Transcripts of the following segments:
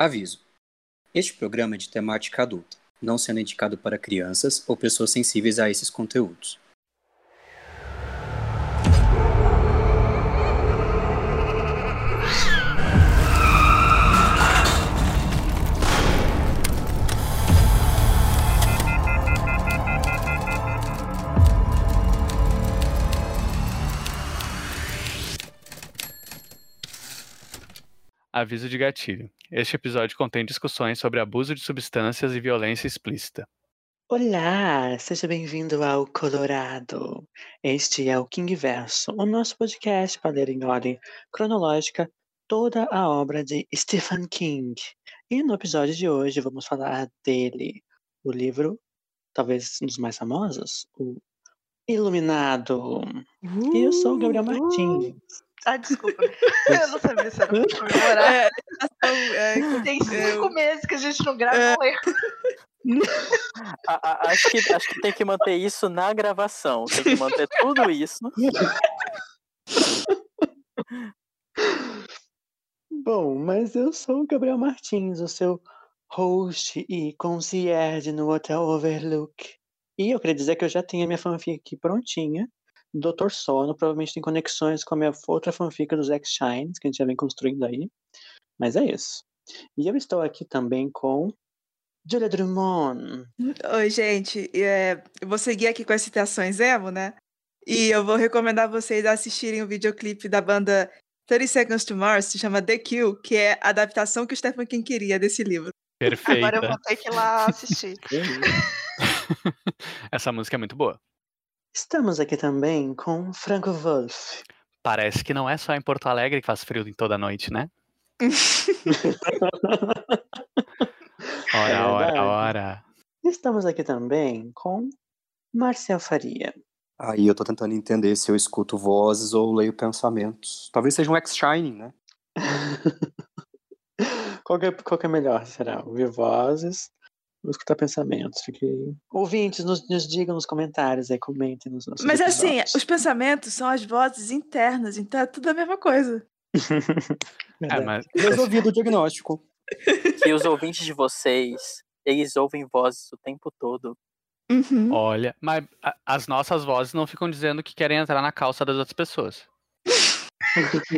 Aviso: Este programa é de temática adulta, não sendo indicado para crianças ou pessoas sensíveis a esses conteúdos. Aviso de gatilho. Este episódio contém discussões sobre abuso de substâncias e violência explícita. Olá, seja bem-vindo ao Colorado. Este é o King Verso, o nosso podcast para ler em ordem cronológica toda a obra de Stephen King. E no episódio de hoje vamos falar dele, o livro, talvez um dos mais famosos, o Iluminado. E eu sou o Gabriel Martins. Ah, desculpa. Eu não sabia se era pra comemorar. É, é, Tem cinco eu- meses que a gente não grava É. um erro. A- a- acho, que, acho que tem que manter isso na gravação. Tem que manter tudo isso. Bom, mas eu sou o Gabriel Martins, o seu host e concierge no Hotel Overlook. E eu queria dizer que eu já tenho a minha fanfic aqui prontinha. Doutor Sono provavelmente tem conexões com a minha outra fanfic dos X-Shines, que a gente já vem construindo aí. Mas é isso. E eu estou aqui também com Julia Drummond. Oi, gente. é, eu vou seguir aqui com as citações emo, né? E eu vou recomendar vocês assistirem o videoclipe da banda 30 Seconds to Mars, se chama The Kill, que é a adaptação que o Stephen King queria desse livro. Perfeita. Agora eu vou ter que ir lá assistir. Essa música é muito boa. Estamos aqui também com Franco Wolff. Parece que não é só em Porto Alegre que faz frio em toda noite, né? Ora, É ora, ora. Estamos aqui também com Marcel Faria. Aí eu tô tentando entender se eu escuto vozes ou leio pensamentos. Talvez seja um X-Shining, né? qual, que é, qual que é melhor, será? Ouvir vozes ou escutar pensamentos? Fiquei... Ouvintes, nos, nos digam nos comentários aí, comentem nos nossos Mas assim, episódios. os pensamentos são as vozes internas, então é tudo a mesma coisa. É, mas Resolvido o diagnóstico. Que os ouvintes de vocês, eles ouvem vozes o tempo todo. Uhum. olha, mas as nossas vozes não ficam dizendo que querem entrar na calça das outras pessoas.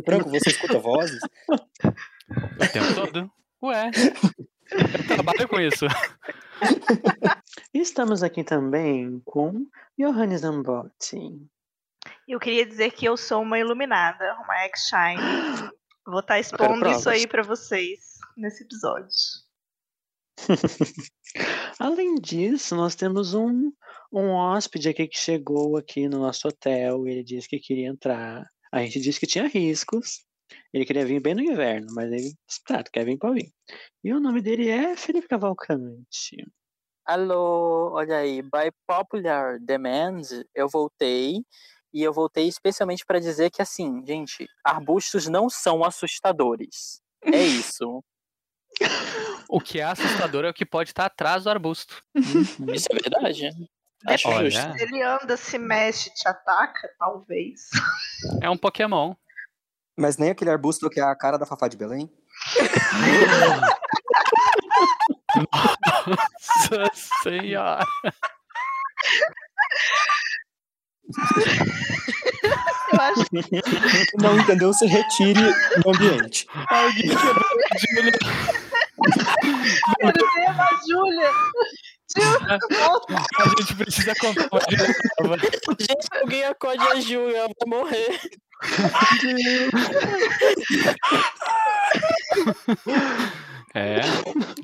Franco, você escuta vozes? O tempo todo. Ué. Eu trabalho com isso. Estamos aqui também com Johannes Zambotti. Eu queria dizer que eu sou uma iluminada, uma X-Shine. Vou estar expondo isso aí pra vocês nesse episódio. Além disso, nós temos um, um hóspede aqui que chegou aqui no nosso hotel. Ele disse que queria entrar. A gente disse que tinha riscos. Ele queria vir bem no inverno, mas ele disse, tá, quer vir pra vir. E o nome dele é Felipe Cavalcante. Alô, olha aí, by popular demand, eu voltei. E eu voltei especialmente para dizer que, assim, gente, arbustos não são assustadores. É isso. O que é assustador é o que pode estar atrás do arbusto. Isso é verdade. Acho Depende, justo. Ele anda, se mexe, te ataca, talvez. É um Pokémon. Mas nem aquele arbusto que é a cara da Fafá de Belém? Nossa senhora. Eu acho que Não entendeu, se retire do ambiente. Alguém quebrou a Júlia. desenhei a Júlia. A gente precisa contar. Gente, alguém acorde a Júlia, ela vai morrer. É,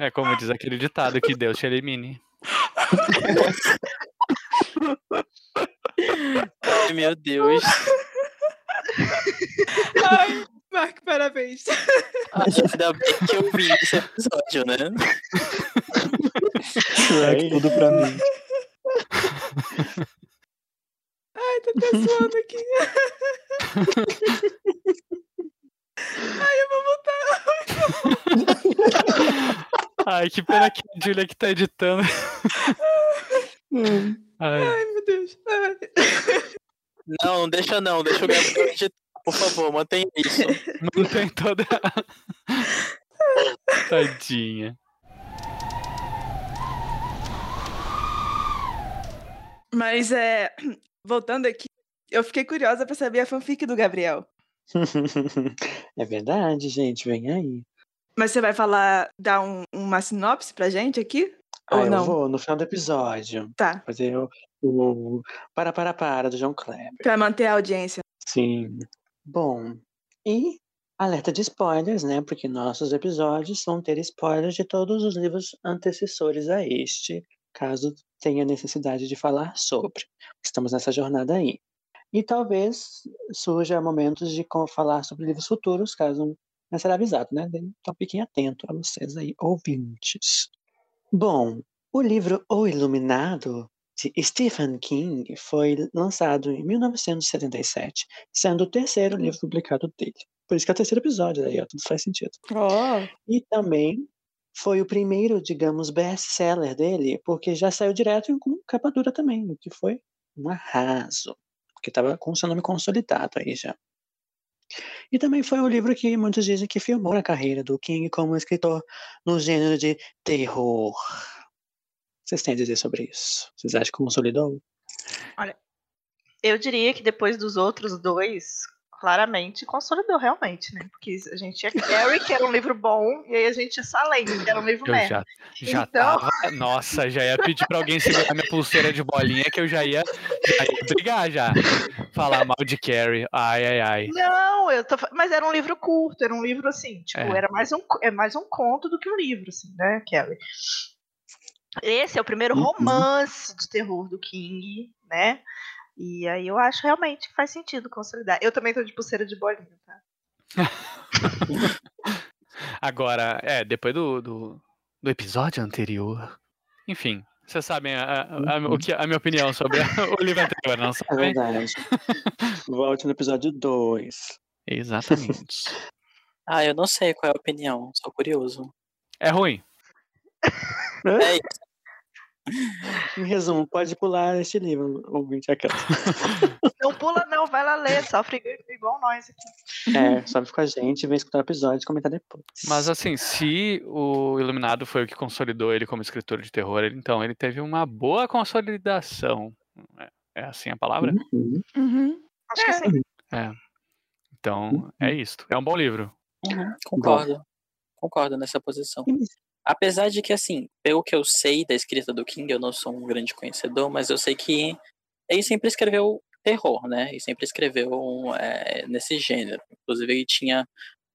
é como diz aquele ditado que Deus te elimine. Ai, meu Deus. Ai, Marco, parabéns. Ainda bem que eu vi esse episódio, né? Shrek, tudo pra mim. Ai, tô até suando aqui. Ai, eu vou voltar. Ai, que pena que a Júlia que tá editando. Ai, Ai, meu Deus. Ai. Não, não deixa não, deixa o Gabriel editar, por favor, mantenha isso. não tem toda. Tadinha. Mas é. Voltando aqui, eu fiquei curiosa pra saber a fanfic do Gabriel. é verdade, gente, vem aí. Mas você vai falar, dar um- uma sinopse pra gente aqui? Ah, Ou eu não? vou no final do episódio Tá, fazer o, o Para Para Para do João Kleber. pra manter a audiência. Sim. Bom, e alerta de spoilers, né? Porque nossos episódios vão ter spoilers de todos os livros antecessores a este, caso tenha necessidade de falar sobre. Estamos nessa jornada aí. E talvez surja momentos de falar sobre livros futuros, caso não será avisado, né? Então fiquem atentos a vocês aí, ouvintes. Bom, o livro O Iluminado, de Stephen King, foi lançado em 1977, sendo o terceiro livro publicado dele. Por isso que é o terceiro episódio, aí, ó, tudo faz sentido. Oh, E também foi o primeiro, digamos, best-seller dele, porque já saiu direto com capa dura também, o que foi um arraso, porque estava com seu nome consolidado aí já. E também foi o livro que muitos dizem que filmou a carreira do King como escritor no gênero de terror. Vocês têm a dizer sobre isso? Vocês acham que consolidou? Eu diria que depois dos outros dois, claramente consolidou realmente, né? Porque a gente tinha Carrie, que era um livro bom, e aí a gente tinha Salem, que era um livro Eu merda. já, já Então- tava. Nossa, já ia pedir pra alguém segurar minha pulseira de bolinha que eu já ia, já ia brigar já. Falar mal de Carrie. Ai, ai, ai. Não, eu tô, mas era um livro curto, era um livro assim, tipo, É. era mais um, é mais um conto do que um livro, assim, né, Kelly? Esse é o primeiro Uhum. romance de terror do King, né? E aí eu acho realmente que faz sentido consolidar. Eu também tô de pulseira de bolinha, tá? Agora, é, depois do, do, do episódio anterior. Enfim, vocês sabem a, a- a- o que, a minha opinião sobre o livro anterior, não É sabem? verdade. Volte no episódio 2. Exatamente. Ah, eu não sei qual é a opinião, sou curioso. É ruim. É isso. Em resumo, pode pular este livro, ouvinte aquela. Não pula, não, vai lá ler, sofre igual nós aqui. É, sobe com a gente, vem escutar o episódio e comentar depois. Mas assim, se o Iluminado foi o que consolidou ele como escritor de terror, então ele teve uma boa consolidação. É, é assim a palavra? Uhum. uhum. Acho que sim. Então, é isto. É um bom livro. Uhum, concordo. Concordo nessa posição. Apesar de que, assim, pelo que eu sei da escrita do King, eu não sou um grande conhecedor, mas eu sei que ele sempre escreveu terror, né? E sempre escreveu é, nesse gênero. Inclusive, ele tinha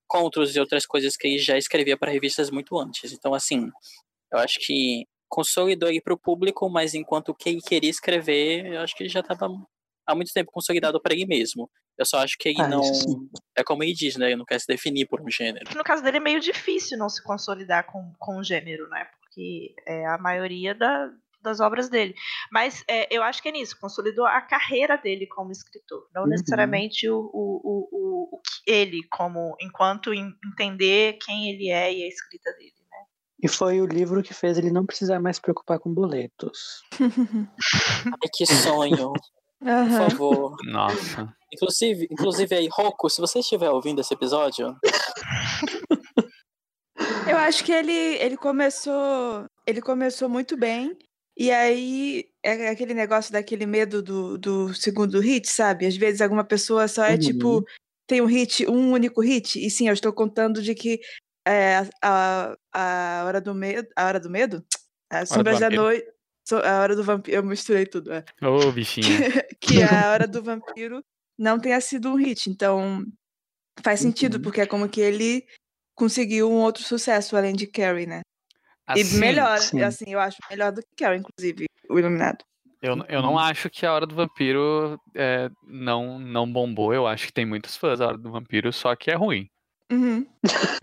contos e outras coisas que ele já escrevia para revistas muito antes. Então, assim, eu acho que consolidou ele para o público, mas enquanto o que ele queria escrever, eu acho que ele já estava há muito tempo consolidado para ele mesmo. Eu só acho que ele Ah, não. É como ele diz, né? Ele não quer se definir por um gênero. no caso dele é meio difícil não se consolidar com, com o gênero, né? Porque é a maioria da- das obras dele. Mas é, eu acho que é nisso, consolidou a carreira dele como escritor, não Uhum. necessariamente o, o, o, o, ele, como enquanto em- entender quem ele é e a escrita dele. Né? E foi o livro que fez ele não precisar mais se preocupar com boletos. Ai, que sonho. Por Aham. favor. Nossa. Inclusive, inclusive aí, Rocco, se você estiver ouvindo esse episódio, Eu acho que ele, ele começou. Ele começou muito bem. E aí é aquele negócio daquele medo do, do segundo hit, sabe? Às vezes alguma pessoa só é Uhum. tipo, tem um hit, um único hit. E sim, eu estou contando de que é, a, a hora do medo. A hora do medo? A sombras da noite. So- A hora do vampiro. Eu misturei tudo, é. Ô, bichinha. que a hora do vampiro não tenha sido um hit. Então, faz sentido, Uhum. porque é como que ele conseguiu um outro sucesso além de Carrie, né? e Assim, melhor, sim. assim, eu acho melhor do que Carrie, inclusive, o Iluminado. Eu, eu não acho que a Hora do Vampiro é, não, não bombou. Eu acho que tem muitos fãs da Hora do Vampiro, só que é ruim. Uhum.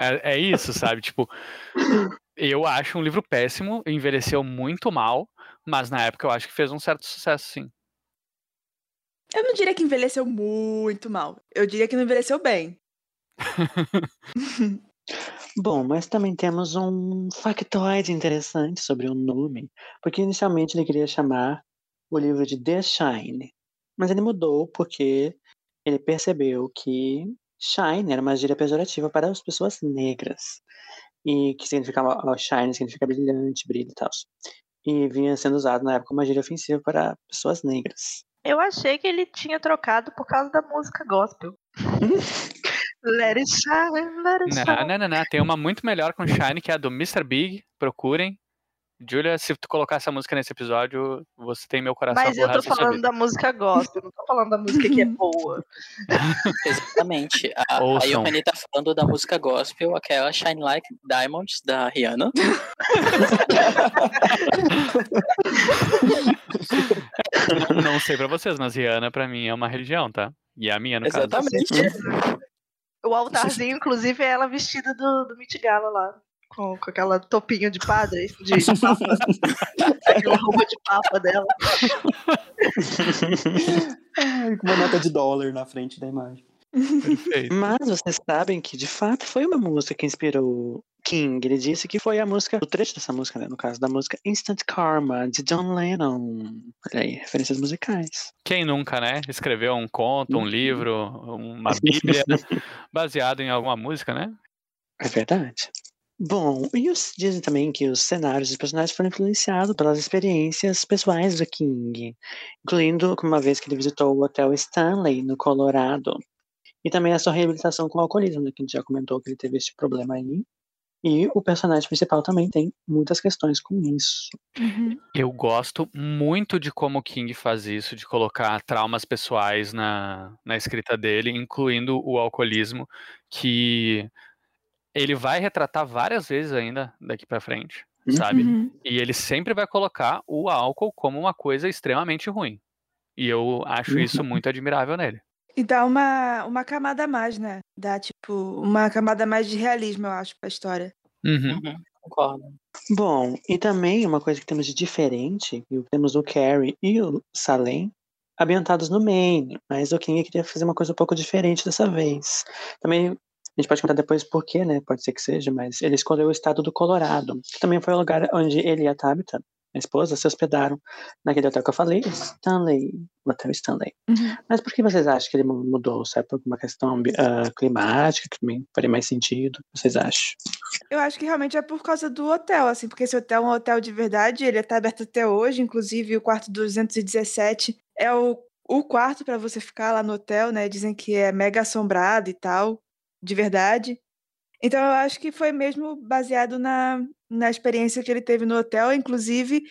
É, é isso, sabe? Tipo, eu acho um livro péssimo, envelheceu muito mal, mas na época eu acho que fez um certo sucesso, sim. Eu não diria que envelheceu muito mal. Eu diria que não envelheceu bem. Bom, mas também temos um factoide interessante sobre o nome, porque inicialmente ele queria chamar o livro de The Shine, mas ele mudou porque ele percebeu que Shine era uma gíria pejorativa para as pessoas negras. e que significava shine, significa brilhante, brilho e tal. E vinha sendo usado na época como uma gíria ofensiva para pessoas negras. Eu achei que ele tinha trocado por causa da música gospel. let it shine, let it Não, shine. não, não, não. Tem uma muito melhor com Shine, que é a do Mr. Big. Procurem. Julia, se tu colocar essa música nesse episódio, você tem meu coração Mas eu tô falando da música gospel, não tô falando da música que é boa. Exatamente. A, a Ouçam. Johanny tá falando da música gospel, aquela Shine Like Diamonds da Rihanna. Não, não sei pra vocês, mas Rihanna pra mim é uma religião, tá? E a minha, no caso. Exatamente. O altarzinho, inclusive, é ela vestida do, do Met Gala lá. Com, com aquela topinha de padre, de, de papa. aquela roupa de papa dela. Ai, com uma nota de dólar na frente da imagem. Perfeito. Mas vocês sabem que, de fato, foi uma música que inspirou King. Ele disse que foi a música, o trecho dessa música, né, no caso, da música Instant Karma, de John Lennon. Olha aí, referências musicais. Quem nunca, né? Escreveu um conto, um livro, uma bíblia, baseado em alguma música, né? É verdade. Bom, e os, dizem também que os cenários dos personagens foram influenciados pelas experiências pessoais do King, incluindo uma vez que ele visitou o Hotel Stanley, no Colorado, e também a sua reabilitação com o alcoolismo, né, que a gente já comentou que ele teve esse problema aí. E o personagem principal também tem muitas questões com isso. Uhum. Eu gosto muito de como o King faz isso, de colocar traumas pessoais na, na escrita dele, incluindo o alcoolismo, que ele vai retratar várias vezes ainda daqui pra frente, sabe? Uhum. E ele sempre vai colocar o álcool como uma coisa extremamente ruim. E eu acho isso muito admirável nele. E dá uma, uma camada a mais, né? Dá, tipo, uma camada a mais de realismo, eu acho, pra história. Uhum. Uhum, concordo. Bom, e também uma coisa que temos de diferente, que temos o Carrie e o Salem ambientados no Maine, mas o King queria fazer uma coisa um pouco diferente dessa vez. Também a gente pode contar depois por quê, né? Pode ser que seja, mas ele escolheu o estado do Colorado, que também foi o lugar onde ele e a Tabitha, a esposa, se hospedaram naquele hotel que eu falei, Stanley, Hotel Stanley. Uhum. Mas por que vocês acham que ele mu- mudou? É por uma questão ah, climática, que também faria mais sentido? Vocês acham? Eu acho que realmente é por causa do hotel, assim, porque esse hotel é um hotel de verdade, ele tá aberto até hoje, inclusive o quarto 217 é o, o quarto para você ficar lá no hotel, né? Dizem que é mega assombrado e tal, de verdade. Então eu acho que foi mesmo baseado na, na experiência que ele teve no hotel, inclusive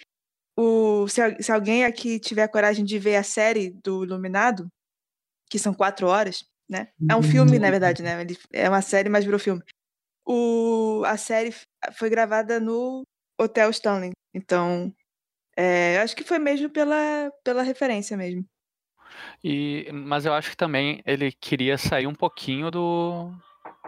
o, se, se alguém aqui tiver coragem de ver a série do Iluminado, que são quatro horas, né? É um filme, na verdade, né? Ele, é uma série, mas virou filme. O, a série foi gravada no Hotel Stanley. Então, é, eu acho que foi mesmo pela, pela referência mesmo. E, mas eu acho que também ele queria sair um pouquinho do,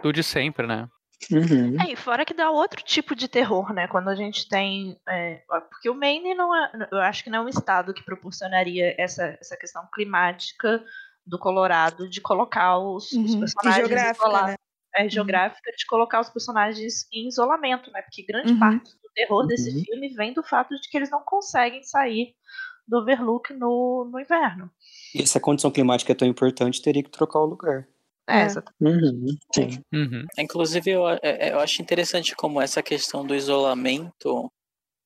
do de sempre, né? Uhum. É, e fora que dá outro tipo de terror, né? Quando a gente tem. é, porque o Maine não é. Eu acho que não é um estado que proporcionaria essa, essa questão climática do Colorado de colocar os, os Uhum. E personagens geográfica, né? É, geográfica de colocar os personagens em isolamento, né? Porque grande Uhum. parte do terror desse Uhum. filme vem do fato de que eles não conseguem sair do Overlook no, no inverno. E se a condição climática é tão importante, teria que trocar o lugar. É, É. exatamente. Uhum. Sim. Uhum. Inclusive, eu, é- eu acho interessante como essa questão do isolamento,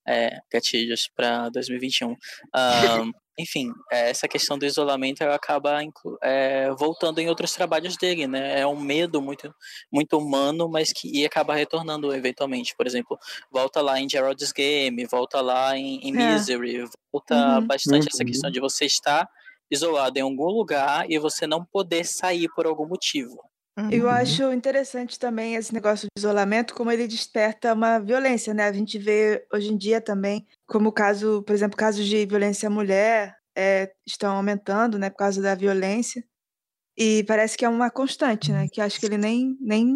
é, gatilhos para 2021. Ahn, enfim, é, essa questão do isolamento acaba é, voltando em outros trabalhos dele, né? É um medo muito, muito humano, mas que e acaba retornando eventualmente. Por exemplo, volta lá em Gerald's Game, volta lá em, em É. Misery, volta Uhum. bastante essa Uhum. questão de você estar isolado em algum lugar e você não poder sair por algum motivo. Eu Uhum. acho interessante também esse negócio de isolamento, como ele desperta uma violência, né? A gente vê hoje em dia também, como o caso, por exemplo, casos de violência à mulher é, estão aumentando, né, por causa da violência. E parece que é uma constante, né? Que acho que ele nem, nem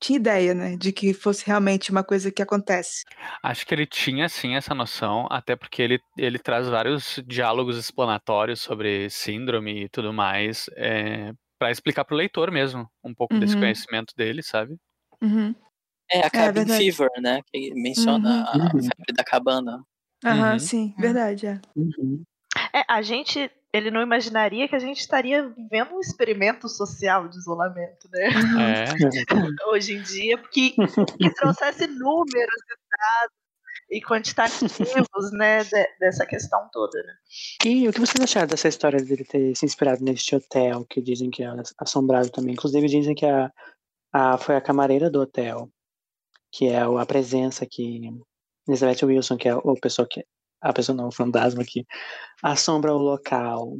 tinha ideia, né? De que fosse realmente uma coisa que acontece. Acho que ele tinha sim essa noção, até porque ele, ele traz vários diálogos explanatórios sobre síndrome e tudo mais, é, para explicar pro leitor mesmo um pouco desse Uhum. conhecimento dele, sabe? Uhum. É, a Cabin verdade. Fever, né? Que menciona a Uhum. febre da cabana. Aham, Uhum. sim, Uhum. verdade, é. Uhum. É, a gente ele não imaginaria que a gente estaria vivendo um experimento social de isolamento, né? É. Hoje em dia, porque que trouxesse números e dados e quantitativos, né, de- dessa questão toda, né? E o que vocês acharam dessa história dele ter se inspirado neste hotel, que dizem que é assombrado também? Inclusive dizem que a, a, foi a camareira do hotel, que é a presença que Elizabeth Wilson, que é a pessoa que a pessoa não, o fantasma que assombra o local.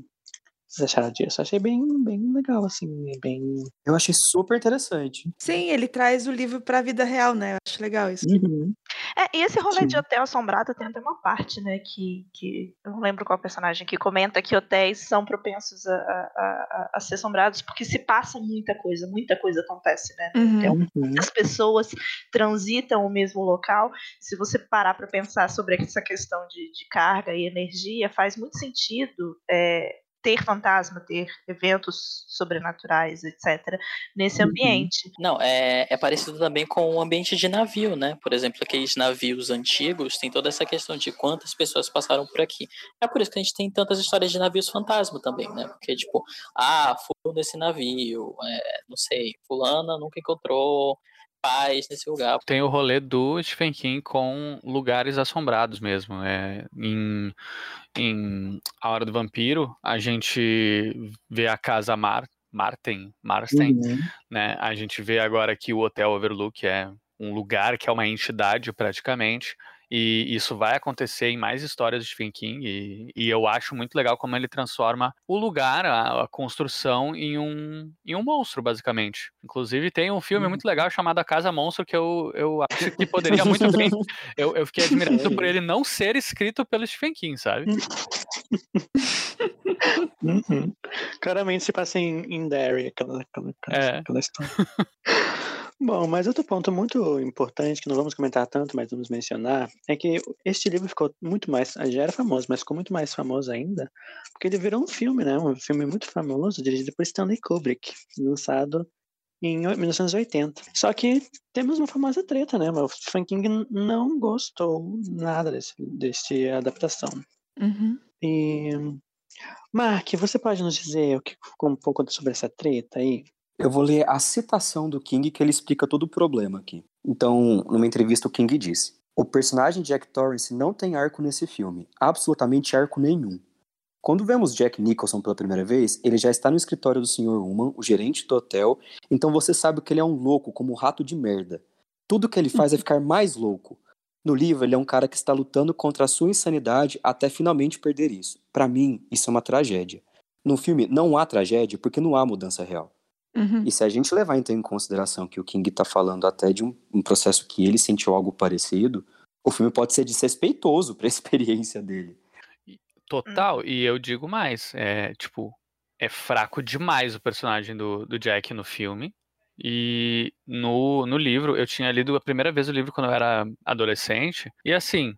Vocês acharam disso? Achei bem, bem legal, assim, bem. Eu achei super interessante. Sim, ele traz o livro pra vida real, né? Eu acho legal isso. Uhum. É, e esse rolê Sim. de hotel assombrado tem até uma parte, né, que, que eu não lembro qual personagem que comenta que hotéis são propensos a, a, a, a ser assombrados porque se passa muita coisa, muita coisa acontece, né? Uhum. Então, Uhum. as pessoas transitam o mesmo local. Se você parar para pensar sobre essa questão de, de carga e energia, faz muito sentido é, ter fantasma, ter eventos sobrenaturais, etc., nesse Uhum. ambiente. Não, é, é parecido também com o ambiente de navio, né? Por exemplo, aqueles navios antigos tem toda essa questão de quantas pessoas passaram por aqui. É por isso que a gente tem tantas histórias de navios fantasma também, né? Porque, tipo, ah, fui nesse navio, é, não sei, fulana nunca encontrou paz nesse lugar. Tem o rolê do Stephen King com lugares assombrados mesmo. É, em, em A Hora do Vampiro, a gente vê a casa Mar, Marten, Marsten, Uhum. né? A gente vê agora que o Hotel Overlook é um lugar que é uma entidade praticamente. E isso vai acontecer em mais histórias de Stephen King. E, e eu acho muito legal como ele transforma o lugar, a, a construção, em um, em um monstro, basicamente. Inclusive, tem um filme muito legal chamado A Casa Monstro que eu, eu acho que poderia muito bem. Eu, eu fiquei admirado por ele não ser escrito pelo Stephen King, sabe? Uhum. Claramente se passa em, em Derry, aquela, aquela, aquela, É. aquela história. Bom, mas outro ponto muito importante, que não vamos comentar tanto, mas vamos mencionar, é que este livro ficou muito mais. Já era famoso, mas ficou muito mais famoso ainda, porque ele virou um filme, né? Um filme muito famoso, dirigido por Stanley Kubrick, lançado em 1980. Só que temos uma famosa treta, né? O Stephen King não gostou nada desse, desse adaptação. Uhum. E. Mark, você pode nos dizer o que, um pouco sobre essa treta aí? Eu vou ler a citação do King que ele explica todo o problema aqui. Então, numa entrevista, o King disse: O personagem Jack Torrance não tem arco nesse filme, absolutamente arco nenhum. Quando vemos Jack Nicholson pela primeira vez, ele já está no escritório do Sr. Uman, o gerente do hotel, então você sabe que ele é um louco, como um rato de merda. Tudo que ele faz é ficar mais louco. No livro, ele é um cara que está lutando contra a sua insanidade até finalmente perder isso. Para mim, isso é uma tragédia. No filme, não há tragédia porque não há mudança real. Uhum. E se a gente levar então em consideração que o King tá falando até de um, um processo que ele sentiu algo parecido, o filme pode ser desrespeitoso para a experiência dele. Total, e eu digo mais, é tipo, é fraco demais o personagem do, do Jack no filme. E no, no livro, eu tinha lido a primeira vez o livro quando eu era adolescente, e assim,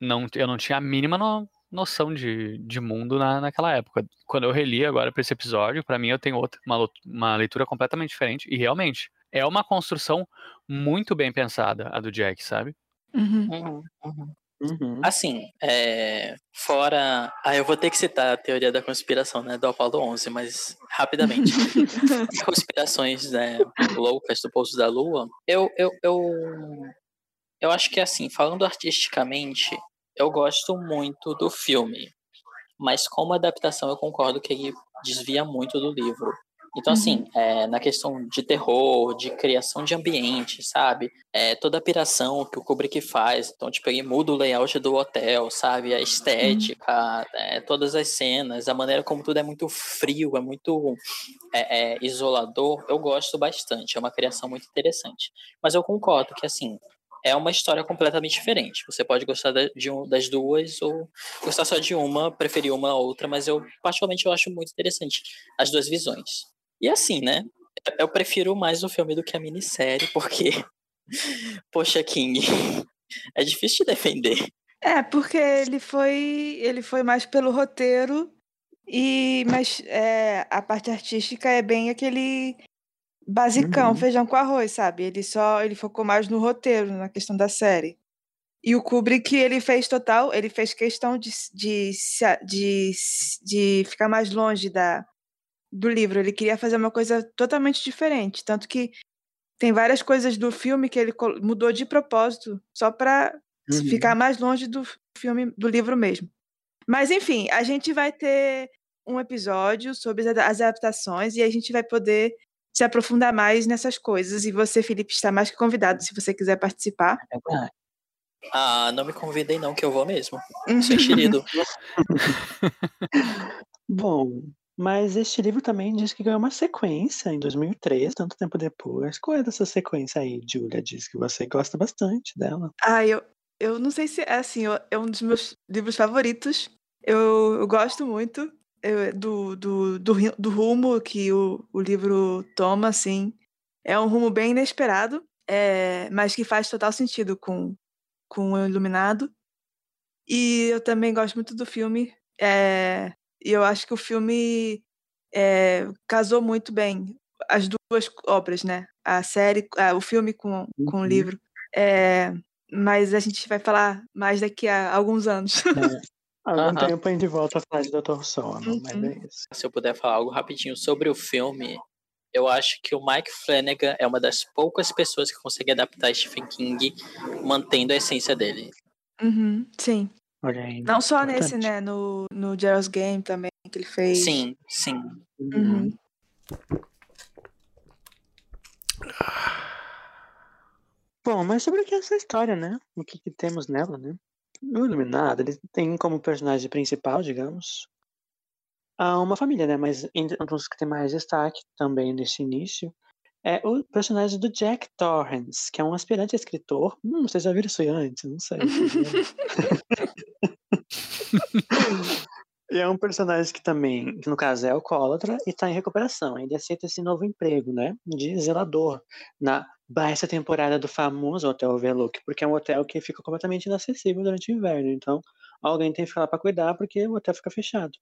não, eu não tinha a mínima no- noção de, de mundo na, naquela época. Quando eu reli agora para esse episódio, para mim eu tenho outra, uma, uma leitura completamente diferente, e realmente, é uma construção muito bem pensada, a do Jack, sabe? Uhum. Uhum, uhum. Uhum. Assim, é, fora. Ah, eu vou ter que citar a teoria da conspiração, né, do Apolo 11, mas rapidamente. Conspirações né, loucas do pouso da Lua. Eu, eu, eu, eu acho que, assim, falando artisticamente, eu gosto muito do filme, mas como adaptação eu concordo que ele desvia muito do livro. Então, assim, é, na questão de terror, de criação de ambiente, sabe? É, toda a piração que o Kubrick faz. Então, tipo, ele muda o layout do hotel, sabe? A estética, é, todas as cenas, a maneira como tudo é muito frio, é muito é, é, isolador. Eu gosto bastante. É uma criação muito interessante. Mas eu concordo que, assim, é uma história completamente diferente. Você pode gostar de um, das duas ou gostar só de uma, preferir uma ou outra, mas eu, particularmente, eu acho muito interessante as duas visões. E assim, né? Eu prefiro mais o filme do que a minissérie, porque, poxa, King, é difícil de defender. É, porque ele foi, ele foi mais pelo roteiro e mas é, a parte artística é bem aquele basicão, Uhum. feijão com arroz, sabe? Ele só ele focou mais no roteiro, na questão da série. E o Kubrick, ele fez total, ele fez questão de, de, de, de ficar mais longe da, do livro. Ele queria fazer uma coisa totalmente diferente. Tanto que tem várias coisas do filme que ele mudou de propósito, só para uhum. ficar mais longe do filme, do livro mesmo. Mas, enfim, a gente vai ter um episódio sobre as adaptações e a gente vai poder se aprofundar mais nessas coisas. E você, Felipe, está mais que convidado se você quiser participar. É verdade. Ah, não me convidem não, que eu vou mesmo. Sou enxerido. Bom, mas este livro também diz que ganhou uma sequência em 2003, tanto tempo depois. Qual é dessa sequência aí, Julia? Diz que você gosta bastante dela. Ah, eu, eu não sei se é assim, é um dos meus livros favoritos. Eu, eu gosto muito do, do, do, do, rumo que o, o livro toma, assim. É um rumo bem inesperado, é, mas que faz total sentido com, com o Iluminado. E eu também gosto muito do filme. É, e eu acho que o filme é, casou muito bem as duas obras, né? A série, o filme com, com uhum. o livro. É, mas a gente vai falar mais daqui a alguns anos. Algum tempo a gente volta a falar de. Sono, uhum. mas é isso. Se eu puder falar algo rapidinho sobre o filme, eu acho que o Mike Flanagan é uma das poucas pessoas que consegue adaptar Stephen King mantendo a essência dele. Uhum, sim. Olha aí, Não só importante. nesse, né? No, no Gerald's Game também, que ele fez. Sim, sim. Uhum. Bom, mas sobre o que é essa história, né? O que, que temos nela, né? O Iluminado, ele tem como personagem principal, digamos, uma família, né? Mas entre os que tem mais destaque também nesse início é o personagem do Jack Torrance, que é um aspirante a escritor. Hum, vocês já viram isso aí antes? Não sei. e é um personagem que também, que no caso é alcoólatra e está em recuperação. Ele aceita esse novo emprego, né? De zelador na baixa temporada do famoso Hotel Overlook, porque é um hotel que fica completamente inacessível durante o inverno. Então, alguém tem que ficar lá para cuidar porque o hotel fica fechado.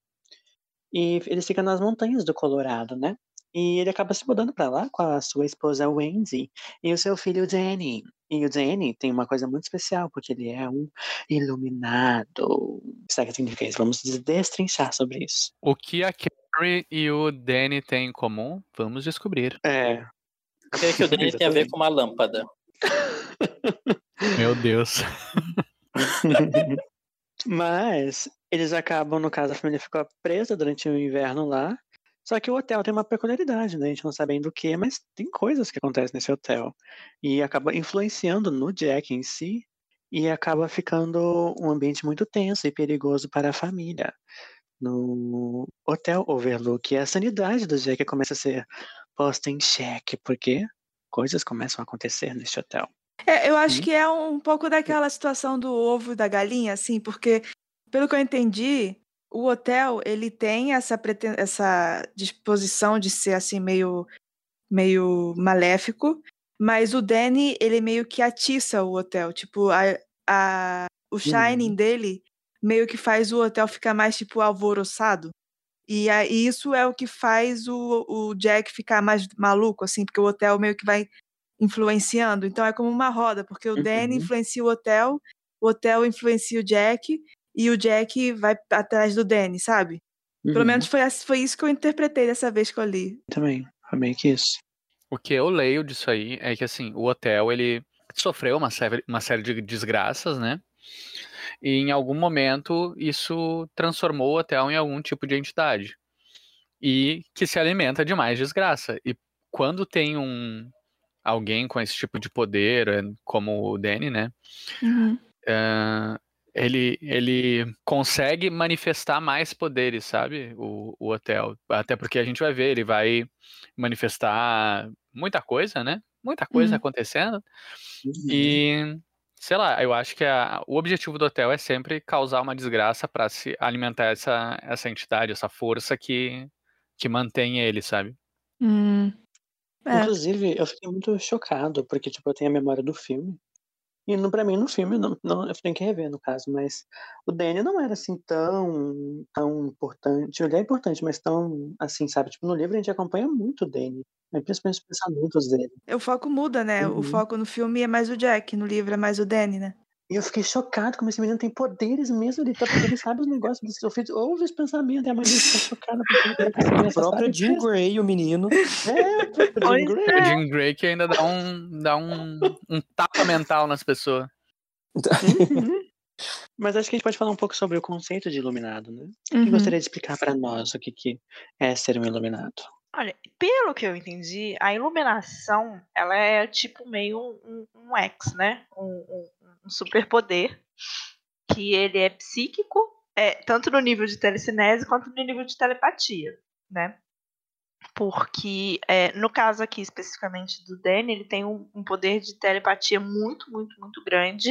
E ele fica nas montanhas do Colorado, né? E ele acaba se mudando para lá com a sua esposa Wendy e o seu filho Danny. E o Danny tem uma coisa muito especial, porque ele é um iluminado. O que significa isso? Vamos destrinchar sobre isso. O que a Carrie e o Danny têm em comum? Vamos descobrir. É. O que, é que o Danny tem a ver com uma lâmpada? Meu Deus. Mas eles acabam, no caso, a família ficou presa durante o inverno lá. Só que o hotel tem uma peculiaridade, né? A gente não sabe ainda o que, mas tem coisas que acontecem nesse hotel. E acaba influenciando no Jack em si. E acaba ficando um ambiente muito tenso e perigoso para a família. No Hotel Overlook, a sanidade do Jack começa a ser posta em xeque, porque coisas começam a acontecer neste hotel. É, eu acho que é um pouco daquela situação do ovo e da galinha, assim, porque, pelo que eu entendi, o hotel ele tem essa, preten essa disposição de ser assim meio, meio maléfico, mas o Danny ele meio que atiça o hotel, tipo a, a o shining uhum. dele meio que faz o hotel ficar mais tipo alvoroçado. E, a, e isso é o que faz o, o Jack ficar mais maluco, assim, porque o hotel meio que vai influenciando. Então é como uma roda, porque o uhum. Danny influencia o hotel, o hotel influencia o Jack, e o Jack vai atrás do Danny, sabe? Uhum. Pelo menos foi, foi isso que eu interpretei dessa vez que eu li. Também, foi meio que isso. O que eu leio disso aí é que, assim, o hotel, ele sofreu uma série, uma série de desgraças, né? E em algum momento isso transformou o hotel em algum tipo de entidade. E que se alimenta de mais desgraça. E quando tem um, alguém com esse tipo de poder, eh, como o Danny, né? Uhum. Uh, ele, ele consegue manifestar mais poderes, sabe? O, o hotel. Até porque a gente vai ver, ele vai manifestar muita coisa, né? Muita coisa uhum. acontecendo. Uhum. E, sei lá, eu acho que a, o objetivo do hotel é sempre causar uma desgraça para se alimentar essa, essa entidade, essa força que, que mantém ele, sabe? Hum. É. Inclusive, eu fiquei muito chocado, porque, tipo, eu tenho a memória do filme. E no, pra mim, no filme, não, não, eu tenho que rever, no caso, mas o Danny não era, assim, tão, tão importante. Ele é importante, mas tão, assim, sabe? Tipo, no livro a gente acompanha muito o Danny. Né? Principalmente os pensamentos dele. O foco muda, né? Uhum. O foco no filme é mais o Jack, no livro é mais o Danny, né? E eu fiquei chocado como esse menino tem poderes mesmo, ele, tá, ele sabe os negócios seus filhos, ouve os pensamentos, e a mãe dele fica chocada porque ele tem O próprio Jim Gray, o menino. É, o Jim Gray. Jim Grey que ainda dá um, dá um, um tapa mental nas pessoas. Uhum. Mas acho que a gente pode falar um pouco sobre o conceito de iluminado, né? Uhum. gostaria de explicar para nós o que, que é ser um iluminado? Olha, pelo que eu entendi, a iluminação, ela é tipo meio um, um X, né? Um, um, um superpoder que ele é psíquico, é, tanto no nível de telecinese quanto no nível de telepatia, né? Porque, é, no caso aqui especificamente do Danny, ele tem um, um poder de telepatia muito, muito, muito grande.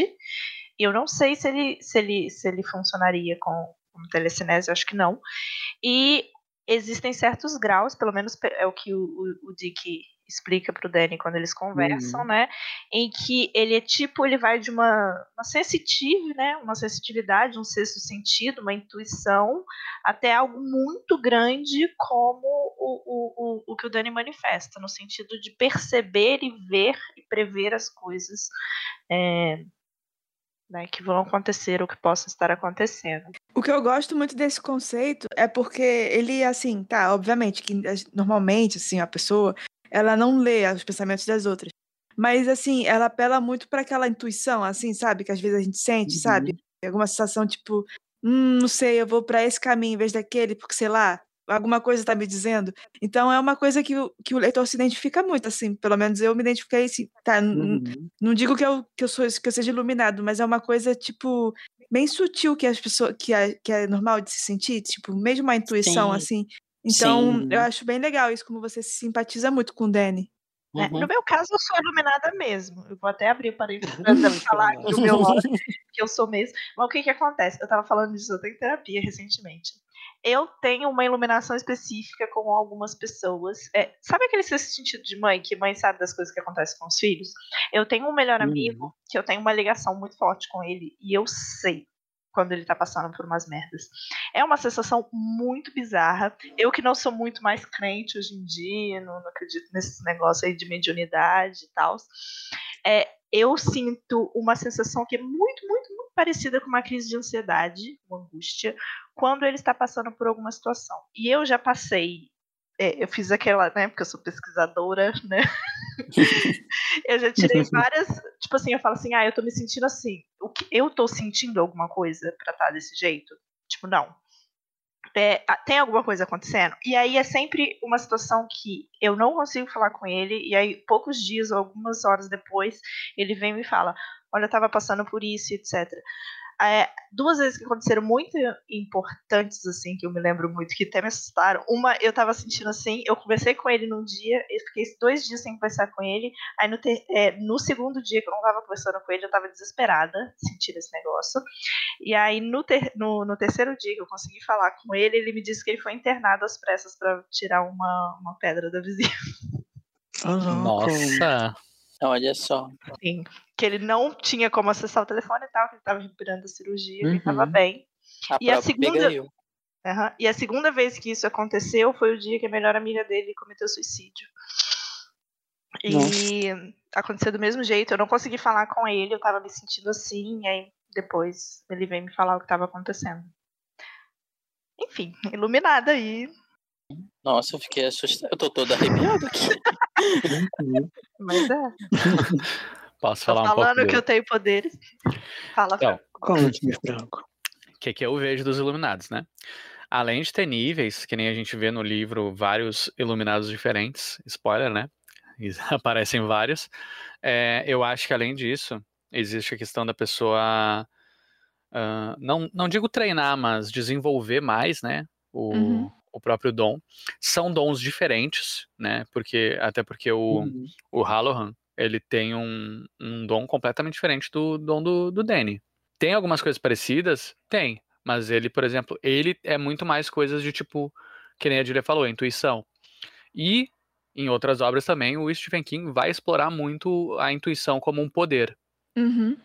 E eu não sei se ele, se ele, se ele funcionaria com, com telecinese, eu acho que não. E existem certos graus, pelo menos é o que o, o, o Dick explica pro Danny quando eles conversam, né? Em que ele é tipo, ele vai de uma, uma sensitive, né? Uma sensitividade, um sexto sentido, uma intuição, até algo muito grande como o, o, o, o que o Danny manifesta, no sentido de perceber e ver e prever as coisas é, né, que vão acontecer ou que possam estar acontecendo. O que eu gosto muito desse conceito é porque ele, assim, tá, obviamente que normalmente, assim, a pessoa, ela não lê os pensamentos das outras. Mas, assim, ela apela muito para aquela intuição, assim, sabe? Que às vezes a gente sente, Uhum. sabe? Alguma sensação tipo, hum, não sei, eu vou para esse caminho em vez daquele, porque, sei lá, alguma coisa tá me dizendo. Então é uma coisa que o, que o leitor se identifica muito, assim, pelo menos eu me identifiquei assim, tá? Uhum. não digo que eu, que eu sou que eu seja iluminado, mas é uma coisa tipo bem sutil que as pessoas que é, que é normal de se sentir, tipo, mesmo uma intuição Sim. assim. Então, Sim. eu acho bem legal isso como você se simpatiza muito com o Danny. Uhum. No meu caso, eu sou iluminada mesmo. Eu vou até abrir o parênteses para falar aqui o meu lado, que eu sou mesmo. Mas o que que acontece? Eu tava falando disso até em terapia recentemente. Eu tenho uma iluminação específica com algumas pessoas. É, sabe aquele sentido de mãe, que mãe sabe das coisas que acontecem com os filhos? Eu tenho um melhor amigo que eu tenho uma ligação muito forte com ele e eu sei quando ele tá passando por umas merdas. É uma sensação muito bizarra. Eu que não sou muito mais crente hoje em dia, não, não acredito nesse negócio aí de mediunidade e tal. É, eu sinto uma sensação que é muito, muito, muito parecida com uma crise de ansiedade, uma angústia, quando ele está passando por alguma situação. E eu já passei, é, eu fiz aquela, né, porque eu sou pesquisadora, né? eu já tirei várias, tipo assim, eu falo assim, ah, eu tô me sentindo assim. O que eu tô sentindo alguma coisa pra estar desse jeito? Tipo, não. É, tem alguma coisa acontecendo? E aí é sempre uma situação que eu não consigo falar com ele, e aí poucos dias ou algumas horas depois ele vem e me fala: Olha, eu tava passando por isso, etc. É, duas vezes que aconteceram muito importantes, assim, que eu me lembro muito, que até me assustaram. Uma, eu tava sentindo assim, eu conversei com ele num dia, eu fiquei dois dias sem conversar com ele. Aí no, ter- é, no segundo dia que eu não tava conversando com ele, eu tava desesperada, sentindo esse negócio. E aí no, ter- no, no terceiro dia que eu consegui falar com ele, ele me disse que ele foi internado às pressas pra tirar uma, uma pedra da vizinha. Nossa! Olha só. Sim, que ele não tinha como acessar o telefone e tal, que ele tava recuperando a cirurgia, que ele tava Uhum. bem. A E a segunda-. Aham. E a segunda vez que isso aconteceu foi o dia que a melhor amiga dele cometeu suicídio. E aconteceu do mesmo jeito, eu não consegui falar com ele, eu tava me sentindo assim, e aí depois ele veio me falar o que tava acontecendo. Enfim, iluminada aí, Nossa, eu fiquei assustado. Eu tô todo arrepiado aqui. Mas é. Posso Tô falar um pouco falando do que eu tenho poderes. Fala, Então, Conte-me, Franco. que que eu vejo dos iluminados, né? Além de ter níveis, que nem a gente vê no livro vários iluminados diferentes, spoiler, né? Aparecem vários. É, eu acho que além disso, existe a questão da pessoa, ah, não, não digo treinar, mas desenvolver mais, né? O, Uhum. O próprio dom. São dons diferentes, né? Porque, até porque o, Uhum. o Halloran, ele tem um, um dom completamente diferente do dom do, do Danny. Tem algumas coisas parecidas? Tem. Mas ele, por exemplo, ele é muito mais coisas de tipo, que nem a Julia falou, intuição. E em outras obras também, o Stephen King vai explorar muito a intuição como um poder. Uhum.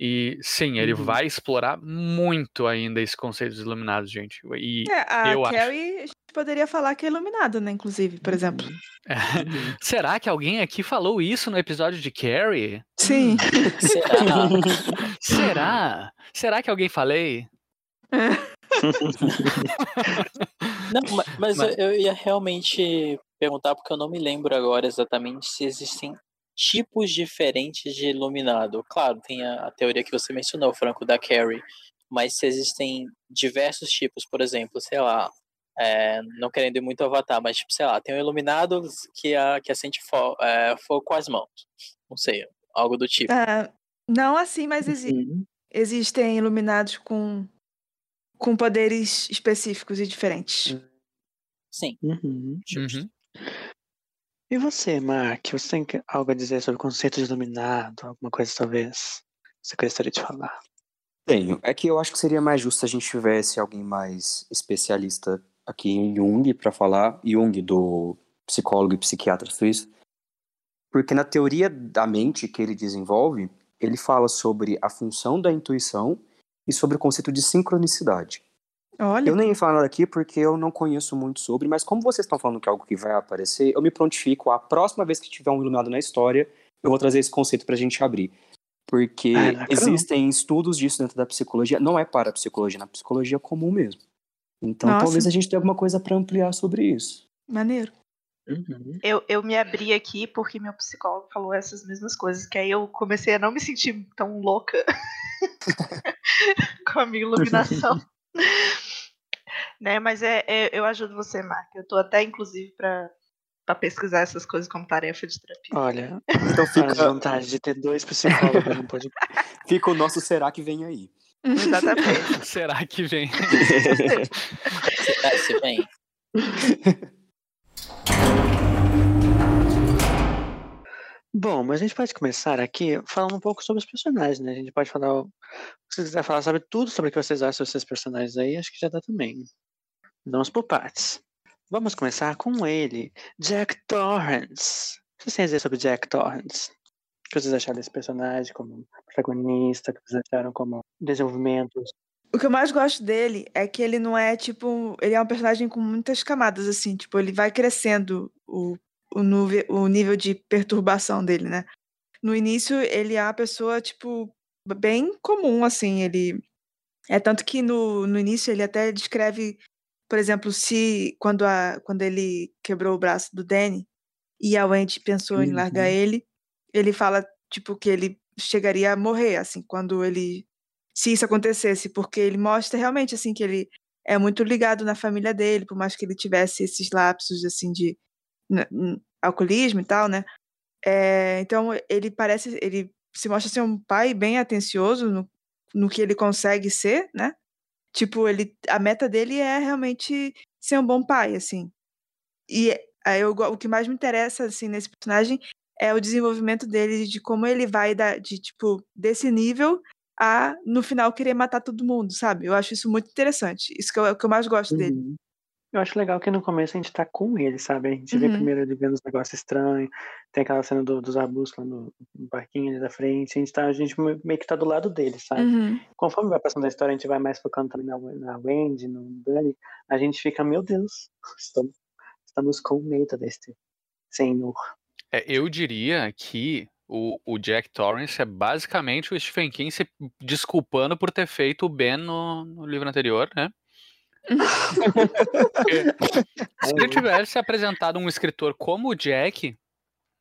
E sim, ele Uhum. vai explorar muito ainda esse conceito dos iluminados, gente. E É, a eu acho. Carrie, a gente poderia falar que é iluminada, né? Inclusive, por exemplo. Uhum. Será que alguém aqui falou isso no episódio de Carrie? Sim. Será? Será? Será que alguém falei? Não, ma- mas, Mas- eu eu ia realmente perguntar, porque eu não me lembro agora exatamente se existem tipos diferentes de iluminado. Claro, tem a, a teoria que você mencionou, Franco, da Carrie, mas se existem diversos tipos, por exemplo, sei lá, é, não querendo ir muito avatar, mas tipo, sei lá, tem um iluminado que, a, que acende fo, é, fogo com as mãos. Não sei, algo do tipo. Ah, não assim, mas exi- Uhum. existem iluminados com, com poderes específicos e diferentes. Sim, Uhum. justo. Uhum. E você, Mark? Você tem algo a dizer sobre o conceito de iluminado? Alguma coisa, talvez, você gostaria de falar? Tenho. É que eu acho que seria mais justo se a gente tivesse alguém mais especialista aqui em Jung para falar, Jung do psicólogo e psiquiatra suíço, porque na teoria da mente que ele desenvolve, ele fala sobre a função da intuição e sobre o conceito de sincronicidade. Olha, Eu nem ia falar nada aqui porque eu não conheço muito sobre, mas como vocês estão falando que é algo que vai aparecer, eu me prontifico. A próxima vez que tiver um iluminado na história, eu vou trazer esse conceito pra gente abrir. Porque Ah, existem estudos disso dentro da psicologia. Não é para a psicologia, na psicologia comum mesmo. Então Nossa. talvez a gente tenha alguma coisa pra ampliar sobre isso. maneiro. Uhum. Eu, eu me abri aqui porque meu psicólogo falou essas mesmas coisas, que aí eu comecei a não me sentir tão louca com a minha iluminação. né? Mas é, é- eu ajudo você, Mark. Eu tô até, inclusive, pra, pra pesquisar essas coisas como tarefa de terapia. Olha, Então a fica, vantagem de ter dois psicólogos no podcast. fica o nosso será que vem aí. Exatamente. Será que vem? Se, se bem. Bom, mas a gente pode começar aqui falando um pouco sobre os personagens, né? A gente pode falar. Se você quiser falar sobre tudo sobre o que vocês acham sobre esses personagens aí, acho que já dá também. Vamos por partes. Vamos começar com ele, Jack Torrance. O que vocês têm a dizer sobre Jack Torrance? O que vocês acharam desse personagem como protagonista? O que vocês acharam como desenvolvimento? O que eu mais gosto dele é que ele não é tipo. Ele é um personagem com muitas camadas, assim. Tipo, ele vai crescendo o, o, nuve- o nível de perturbação dele, né? No início, ele é uma pessoa, tipo, bem comum, assim. Ele. É tanto que no, no início ele até descreve, por exemplo, se quando, a, quando ele quebrou o braço do Danny e a Wendy pensou em largar Uhum. ele, ele fala, tipo, que ele chegaria a morrer, assim, quando ele se isso acontecesse, porque ele mostra realmente assim que ele é muito ligado na família dele, por mais que ele tivesse esses lapsos assim de alcoolismo e tal, né? É, então ele parece, ele se mostra ser um pai bem atencioso no, no que ele consegue ser, né? Tipo, ele, a meta dele é realmente ser um bom pai, assim. E eu, o que mais me interessa assim nesse personagem é o desenvolvimento dele de como ele vai da, de tipo desse nível a no final querer matar todo mundo, sabe? Eu acho isso muito interessante. Isso que eu, é o que eu mais gosto dele. Eu acho legal que no começo a gente tá com ele, sabe? A gente vê Uhum. primeiro ele vendo os negócios estranhos, tem aquela cena do- dos arbustos lá no, no parquinho ali da frente, a gente, tá, a gente me- meio que tá do lado dele, sabe? Uhum. Conforme vai passando a história, a gente vai mais focando também na, na Wendy, no Danny, a gente fica, meu Deus, estamos, estamos com medo deste senhor. É, eu diria que o, o Jack Torrance é basicamente o Stephen King se desculpando por ter feito o Ben no, no livro anterior, né? Se ele tivesse apresentado um escritor como o Jack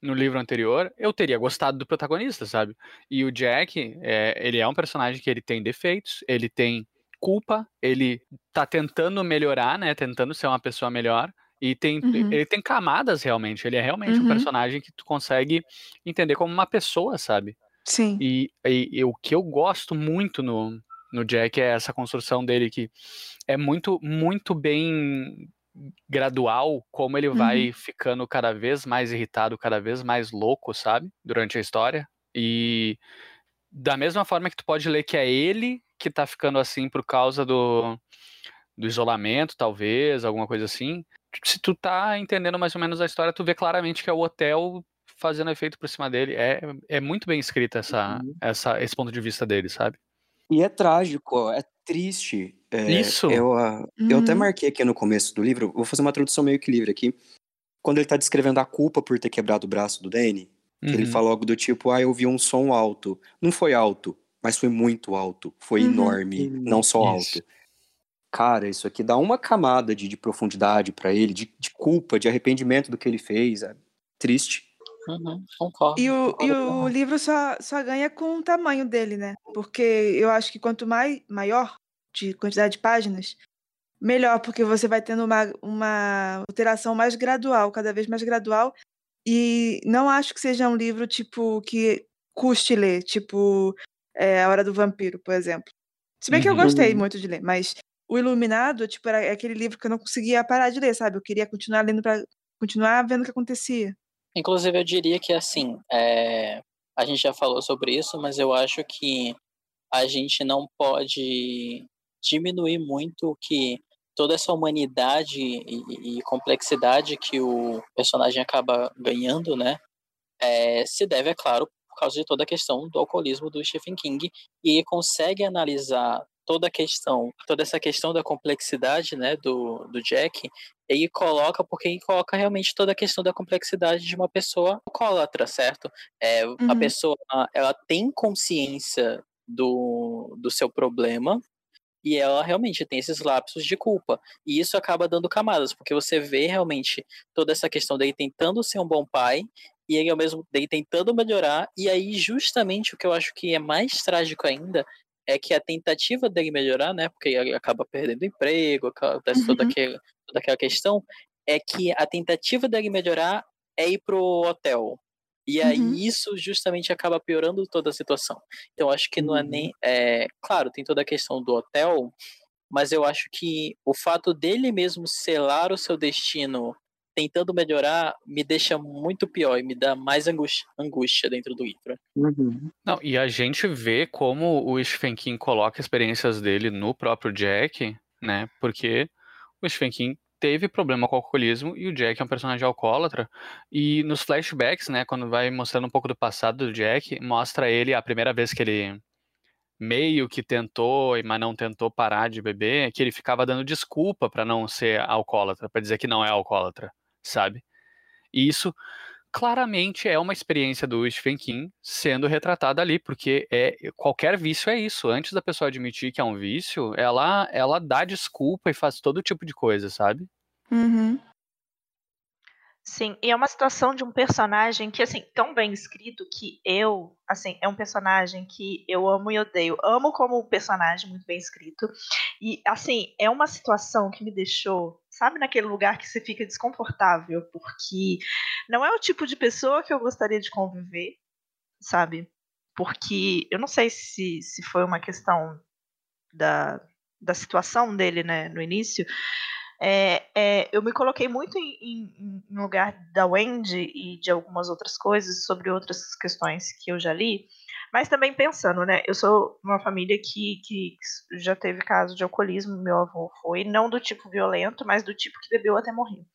no livro anterior, eu teria gostado do protagonista, sabe? E o Jack, é, ele é um personagem que ele tem defeitos, ele tem culpa, ele tá tentando melhorar, né? Tentando ser uma pessoa melhor. E tem, Uhum. ele tem camadas realmente. Ele é realmente um Uhum. personagem que tu consegue entender como uma pessoa, sabe? Sim. E, e- e o que eu gosto muito no, no Jack é essa construção dele que é muito, muito bem gradual, como ele vai ficando cada vez mais irritado, cada vez mais louco, sabe? Durante a história. E da mesma forma que tu pode ler que é ele que tá ficando assim por causa do, do isolamento, talvez, alguma coisa assim. Se tu tá entendendo mais ou menos a história, tu vê claramente que é o hotel fazendo efeito por cima dele. É, é muito bem escrita essa, Uhum. essa, esse ponto de vista dele, sabe? E é trágico, é triste. É, Isso. Eu, ah, eu até Uhum. marquei aqui no começo do livro, vou fazer uma tradução meio que livre aqui. Quando ele tá descrevendo a culpa por ter quebrado o braço do Danny, ele Uhum. fala algo do tipo, ah, eu vi um som alto. Não foi alto, mas foi muito alto. Foi Uhum. enorme, não só isso. alto. Cara, isso aqui dá uma camada de, de profundidade pra ele, de, de culpa, de arrependimento do que ele fez. É triste. Uhum, concordo. E o, e o livro só, só ganha com o tamanho dele, né? Porque eu acho que quanto mais maior de quantidade de páginas, melhor, porque você vai tendo uma, uma alteração mais gradual, cada vez mais gradual. E não acho que seja um livro, tipo, que custe ler, tipo é, A Hora do Vampiro, por exemplo. Se bem que eu Uhum. gostei muito de ler, mas O Iluminado, tipo, era aquele livro que eu não conseguia parar de ler, sabe? Eu queria continuar lendo pra continuar vendo o que acontecia. Inclusive, eu diria que, assim, é, a gente já falou sobre isso, mas eu acho que a gente não pode diminuir muito que toda essa humanidade e, e complexidade que o personagem acaba ganhando, né, é, se deve, é claro, por causa de toda a questão do alcoolismo do Stephen King e consegue analisar toda a questão, toda essa questão da complexidade, né, do, do Jack, ele coloca, porque ele coloca realmente toda a questão da complexidade de uma pessoa alcoólatra, certo? É, A Uhum. pessoa, ela tem consciência do, do seu problema e ela realmente tem esses lapsos de culpa. E isso acaba dando camadas, porque você vê realmente toda essa questão dele tentando ser um bom pai e ele ao mesmo dele tentando melhorar, e aí justamente o que eu acho que é mais trágico ainda é que a tentativa dele melhorar, né, porque ele acaba perdendo emprego, acontece toda, Uhum. aquele, toda aquela questão, é que a tentativa dele melhorar é ir pro hotel. E aí Uhum. isso justamente acaba piorando toda a situação. Então acho que não é Uhum. nem. É, claro, tem toda a questão do hotel, mas eu acho que o fato dele mesmo selar o seu destino tentando melhorar me deixa muito pior e me dá mais angústia, angústia dentro do livro. Uhum. Não, e a gente vê como o Stephen King coloca experiências dele no próprio Jack, né? Porque o Stephen King teve problema com o alcoolismo e o Jack é um personagem alcoólatra. E nos flashbacks, né, quando vai mostrando um pouco do passado do Jack, mostra ele a primeira vez que ele meio que tentou, mas não tentou parar de beber, que ele ficava dando desculpa pra não ser alcoólatra, pra dizer que não é alcoólatra, sabe? E isso claramente é uma experiência do Stephen King sendo retratada ali, porque é qualquer vício é isso. Antes da pessoa admitir que é um vício, ela ela dá desculpa e faz todo tipo de coisa, sabe? Uhum. Sim, e é uma situação de um personagem que, assim, tão bem escrito que eu, assim, é um personagem que eu amo e odeio. Amo como personagem muito bem escrito. E, assim, é uma situação que me deixou, sabe, naquele lugar que você fica desconfortável, porque não é o tipo de pessoa que eu gostaria de conviver, sabe? Porque eu não sei se, se foi uma questão da, da situação dele, né, no início, é, é, eu me coloquei muito em, em, em, lugar da Wendy e de algumas outras coisas sobre outras questões que eu já li, mas também pensando, né? Eu sou uma família que, que já teve caso de alcoolismo, meu avô foi, não do tipo violento, mas do tipo que bebeu até morrer.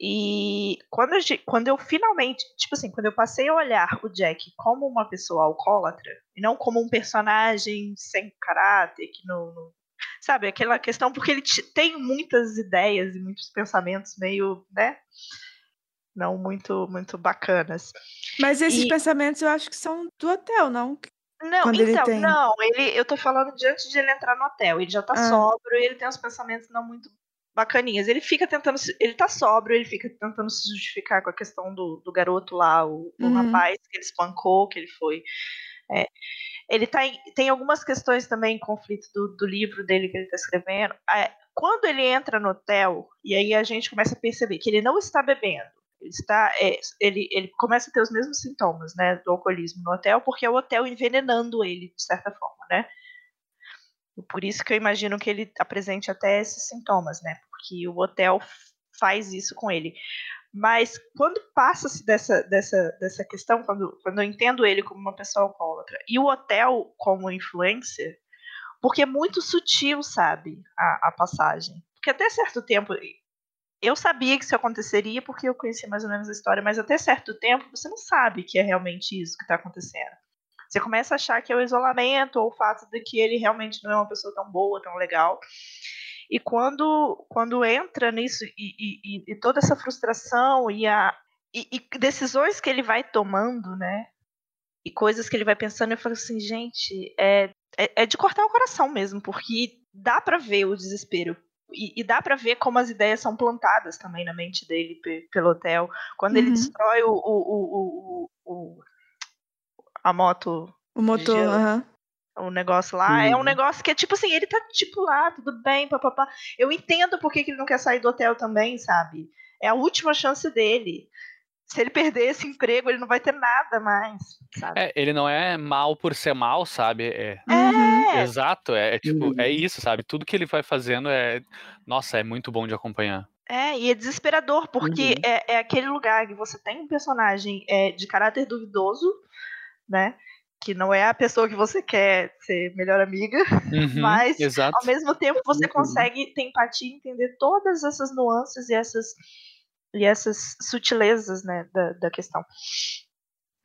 E quando eu, quando eu finalmente, tipo assim, quando eu passei a olhar o Jack como uma pessoa alcoólatra, e não como um personagem sem caráter, que não, não sabe, aquela questão, porque ele tem muitas ideias e muitos pensamentos meio, né, não muito, muito bacanas. Mas esses E- pensamentos eu acho que são do hotel, não? Não, Quando ele então, tem. não, ele, eu tô falando de antes de ele entrar no hotel, ele já tá Ah. sóbrio e ele tem uns pensamentos não muito bacaninhas. Ele fica tentando, ele tá sóbrio, ele fica tentando se justificar com a questão do, do garoto lá, o, o Uhum. rapaz que ele espancou, que ele foi. é. ele tá em- tem algumas questões também, conflito do, do livro dele que ele tá escrevendo. É, quando ele entra no hotel, e aí a gente começa a perceber que ele não está bebendo. Ele, está, é, ele, ele começa a ter os mesmos sintomas né, do alcoolismo no hotel, porque é o hotel envenenando ele, de certa forma, né? Por isso que eu imagino que ele apresente até esses sintomas, né? Porque o hotel faz isso com ele. Mas quando passa-se dessa, dessa, dessa questão, quando, quando eu entendo ele como uma pessoa alcoólatra, e o hotel como influencer, porque é muito sutil, sabe, a, a passagem. Porque até certo tempo, eu sabia que isso aconteceria porque eu conhecia mais ou menos a história, mas até certo tempo você não sabe que é realmente isso que está acontecendo. Você começa a achar que é o isolamento ou o fato de que ele realmente não é uma pessoa tão boa, tão legal. E quando, quando entra nisso e, e, e toda essa frustração e, a, e, e, decisões que ele vai tomando, né? E coisas que ele vai pensando, eu falo assim, gente, é, é, é de cortar o coração mesmo, porque dá para ver o desespero. E, e dá para ver como as ideias são plantadas também na mente dele pelo hotel. Quando uhum. ele destrói o, o, o, o, a moto. O motor, aham o negócio lá. Uhum. É um negócio que é tipo assim, ele tá tipo lá, tudo bem, papapá. Eu entendo por que, que ele não quer sair do hotel também, sabe? É a última chance dele. Se ele perder esse emprego, ele não vai ter nada mais, sabe? É, ele não é mal por ser mal, sabe? É. é. Exato, é, é tipo, uhum. é isso, sabe? Tudo que ele vai fazendo é. Nossa, é muito bom de acompanhar. É, e é desesperador, porque uhum. é, é aquele lugar que você tem um personagem é, de caráter duvidoso, né? que não é a pessoa que você quer ser melhor amiga, uhum, mas exato. ao mesmo tempo você uhum. consegue ter empatia e entender todas essas nuances e essas, e essas sutilezas né, da, da questão.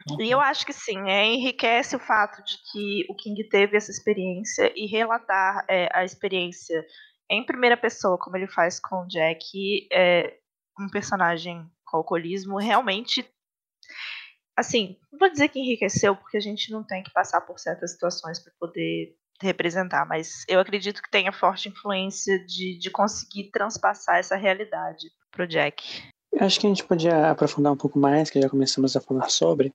Uhum. E eu acho que sim, é, enriquece o fato de que o King teve essa experiência e relatar é, a experiência em primeira pessoa, como ele faz com o Jack, é, um personagem com alcoolismo, realmente assim, não vou dizer que enriqueceu, porque a gente não tem que passar por certas situações para poder representar, mas eu acredito que tenha forte influência de, de conseguir transpassar essa realidade pro Jack. Acho que a gente podia aprofundar um pouco mais, que já começamos a falar sobre.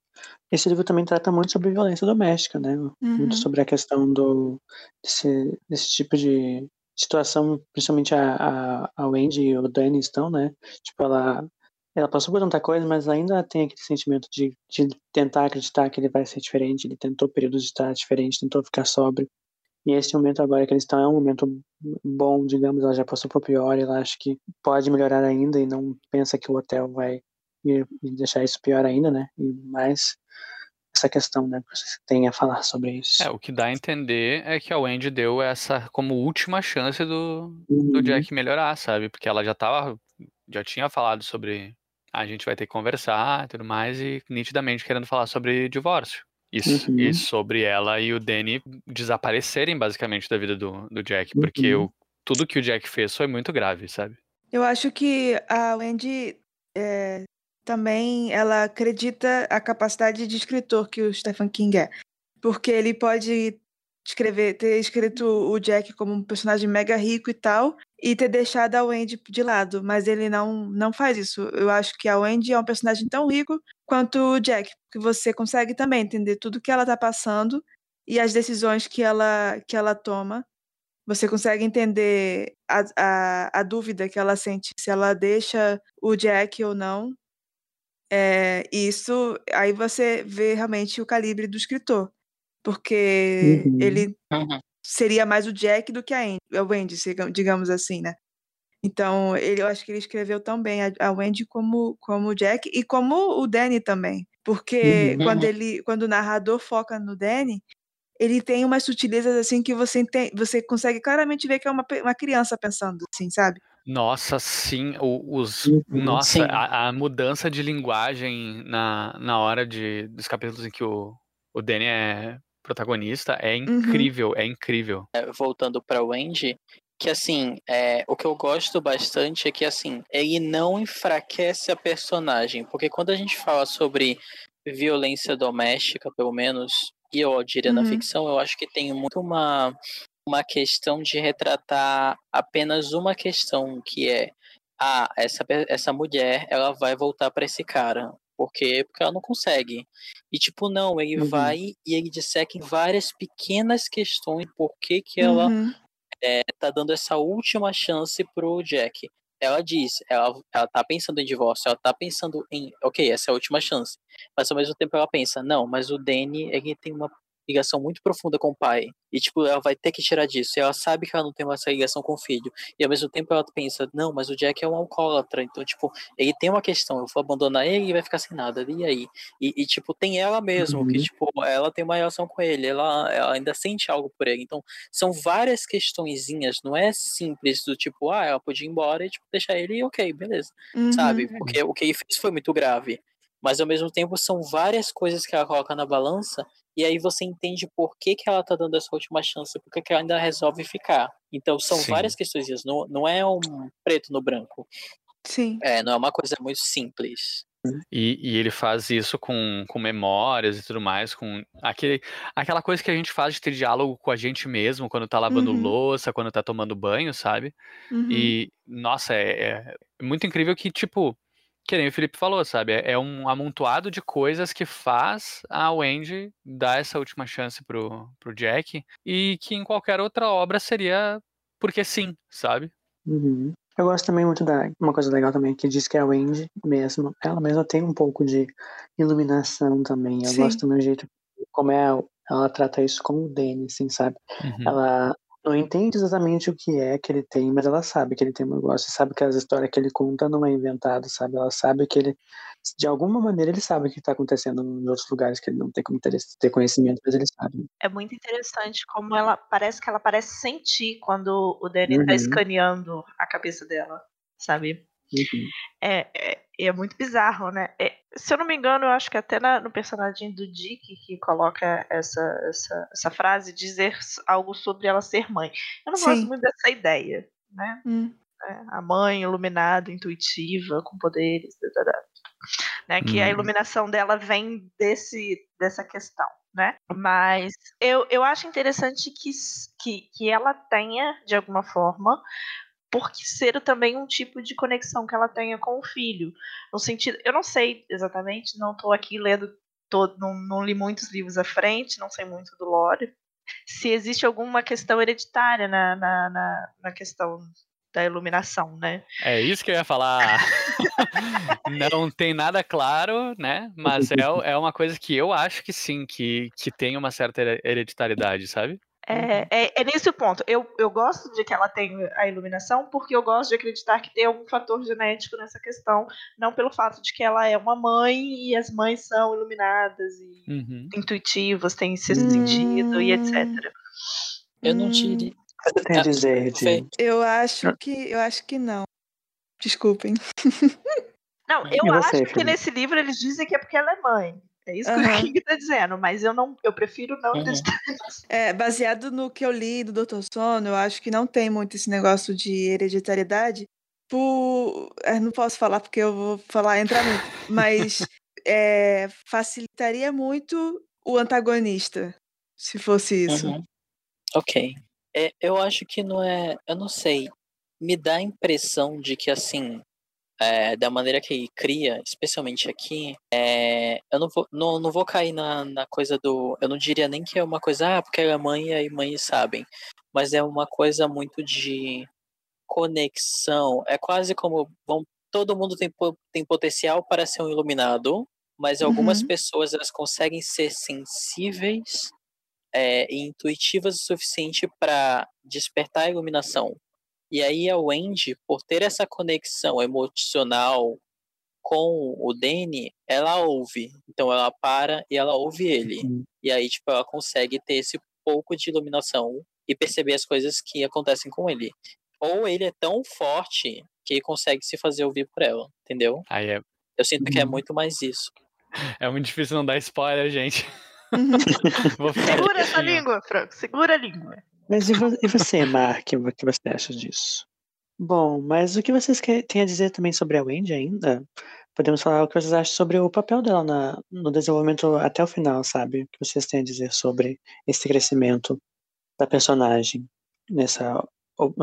Esse livro também trata muito sobre violência doméstica, né? Uhum. Muito sobre a questão do desse, desse tipo de situação, principalmente a, a, a Wendy e o Danny estão, né? Tipo, ela ela passou por tanta coisa, mas ainda tem aquele sentimento de, de tentar acreditar que ele vai ser diferente. Ele tentou períodos de estar diferente, tentou ficar sóbrio. E esse momento agora que eles estão é um momento bom, digamos, ela já passou por pior, ela acha que pode melhorar ainda e não pensa que o hotel vai ir, deixar isso pior ainda, né? E mais essa questão, né, que você tem a falar sobre isso. É, o que dá a entender é que a Wendy deu essa como última chance do, uhum. do Jack melhorar, sabe? Porque ela já tava, já tinha falado sobre a gente vai ter que conversar e tudo mais, e nitidamente querendo falar sobre divórcio. Isso, uhum. e sobre ela e o Danny desaparecerem basicamente da vida do, do Jack, porque uhum. o, tudo que o Jack fez foi muito grave, sabe? Eu acho que a Wendy é, também ela acredita a capacidade de escritor que o Stephen King é. Porque ele pode escrever, ter escrito o Jack como um personagem mega rico e tal, e ter deixado a Wendy de lado, mas ele não não faz isso. Eu acho que a Wendy é um personagem tão rico quanto o Jack, que você consegue também entender tudo que ela tá passando e as decisões que ela que ela toma. Você consegue entender a, a, a dúvida que ela sente se ela deixa o Jack ou não. É, isso aí você vê realmente o calibre do escritor porque uhum. ele uhum. seria mais o Jack do que a Andy, a Wendy, digamos assim, né? Então, ele, eu acho que ele escreveu tão bem a, a Wendy como, como o Jack e como o Danny também. Porque uhum. quando ele quando o narrador foca no Danny, ele tem umas sutilezas assim que você tem, você consegue claramente ver que é uma, uma criança pensando, assim, sabe? Nossa, sim, os, uhum, nossa, sim. A, a, mudança de linguagem na, na hora de, dos capítulos em que o, o Danny é protagonista é uhum. incrível, uhum. é incrível. É, voltando para Wendy, que assim, é, o que eu gosto bastante é que assim, ele não enfraquece a personagem, porque quando a gente fala sobre violência doméstica, pelo menos, e eu diria uhum. na ficção, eu acho que tem muito uma uma questão de retratar apenas uma questão que é ah, essa, essa mulher ela vai voltar para esse cara porque, porque ela não consegue. E tipo, não, ele uhum. vai e ele disseca em várias pequenas questões por que, que ela uhum. é, tá dando essa última chance pro Jack. Ela diz, ela, ela tá pensando em divórcio, ela tá pensando em, ok, essa é a última chance. Mas ao mesmo tempo ela pensa, não, mas o Danny, ele tem uma ligação muito profunda com o pai. E, tipo, ela vai ter que tirar disso. E ela sabe que ela não tem mais essa ligação com o filho. E ao mesmo tempo ela pensa, não, mas o Jack é um alcoólatra. Então, tipo, ele tem uma questão. Eu vou abandonar ele e vai ficar sem nada. E aí? E, e tipo, tem ela mesmo, Uhum. que, tipo, ela tem uma relação com ele. Ela, ela ainda sente algo por ele. Então, são várias questõezinhas. Não é simples do tipo, ah, ela podia ir embora e, tipo, deixar ele e ok, beleza Uhum. sabe? Porque o que ele fez foi muito grave. Mas ao mesmo tempo são várias coisas que ela coloca na balança e aí você entende por que, que ela tá dando essa última chance, porque que ela ainda resolve ficar. Então são Sim. várias questões, não, não é um preto no branco. Sim. É, não é uma coisa muito simples. E, e ele faz isso com, com memórias e tudo mais, com aquele, aquela coisa que a gente faz de ter diálogo com a gente mesmo quando tá lavando Uhum. louça, quando tá tomando banho, sabe? Uhum. E, nossa, é, é muito incrível que, tipo, que nem o Felipe falou, sabe? É, é um amontoado de coisas que faz a Wendy dar essa última chance pro, pro Jack e que em qualquer outra obra seria porque sim, sabe? Uhum. Eu gosto também muito da. Uma coisa legal também, que diz que a Wendy mesmo, ela mesma tem um pouco de iluminação também. Eu Sim. gosto do jeito como é, ela trata isso com o Danny, assim, sabe? Uhum. Ela não entende exatamente o que é que ele tem, mas ela sabe que ele tem um negócio, sabe que as histórias que ele conta não é inventado, sabe? Ela sabe que ele, de alguma maneira, ele sabe o que está acontecendo em outros lugares que ele não tem como ter, conhecimento, mas ele sabe. É muito interessante como ela parece que ela parece sentir quando o Danny tá Uhum. escaneando a cabeça dela, sabe? Uhum. É, é, é muito bizarro, né? É, se eu não me engano, eu acho que até na- no personagem do Dick que coloca essa, essa, essa frase, dizer algo sobre ela ser mãe. Eu não Sim. gosto muito dessa ideia, né? Hum. É, A mãe iluminada, intuitiva, com poderes, tarará. né? Que a Hum. iluminação dela vem desse, dessa questão, né? Mas eu, eu acho interessante que, que, que ela tenha, de alguma forma, porque ser também um tipo de conexão que ela tenha com o filho. No sentido, eu não sei exatamente, não estou aqui lendo todo, não, não li muitos livros à frente, não sei muito do lore. Se existe alguma questão hereditária na, na, na, na questão da iluminação, né? É isso que eu ia falar. Não tem nada claro, né? Mas é, é uma coisa que eu acho que sim, que, que tem uma certa here- hereditariedade, sabe? É, é, é nesse o ponto. Eu, eu gosto de que ela tenha a iluminação, porque eu gosto de acreditar que tem algum fator genético nessa questão, não pelo fato de que ela é uma mãe e as mães são iluminadas e Uhum. intuitivas, têm sexto Hum. sentido e etc. Eu não Hum. diria. O que você tem a Ah, dizer de. Eu acho que. Eu acho que não. Desculpem. Não, eu você, acho que Felipe? nesse livro eles dizem que é porque ela é mãe. É isso que Aham. o King tá dizendo, mas eu não, eu prefiro não Uhum. acreditar. É, baseado no que eu li do Dr. Sono, eu acho que não tem muito esse negócio de hereditariedade. Por... é, não posso falar porque eu vou falar entrar muito, mas é, facilitaria muito o antagonista, se fosse isso. Uhum. Ok. É, eu acho que não é. Eu não sei. Me dá a impressão de que, assim, é, da maneira que ele cria, especialmente aqui, é, eu não vou, não, não vou cair na, na coisa do. Eu não diria nem que é uma coisa, ah, porque ela é mãe e aí mães sabem. Mas é uma coisa muito de conexão. É quase como. Vão, todo mundo tem, tem potencial para ser um iluminado, mas algumas Uhum. pessoas elas conseguem ser sensíveis é, e intuitivas o suficiente para despertar a iluminação. E aí a Wendy, por ter essa conexão emocional com o Danny, ela ouve. Então ela para e ela ouve ele. Hum. E aí, tipo, ela consegue ter esse pouco de iluminação e perceber as coisas que acontecem com ele. Ou ele é tão forte que consegue se fazer ouvir por ela, entendeu? Aí é, Eu sinto que é Uhum. muito mais isso. é muito difícil não dar spoiler, gente. Uhum. Segura essa língua, Franco, segura a língua. Mas e, vo- você, Mark, o que você acha disso? Bom, mas o que vocês têm a dizer também sobre a Wendy ainda? Podemos falar o que vocês acham sobre o papel dela na, no desenvolvimento até o final, sabe? O que vocês têm a dizer sobre esse crescimento da personagem nessa,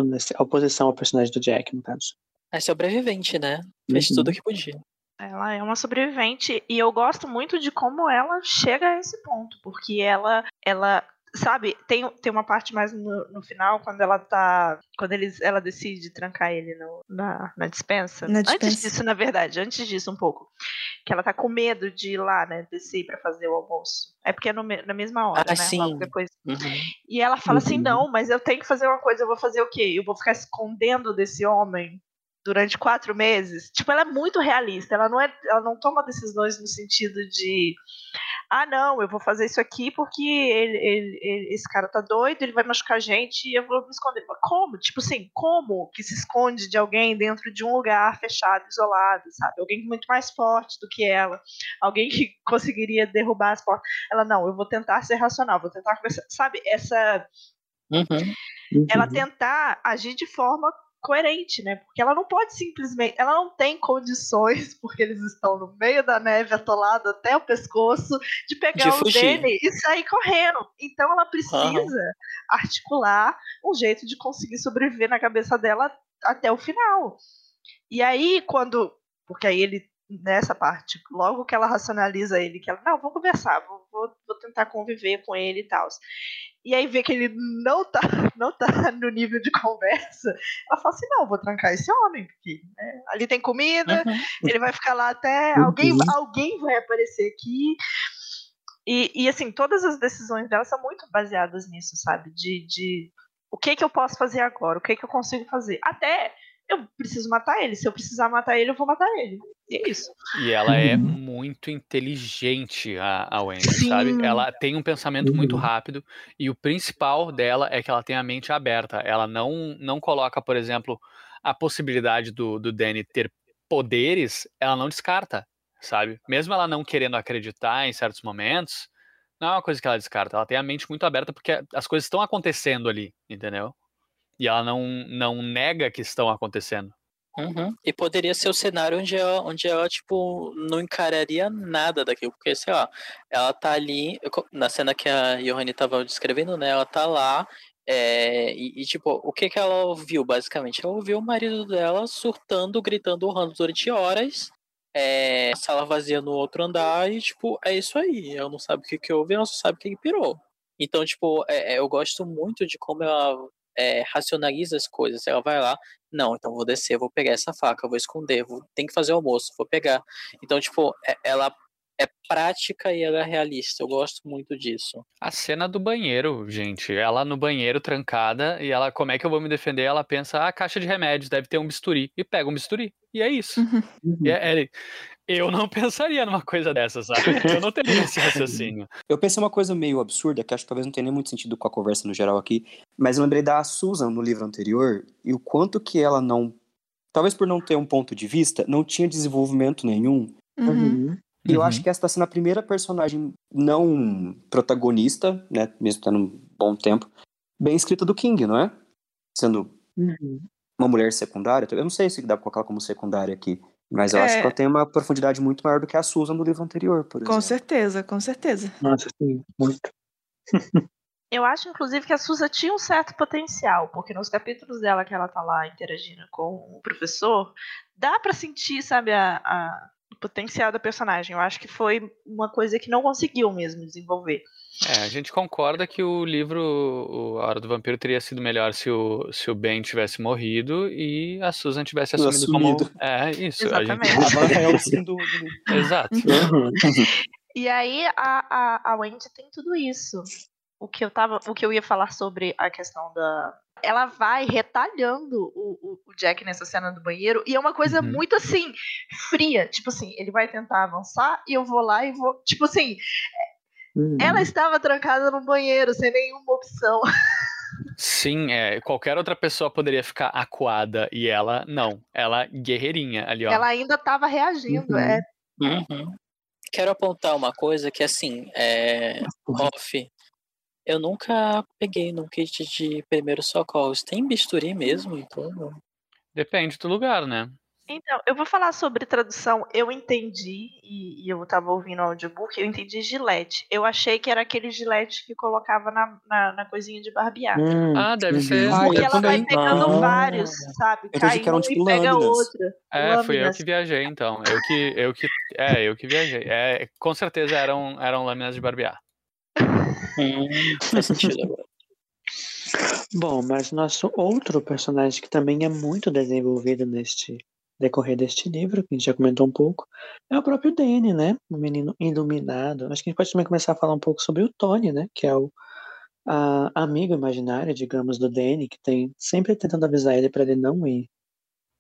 nessa oposição ao personagem do Jack, no caso. É sobrevivente, né? Fez Uhum. tudo o que podia. Ela é uma sobrevivente e eu gosto muito de como ela chega a esse ponto, porque ela ela sabe, tem, tem uma parte mais no, no final, quando ela tá. Quando eles, ela decide trancar ele no, na, na dispensa. Na Antes disso, na verdade, antes disso um pouco. Que ela tá com medo de ir lá, né? Descer pra fazer o almoço. É porque é no na mesma hora, Ah, né? sim. Logo depois. Uhum. E ela fala assim: Uhum. não, mas eu tenho que fazer uma coisa, eu vou fazer o quê? Eu vou ficar escondendo desse homem durante quatro meses. Tipo, ela é muito realista, ela não, é, ela não toma decisões no sentido de. Ah, não, eu vou fazer isso aqui porque ele, ele- ele- esse cara tá doido, ele vai machucar a gente e eu vou me esconder. Mas Como? Tipo assim, como que se esconde de alguém dentro de um lugar fechado, isolado, sabe? Alguém muito mais forte do que ela, alguém que conseguiria derrubar as portas. Ela, não, eu vou tentar ser racional, vou tentar conversar. Sabe, essa Uhum. ela tentar agir de forma coerente, né? Porque ela não pode simplesmente, ela não tem condições, porque eles estão no meio da neve atolado até o pescoço, de pegar De dele e sair correndo. Então ela precisa articular um jeito de conseguir sobreviver na cabeça dela até o final. E aí quando, porque aí ele nessa parte, logo que ela racionaliza ele, que ela, não, vou conversar, vou, vou, vou tentar conviver com ele e tal. E aí vê que ele não tá, não tá no nível de conversa, ela fala assim, não, vou trancar esse homem, porque né, ali tem comida, Uhum. ele vai ficar lá até. Alguém, alguém vai aparecer aqui. E, e, assim, todas as decisões dela são muito baseadas nisso, sabe? De, de o que que eu posso fazer agora, o que que eu consigo fazer. Até eu preciso matar ele. Se eu precisar matar ele, eu vou matar ele. E é isso. E ela é Uhum. muito inteligente, a, a Wendy, Sim. sabe? Ela tem um pensamento muito Uhum. rápido e o principal dela é que ela tem a mente aberta. Ela não, não coloca, por exemplo, a possibilidade do, do Danny ter poderes, ela não descarta, sabe? Mesmo ela não querendo acreditar em certos momentos, não é uma coisa que ela descarta. Ela tem a mente muito aberta porque as coisas estão acontecendo ali, entendeu? E ela não, não nega que estão acontecendo. Uhum. E poderia ser o cenário onde ela, onde ela, tipo, não encararia nada daquilo. Porque, sei lá, ela tá ali, na cena que a Johanny tava descrevendo, né? Ela tá lá, é, e, e, tipo, o que que ela ouviu, basicamente? Ela ouviu o marido dela surtando, gritando, urrando durante horas. É, sala vazia no outro andar e, tipo, é isso aí. Ela não sabe o que que houve, ela só sabe que ele pirou. Então, tipo, é- é, eu gosto muito de como ela é, racionaliza as coisas. Ela vai lá, não, então vou descer, vou pegar essa faca, vou esconder, vou, tem que fazer o almoço, vou pegar. Então, tipo, é- ela é prática e ela é realista. Eu gosto muito disso. A cena do banheiro, gente. Ela no banheiro trancada e ela, como é que eu vou me defender? Ela pensa, ah, caixa de remédios, deve ter um bisturi. E pega um bisturi. E é isso. Uhum. E é- é- eu não pensaria numa coisa dessa, sabe? Eu não teria esse raciocínio. Eu pensei uma coisa meio absurda, que acho que talvez não tenha nem muito sentido com a conversa no geral aqui, mas eu lembrei da Susan no livro anterior e o quanto que ela não. Talvez por não ter um ponto de vista, não tinha desenvolvimento nenhum. Uhum. Uhum. E eu Uhum. acho que essa tá sendo a primeira personagem não protagonista, né? Mesmo tendo um bom tempo, bem escrita do King, não é? Sendo Uhum. uma mulher secundária. Eu não sei se dá pra colocar ela como secundária aqui, mas eu acho É. que ela tem uma profundidade muito maior do que a Susan do livro anterior, por exemplo. Com certeza, com certeza. Nossa, sim, muito. Eu acho, inclusive, que a Susa tinha um certo potencial, porque nos capítulos dela que ela tá lá interagindo com o professor, dá pra sentir, sabe, a, a- potencial da personagem. Eu acho que foi uma coisa que não conseguiu mesmo desenvolver. É, a gente concorda que o livro o A Hora do Vampiro teria sido melhor se o, se o Ben tivesse morrido e a Susan tivesse assumido, Assumido. como. É, isso. A Exatamente. gente... A Van Helsing do, do- Exato. Uhum. E aí a, a, a Wendy tem tudo isso. O que eu tava, o que eu ia falar sobre a questão da ela vai retalhando o, o, o Jack nessa cena do banheiro e é uma coisa Uhum. muito assim fria, tipo assim, ele vai tentar avançar e eu vou lá e vou, tipo assim, Uhum. ela estava trancada no banheiro sem nenhuma opção. Sim, é, qualquer outra pessoa poderia ficar acuada e ela não. Ela guerreirinha ali, ó. Ela ainda estava reagindo, Uhum. é. Uhum. Quero apontar uma coisa que, assim, é off. Eu nunca peguei num kit de primeiros socorros. Tem bisturi mesmo, então. Depende do lugar, né? Então, eu vou falar sobre tradução. Eu entendi, e, e eu tava ouvindo o audiobook, eu entendi gilete. Eu achei que era aquele gilete que colocava na, na, na coisinha de barbear. Hum, Ah, deve ser. Ah, Porque eu ela vai também. pegando Ah. vários, sabe? Eu Cai entendi que eram, um tipo, e pega lâminas. outra. É, fui eu Lâminas. que viajei, então. Eu que, eu que, é, eu que viajei. É, com certeza eram, eram lâminas de barbear. Bom, mas nosso outro personagem que também é muito desenvolvido neste decorrer deste livro, que a gente já comentou um pouco, é o próprio Danny, né? O menino iluminado. Acho que a gente pode também começar a falar um pouco sobre o Tony, né? Que é o amigo imaginário, digamos, do Danny, que tem sempre tentando avisar ele para ele não ir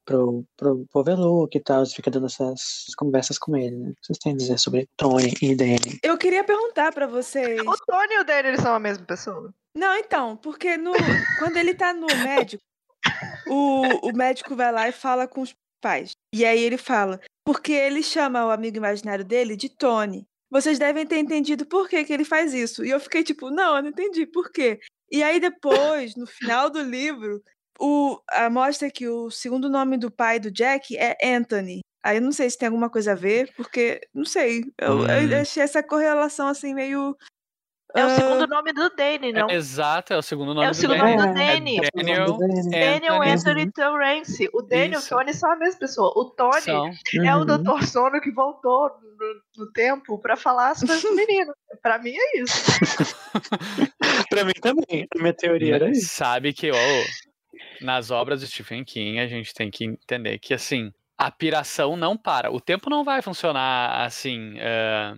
pro, pro, pro Overlook e tal, fica dando essas conversas com ele, né? O que vocês têm a dizer sobre Tony e Danny? Eu queria perguntar pra vocês. O Tony e o Danny, eles são a mesma pessoa? Não, então, porque no, quando ele tá no médico, o, o médico vai lá e fala com os pais. E aí ele fala, porque ele chama o amigo imaginário dele de Tony. Vocês devem ter entendido por que, que ele faz isso. E eu fiquei tipo, não, eu não entendi por quê. E aí depois, no final do livro, o, a, mostra que o segundo nome do pai do Jack é Anthony. Aí eu não sei se tem alguma coisa a ver, porque, não sei, eu, Hum. eu achei essa correlação assim meio. É o ah, segundo nome do Danny, não? É, exato, é o segundo nome É o do segundo Danny. nome do É, Danny. é o Daniel, nome do Danny. Daniel Anthony. Anthony Torrance. O Danny e o. Tony são a mesma pessoa. O Tony São. é o Uhum. Dr. Sono que voltou no, no tempo pra falar as coisas do menino. Pra mim é isso. pra mim também. A minha teoria era isso. Sabe que, ó, nas obras do Stephen King, a gente tem que entender que, assim, a piração não para. O tempo não vai funcionar, assim, eh,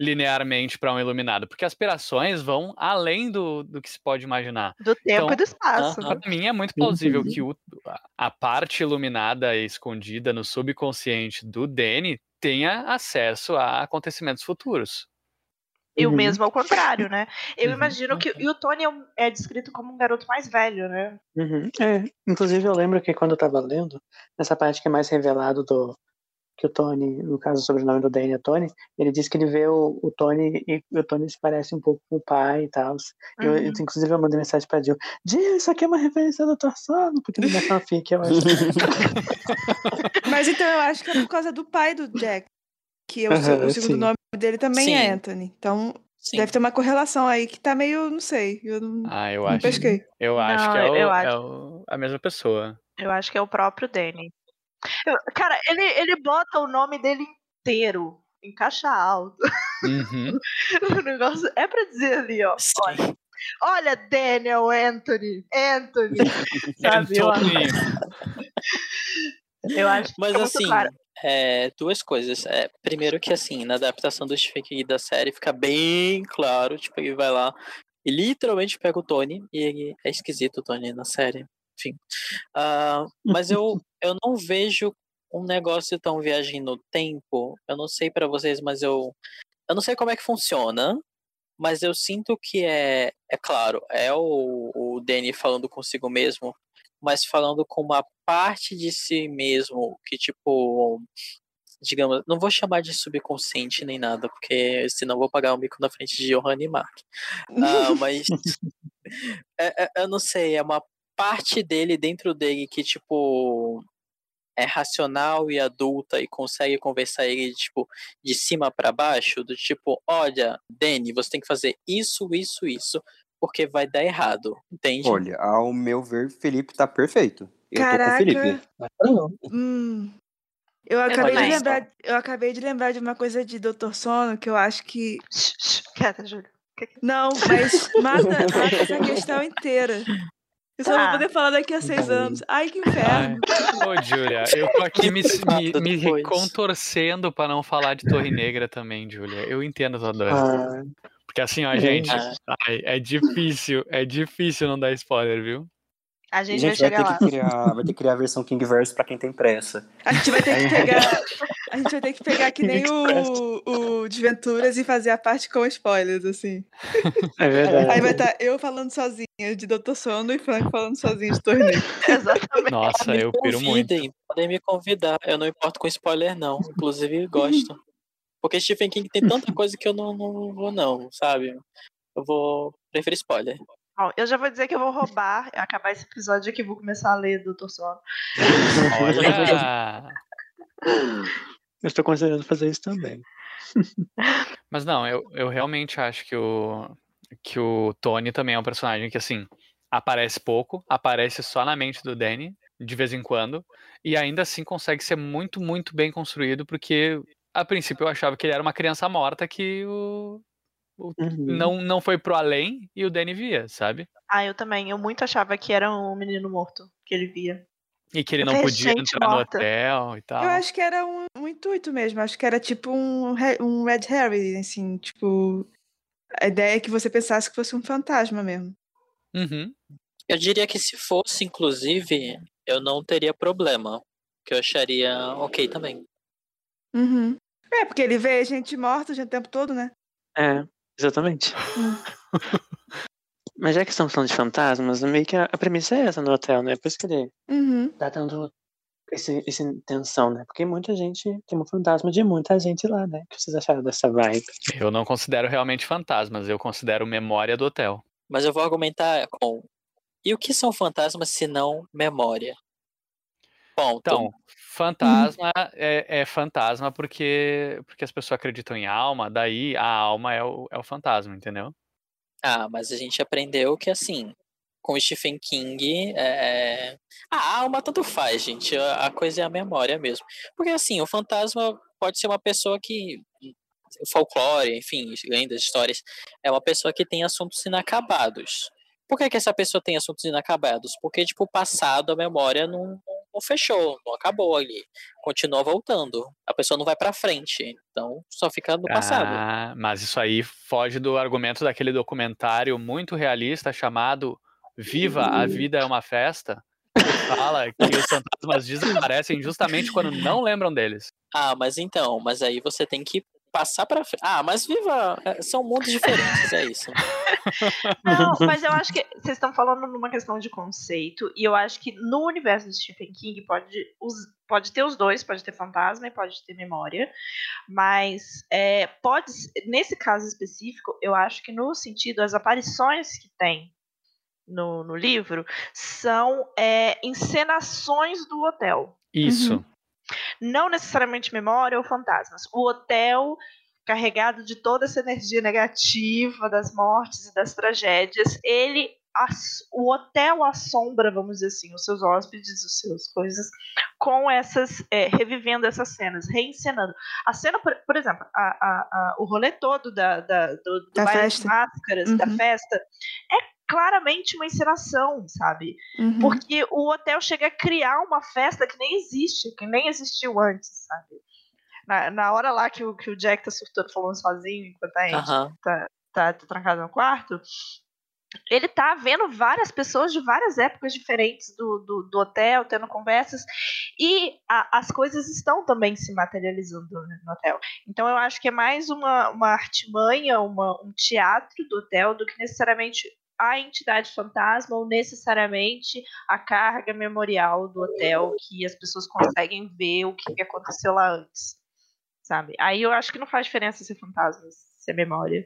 linearmente para um iluminado, porque as pirações vão além do, do que se pode imaginar. Do tempo Então, e do espaço. Para mim é muito plausível Uhum. que o- a- a parte iluminada e escondida no subconsciente do Danny tenha acesso a acontecimentos futuros. E o Uhum. mesmo ao contrário, né? Eu Uhum. imagino que. E o Tony é é descrito como um garoto mais velho, né? Uhum. É, inclusive eu lembro que quando eu tava lendo, nessa parte que é mais revelado do que o Tony, no caso o sobrenome do Danny é Tony, ele diz que ele vê o, o Tony e o Tony se parece um pouco com o pai e tal. Eu, eu, Uhum. inclusive eu mandei mensagem pra Jill, Jill, isso aqui é uma referência do Dr. Sono, porque na minha fanfic eu acho. Mas então eu acho que é por causa do pai do Jack. Que é o, Aham, o segundo sim. nome dele também é Sim. Anthony. Então Sim. deve ter uma correlação aí que tá meio, não sei. Eu não, Ah, eu não acho. pesquei. Eu acho Não, que é, o- é acho. o- a mesma pessoa. Eu acho que é o próprio Danny. Eu- cara, ele, ele bota o nome dele inteiro em caixa alta. Uhum. O negócio é pra dizer ali, ó. Sim. Olha, olha Daniel Anthony. Anthony. Sabe? Eu, acho- Anthony. eu acho que Mas assim, claro. É, duas coisas. É, primeiro que assim, na adaptação do Stephen King da série fica bem claro, tipo, ele vai lá e literalmente pega o Tony e ele é esquisito o Tony na série. Enfim. Ah, mas eu, eu não vejo um negócio tão viagem no tempo. Eu não sei pra vocês, mas eu eu não sei como é que funciona, mas eu sinto que é é claro, é o, o Danny falando consigo mesmo, mas falando com uma parte de si mesmo que, tipo, digamos, não vou chamar de subconsciente nem nada, porque senão vou pagar o mico na frente de Johan e Mark. Ah, mas é- é- eu não sei, é uma parte dele dentro dele que, tipo, é racional e adulta e consegue conversar ele, tipo, de cima pra baixo, do tipo, olha, Danny, você tem que fazer isso, isso, isso, porque vai dar errado, entende? Olha, ao meu ver, Felipe tá perfeito. Eu tô com o Caraca. Felipe. Hum. Eu acabei de também. lembrar. Eu acabei de lembrar de uma coisa de Dr. Sono que eu acho que. Quieta, Júlia. Não, mas mata, mata essa questão inteira. Eu só Tá. vou poder falar daqui a seis anos. Ai, que inferno. Ai. Ô, Júlia, eu tô aqui me, me, me contorcendo pra não falar de Torre Negra também, Júlia. Eu entendo a tua dor. Ah, Porque assim, ó, É. gente, ai, é difícil, é difícil não dar spoiler, viu? A A gente, gente vai vai chegar ter lá. que criar, vai ter que criar a versão Kingverse pra quem tem pressa. A gente vai ter que pegar. A gente vai ter que pegar que nem o, o Desventuras e fazer a parte com spoilers, assim. é verdade. Aí vai estar eu falando sozinha de Dr. Sono e Frank falando sozinho de Torneio. Exatamente. Nossa, me eu piro muito. podem me convidar. Eu não importo com spoiler, não. Inclusive, gosto. Porque Stephen King tem tanta coisa que eu não, não vou, não, sabe? Eu vou. Prefiro spoiler. Bom, eu já vou dizer que eu vou roubar, acabar esse episódio aqui, vou começar a ler Doutor Sono. Olha! Eu estou considerando fazer isso também. Mas não, eu, eu realmente acho que o, que o Tony também é um personagem que, assim, aparece pouco, aparece só na mente do Danny, de vez em quando, e ainda assim consegue ser muito, muito bem construído, porque a princípio eu achava que ele era uma criança morta que o, o- Uhum. não, não foi pro além e o Danny via, sabe? Ah, eu também. Eu muito achava que era um menino morto que ele via. E que ele não podia entrar no morta. hotel e tal. Eu acho que era um, um intuito mesmo. Acho que era tipo um, um Red Harry, assim, tipo. A ideia é que você pensasse que fosse um fantasma mesmo. Uhum. Eu diria que se fosse, inclusive, eu não teria problema. Que eu acharia ok também. Uhum. É, porque ele vê gente morta o tempo todo, né? É, exatamente. Mas já que estamos falando de fantasmas, meio que a, a premissa é essa no hotel, né? Por isso que ele Uhum. tá dando esse, essa intenção, né? Porque muita gente tem um fantasma de muita gente lá, né? O que vocês acharam dessa vibe? Eu não considero realmente fantasmas, eu considero memória do hotel. Mas eu vou argumentar com. E o que são fantasmas se não memória? Ponto. Então, fantasma é, é fantasma porque, porque as pessoas acreditam em alma, daí a alma é o, é o fantasma, entendeu? Ah, mas a gente aprendeu que assim, com Stephen King, é... a alma tanto faz, gente. A a coisa é a memória mesmo. Porque assim, o fantasma pode ser uma pessoa que. Folclore, enfim, lendas, histórias, é uma pessoa que tem assuntos inacabados. Por que, que essa pessoa tem assuntos inacabados? Porque, tipo, o passado, a memória não, não fechou, não acabou ali. Continua voltando. A pessoa não vai pra frente. Então, só fica no passado. Ah, mas isso aí foge do argumento daquele documentário muito realista chamado Viva, a Vida é uma Festa, que fala que os fantasmas desaparecem justamente quando não lembram deles. Ah, mas então, mas aí você tem que passar pra frente. Ah, mas viva! é, São mundos diferentes, é isso. Não, mas eu acho que vocês estão falando numa questão de conceito, e eu acho que no universo de Stephen King pode, os- pode ter os dois, pode ter fantasma e pode ter memória, mas é, pode, nesse caso específico, eu acho que no sentido, as aparições que tem no, no livro são é, encenações do hotel Isso. Não necessariamente memória ou fantasmas. O hotel carregado de toda essa energia negativa das mortes e das tragédias, ele o hotel assombra, vamos dizer assim, os seus hóspedes, os seus coisas, com essas, é, revivendo essas cenas, reencenando. A cena, por, por exemplo, a, a- a- o rolê todo da, da, do, do Da festa. máscaras, da Uhum. festa, é claramente uma encenação, sabe? Uhum. Porque o hotel chega a criar uma festa que nem existe, que nem existiu antes, sabe? Na, na hora lá que o, que o Jack tá surtando falando sozinho, enquanto a Andy Aham. tá, tá, tá trancado no quarto, ele tá vendo várias pessoas de várias épocas diferentes do, do, do hotel, tendo conversas, e a- as coisas estão também se materializando no hotel. Então eu acho que é mais uma, uma artimanha, uma, um teatro do hotel, do que necessariamente a entidade fantasma ou necessariamente a carga memorial do hotel que as pessoas conseguem ver o que aconteceu lá antes, sabe? Aí eu acho que não faz diferença ser fantasma, ser memória.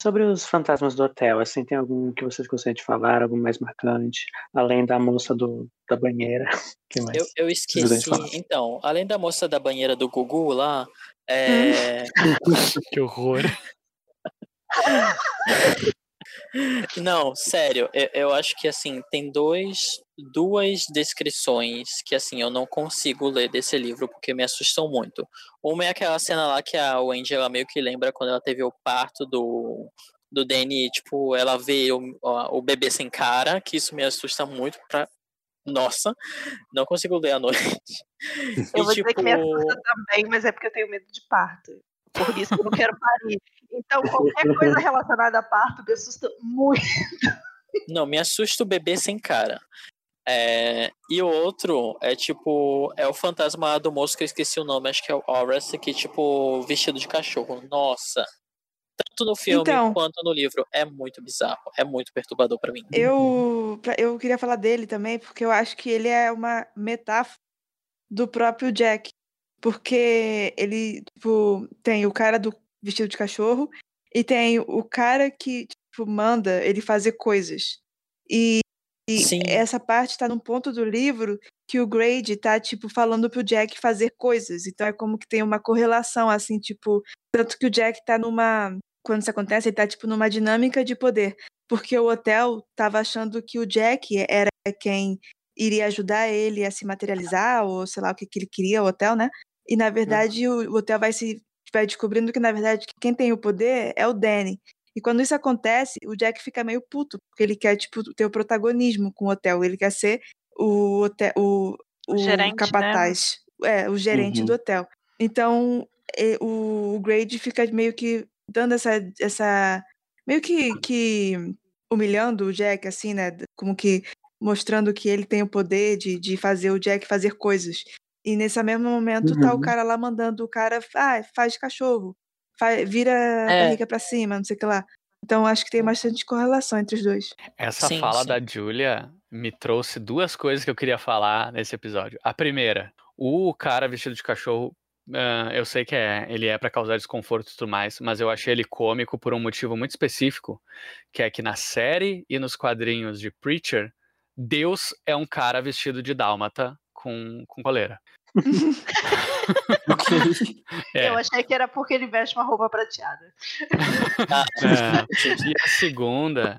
Sobre os fantasmas do hotel, assim, tem algum que vocês gostariam de falar, algum mais marcante? Além da moça do, da banheira. que mais? Eu, eu esqueci. Então, além da moça da banheira do Gugu lá, é. Que horror. Não, sério, eu, eu acho que assim, tem dois, duas descrições que assim, eu não consigo ler desse livro porque me assustam muito. Uma é aquela cena lá que a Wendy ela meio que lembra quando ela teve o parto do, do Danny, tipo, ela vê o, o bebê sem cara, que isso me assusta muito pra. Nossa, não consigo ler à noite. Eu E, vou dizer que me tipo, assusta também, mas é porque eu tenho medo de parto. Por isso que eu não quero parir. Então, qualquer coisa relacionada a parto me assusta muito. Não, me assusta o bebê sem cara. É, e o outro é tipo. É o fantasma lá do moço que eu esqueci o nome, acho que é o Horace, que tipo, vestido de cachorro. Nossa. Tanto no filme Então. quanto no livro. É muito bizarro. É muito perturbador pra mim. Eu, eu queria falar dele também, porque eu acho que ele é uma metáfora do próprio Jack. Porque ele, tipo, tem o cara do vestido de cachorro e tem o cara que, tipo, manda ele fazer coisas. E, e essa parte tá num ponto do livro que o Grade tá, tipo, falando pro Jack fazer coisas. Então é como que tem uma correlação, assim, tipo, tanto que o Jack tá numa. Quando isso acontece, ele tá, tipo, numa dinâmica de poder porque o hotel estava achando que o Jack era quem iria ajudar ele a se materializar, ou sei lá o que, que ele queria, o hotel, né? E na verdade o, o hotel vai se vai descobrindo que, na verdade, quem tem o poder é o Danny. E quando isso acontece, o Jack fica meio puto, porque ele quer, tipo, ter o protagonismo com o hotel. Ele quer ser o, hotel, o, o, O gerente, né? capataz, é, o gerente Uhum. do hotel. Então, e- o Grade fica meio que dando essa. essa meio que, que humilhando o Jack, assim, né? Como que mostrando que ele tem o poder de, de fazer o Jack fazer coisas. E nesse mesmo momento tá o Uhum. cara lá mandando o cara, ah, faz cachorro, fa- vira a É. barriga pra cima, não sei o que lá. Então acho que tem bastante correlação entre os dois. Essa Sim, fala sim. da Julia me trouxe duas coisas que eu queria falar nesse episódio. A primeira, o cara vestido de cachorro, ah, eu sei que é, ele é pra causar desconforto e tudo mais, mas eu achei ele cômico por um motivo muito específico, que é que na série e nos quadrinhos de Preacher, Deus é um cara vestido de dálmata com, com coleira. Ok. É. Eu achei que era porque ele veste uma roupa prateada. Ah, É. E a segunda,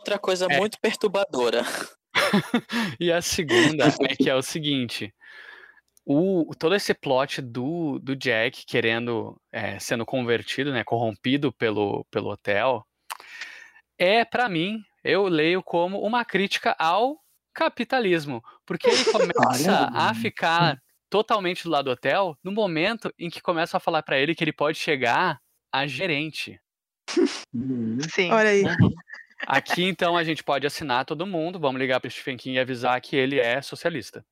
outra coisa É. muito perturbadora. E a segunda é que é o seguinte: o, todo esse plot do, do Jack querendo, é, sendo convertido, né, corrompido pelo, pelo hotel, é, pra mim, eu leio como uma crítica ao capitalismo. Porque ele começa a ficar totalmente do lado do hotel no momento em que começam a falar pra ele que ele pode chegar a gerente. Uhum. Sim. Olha aí. Aqui, então, a gente pode assinar todo mundo, vamos ligar pro Stephen King e avisar que ele é socialista.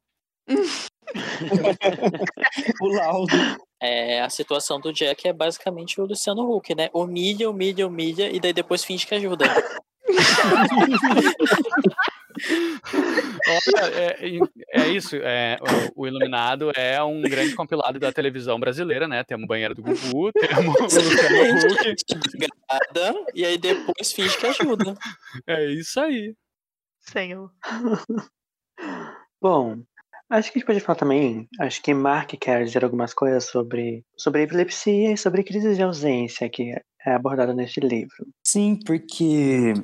o laudo. É, a situação do Jack é basicamente o Luciano Huck, né? Humilha, humilha, humilha e daí depois finge que ajuda. Olha, é, é isso. é, o, o Iluminado é um grande compilado da televisão brasileira, né? Temos o banheiro do Gugu, temos o e aí depois finge que ajuda. É isso aí. Senhor. Bom, acho que a gente pode falar também. Acho que Mark quer dizer algumas coisas sobre, sobre epilepsia e sobre crise de ausência que é abordada neste livro. Sim, porque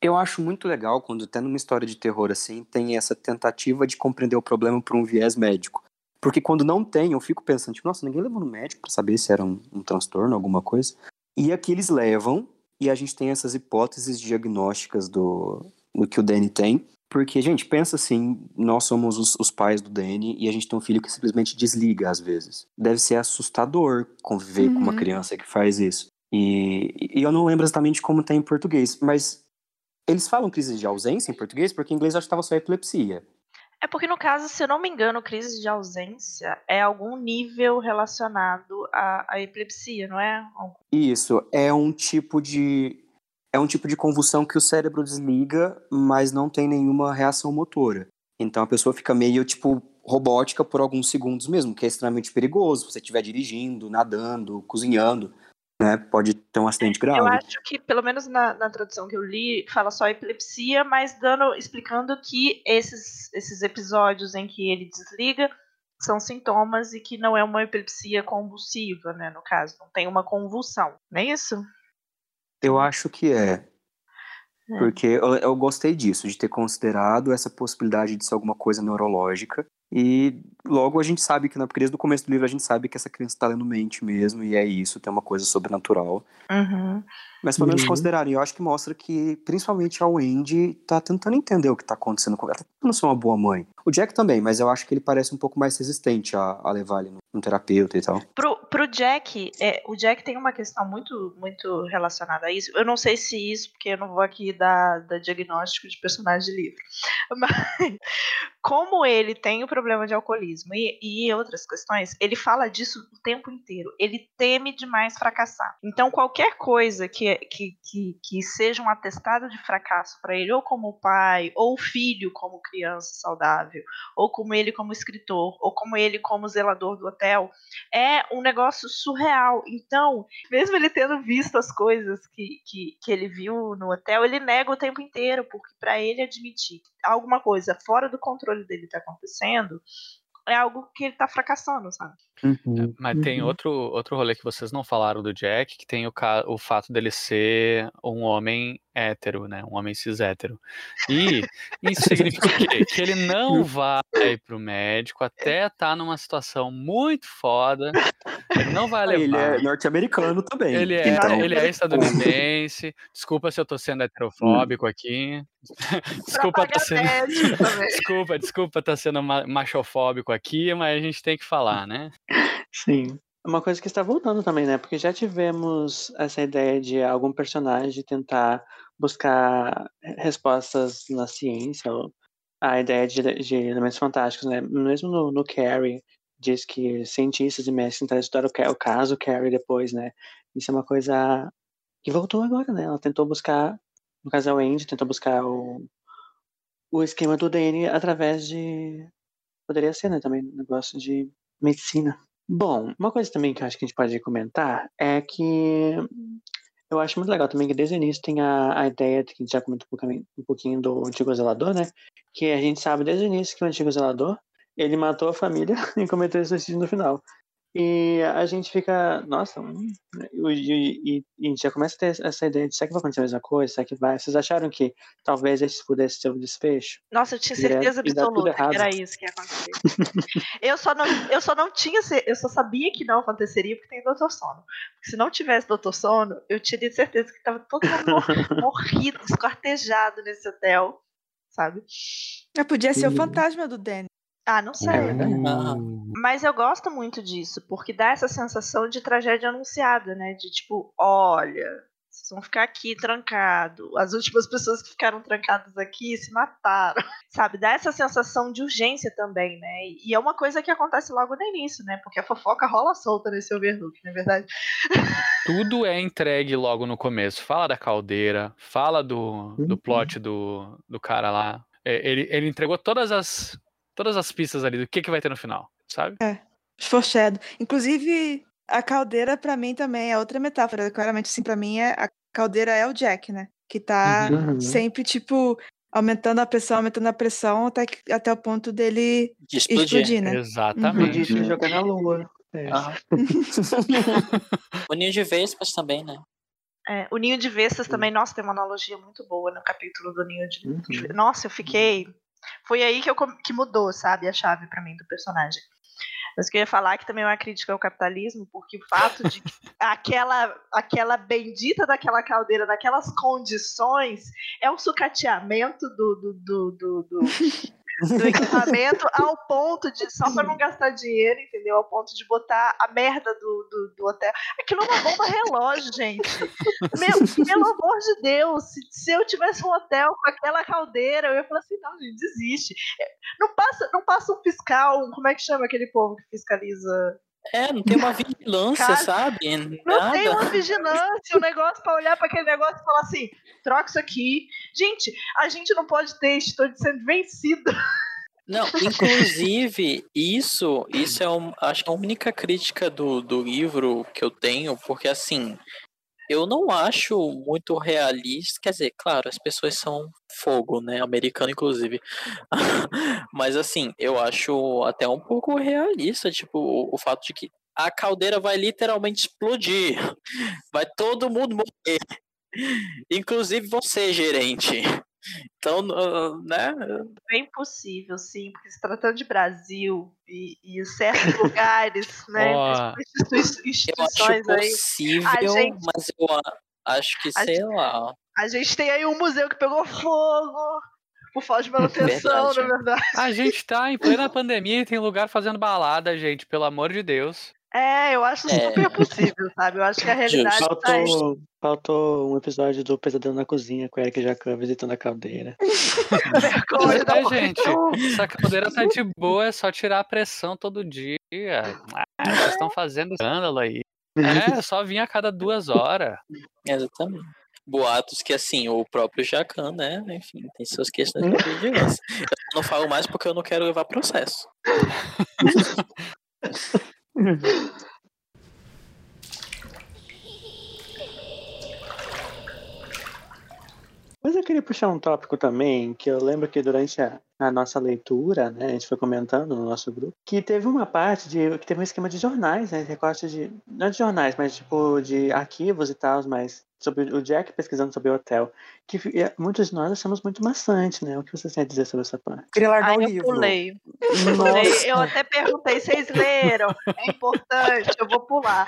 eu acho muito legal quando até numa história de terror assim tem essa tentativa de compreender o problema por um viés médico. Porque quando não tem, eu fico pensando, tipo, nossa, ninguém levou no médico pra saber se era um, um transtorno, alguma coisa. E aqui eles levam, e a gente tem essas hipóteses diagnósticas do, do que o Danny tem. Porque, gente, pensa assim, nós somos os, os pais do Danny e a gente tem um filho que simplesmente desliga às vezes. Deve ser assustador conviver com uma Uhum. criança que faz isso. E, e eu não lembro exatamente como tem em português, mas eles falam crise de ausência em português porque em inglês eu acho que estava só epilepsia. É porque, no caso, se eu não me engano, crise de ausência é algum nível relacionado à, à epilepsia, não é? Isso, é um tipo de é um tipo de convulsão que o cérebro desliga, mas não tem nenhuma reação motora. Então a pessoa fica meio tipo robótica por alguns segundos mesmo, que é extremamente perigoso. Se você estiver dirigindo, nadando, cozinhando, né? Pode ter um acidente grave. Eu acho que, pelo menos na, na tradução que eu li, fala só epilepsia, mas dando, explicando que esses, esses episódios em que ele desliga são sintomas e que não é uma epilepsia convulsiva, né? No caso, não tem uma convulsão, não é isso? Eu acho que é. É. Porque eu, eu gostei disso, de ter considerado essa possibilidade de ser alguma coisa neurológica. E logo a gente sabe que, na, porque desde o começo do livro a gente sabe que essa criança está lendo mente mesmo, e é isso, tem uma coisa sobrenatural. Uhum. Mas pelo menos Uhum. considerarem, eu acho que mostra que, principalmente a Wendy, tá tentando entender o que tá acontecendo com ela. Tá tentando ser uma boa mãe. O Jack também, mas eu acho que ele parece um pouco mais resistente a, a levar ele num, num terapeuta e tal. Pro, pro Jack, é, o Jack tem uma questão muito, muito relacionada a isso. Eu não sei se isso, porque eu não vou aqui dar, dar diagnóstico de personagem de livro. Mas, como ele tem o problema de alcoolismo e, e outras questões, ele fala disso o tempo inteiro. Ele teme demais fracassar. Então, qualquer coisa que, que, que, que seja um atestado de fracasso para ele, ou como pai, ou filho como criança saudável, ou como ele como escritor, ou como ele como zelador do hotel, é um negócio surreal. Então, mesmo ele tendo visto as coisas que, que, que ele viu no hotel, ele nega o tempo inteiro, porque para ele admitir que alguma coisa fora do controle dele está acontecendo é algo que ele está fracassando, sabe? Uhum, Mas tem Uhum. outro, outro rolê que vocês não falaram do Jack, que tem o, ca- o fato dele ser um homem hétero, né? Um homem cis hétero. E isso significa o quê? Que ele não vai pro médico até estar numa situação muito foda. Ele não vai Ah, Ele levar. é norte-americano também. Ele é, então, ele é estadunidense. Desculpa se eu tô sendo heterofóbico aqui. Desculpa tá sendo. também. Desculpa, desculpa tá sendo ma- machofóbico aqui, mas a gente tem que falar, né? Sim. Uma coisa que está voltando também, né? Porque já tivemos essa ideia de algum personagem tentar buscar respostas na ciência, a ideia de, de elementos fantásticos, né? Mesmo no, no Carrie, diz que cientistas e mestres tentaram estudar o, o caso Carrie depois, né? Isso é uma coisa que voltou agora, né? Ela tentou buscar, no caso é o Andy, tentou buscar o, o esquema do DNA através de. Poderia ser, né? Também um negócio de medicina. Bom, uma coisa também que eu acho que a gente pode comentar é que eu acho muito legal também que desde o início tem a, a ideia de que a gente já comentou um pouquinho do antigo zelador, né? Que a gente sabe desde o início que o antigo zelador ele matou a família e cometeu suicídio no final. E a gente fica, nossa, hum, e, e- e a gente já começa a ter essa ideia de será que vai acontecer a mesma coisa? Será que vai? Vocês acharam que talvez esse pudesse ser o desfecho? Nossa, eu tinha E certeza e absoluta que era isso que ia acontecer. eu, só não, eu só não tinha, eu só sabia que não aconteceria porque tem Doutor Sono. Porque se não tivesse Doutor Sono, eu teria certeza que tava todo mundo mor- morrido, esquartejado nesse hotel, sabe? É, podia ser o Uhum. fantasma do Danny. Ah, não sei. Uh, Mas eu gosto muito disso, porque dá essa sensação de tragédia anunciada, né? De tipo, olha, vocês vão ficar aqui trancado. As últimas pessoas que ficaram trancadas aqui se mataram. Sabe? Dá essa sensação de urgência também, né? E é uma coisa que acontece logo no início, né? Porque a fofoca rola solta nesse Overlook, não é verdade? Tudo é entregue logo no começo. Fala da caldeira, fala do, do Uhum. plot do, do cara lá. É, Ele, ele entregou todas as, todas as pistas ali do que, que vai ter no final, sabe? Foreshadow. Inclusive, a caldeira pra mim também é outra metáfora. Claramente, assim, pra mim, é, a caldeira é o Jack, né? Que tá Uhum. sempre, tipo, aumentando a pressão, aumentando a pressão, até, que- até o ponto dele De explodir. explodir, né? Exatamente. Podia jogar na lua. É. Aham. o ninho de vespas também, né? É, o Ninho de Vestas também, nossa, tem uma analogia muito boa no capítulo do Ninho de Uhum. de- Nossa, eu fiquei. Foi aí que, eu, que mudou, sabe, a chave pra mim do personagem. Mas que eu ia falar que também é uma crítica ao capitalismo, porque o fato de que aquela, aquela bendita daquela caldeira, daquelas condições, é um sucateamento do, do, do, do, do, do equipamento ao ponto de, só pra não gastar dinheiro, entendeu? Ao ponto de botar a merda do, do, do hotel. Aquilo é uma bomba relógio, gente. Meu, pelo amor de Deus, se, se eu tivesse um hotel com aquela caldeira, eu ia falar assim, não, gente, desiste. Não passa, não passa um fiscal, como é que chama aquele povo que fiscaliza? É, não tem uma vigilância, Cara, sabe? Não tem Nada. uma vigilância, um negócio pra olhar pra aquele negócio e falar assim, troca isso aqui. Gente, a gente não pode ter estou sendo vencido. Não, inclusive, isso, isso é um, acho que é a única crítica do, do livro que eu tenho, porque assim, eu não acho muito realista, quer dizer, claro, as pessoas são fogo, né, americano inclusive, mas assim, eu acho até um pouco realista, tipo, o, o fato de que a caldeira vai literalmente explodir, vai todo mundo morrer, inclusive você, gerente. Então, uh, né, Bem possível, sim, porque se tratando de Brasil e, e certos lugares, né, Ó. principalmente institui- Eu acho instituições aí, possível, A gente- mas eu acho que, sei gente- lá. a gente tem aí um museu que pegou fogo por falta de manutenção, Verdade. na verdade. A gente tá em plena pandemia e tem lugar fazendo balada, gente, pelo amor de Deus. É, eu acho É. super possível, sabe? Eu acho que a realidade Justo. tá aí. Faltou, faltou um episódio do Pesadelo na Cozinha com o Eric Jacan visitando a caldeira. Vergonha da É, mãe. gente, essa caldeira tá de boa, é só tirar a pressão todo dia. Ah, vocês estão fazendo escândalo aí. É, só vir a cada duas horas. Exatamente. Boatos que, assim, o próprio Jacan, né? Enfim, tem suas questões de vigilância. Eu não falo mais porque eu não quero levar processo. Mas é queria puxar um tópico também, que eu lembro que durante a, a nossa leitura, né, a gente foi comentando no nosso grupo, que teve uma parte de que teve um esquema de jornais, né, recorte de não de jornais, mas tipo de arquivos e tal, mas sobre o Jack pesquisando sobre o hotel, que muitos de nós achamos muito maçante, né? O que vocês têm a dizer sobre essa parte? Queria largar Aí o eu livro. pulei. Pulei. Eu até perguntei, vocês leram? É importante, eu vou pular.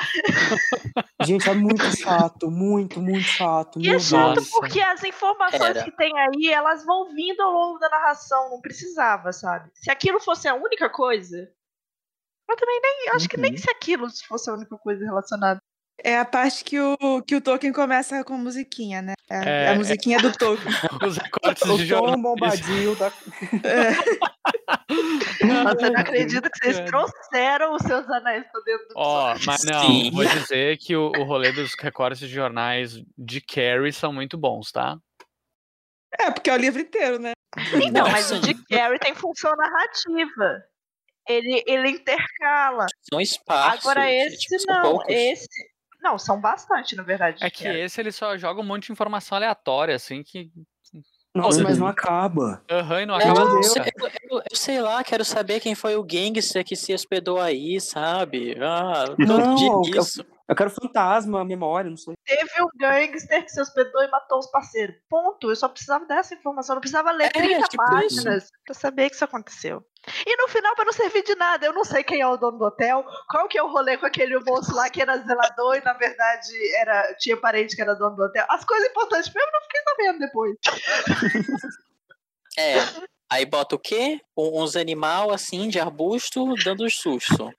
Gente, é muito chato, muito, muito chato. E é chato porque as informações Era. que tem aí, elas vão vindo ao longo da narração, não precisava, sabe? Se aquilo fosse a única coisa. Eu também nem. Acho que nem Uhum. se aquilo fosse a única coisa relacionada. É a parte que o, que o Tolkien começa com musiquinha, né? A, É, a musiquinha do Tolkien. Os recortes de O Tom jornais. Bombadil da... Nossa, eu não acredito que vocês trouxeram os seus anéis pra dentro do Ó, mas não, Sim. vou dizer que o, o rolê dos recortes de jornais de Carrie são muito bons, tá? É, porque é o livro inteiro, né? Então, mas o Nossa, de Carrie tem função narrativa. Ele, ele intercala. São esparsos. Agora esse tipo, não. Esse. Não, são bastante, na verdade. É que Carrie. esse ele só joga um monte de informação aleatória, assim, que. Nossa, Uhum. mas não acaba. Aham, e não Eu, acaba eu, eu- eu- eu sei lá, quero saber quem foi o gangster que se hospedou aí, sabe? Ah, todo Não, eu- disso. Eu quero fantasma, memória, não sei. Teve um gangster que se hospedou e matou os parceiros. Ponto. Eu só precisava dessa informação. Eu não precisava ler É, 30 tipo páginas pra saber que isso aconteceu. E no final, pra não servir de nada, eu não sei quem é o dono do hotel, qual que é o rolê com aquele moço lá que era zelador e na verdade era, tinha parente que era dono do hotel. As coisas importantes mesmo eu não fiquei sabendo depois. É. Aí bota o quê? Um- Uns animal assim, de arbusto, dando um susto.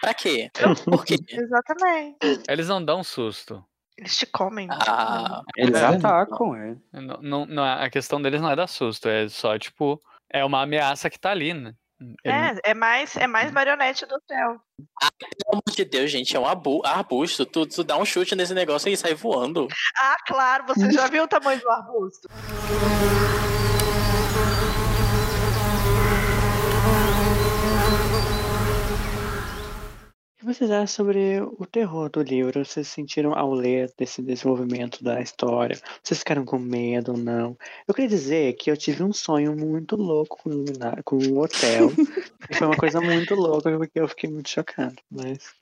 Pra quê? Por quê? Exatamente. Eles não dão susto. Eles te comem. Ah, Eles é. atacam, é. Não, não, não é- a questão deles não é dar susto, é só, tipo, é uma ameaça que tá ali, né? Ele- É, é mais, é mais marionete do hotel. pelo amor de Deus, gente, é um abu- arbusto. Tu, tu dá um chute nesse negócio e sai voando. Ah, claro, você já viu o tamanho do arbusto? Que vocês acham sobre o terror do livro? Vocês sentiram ao ler desse desenvolvimento da história? Vocês ficaram com medo ou não? Eu queria dizer que eu tive um sonho muito louco com, o com o hotel. e foi uma coisa muito louca porque eu fiquei muito chocado. Mas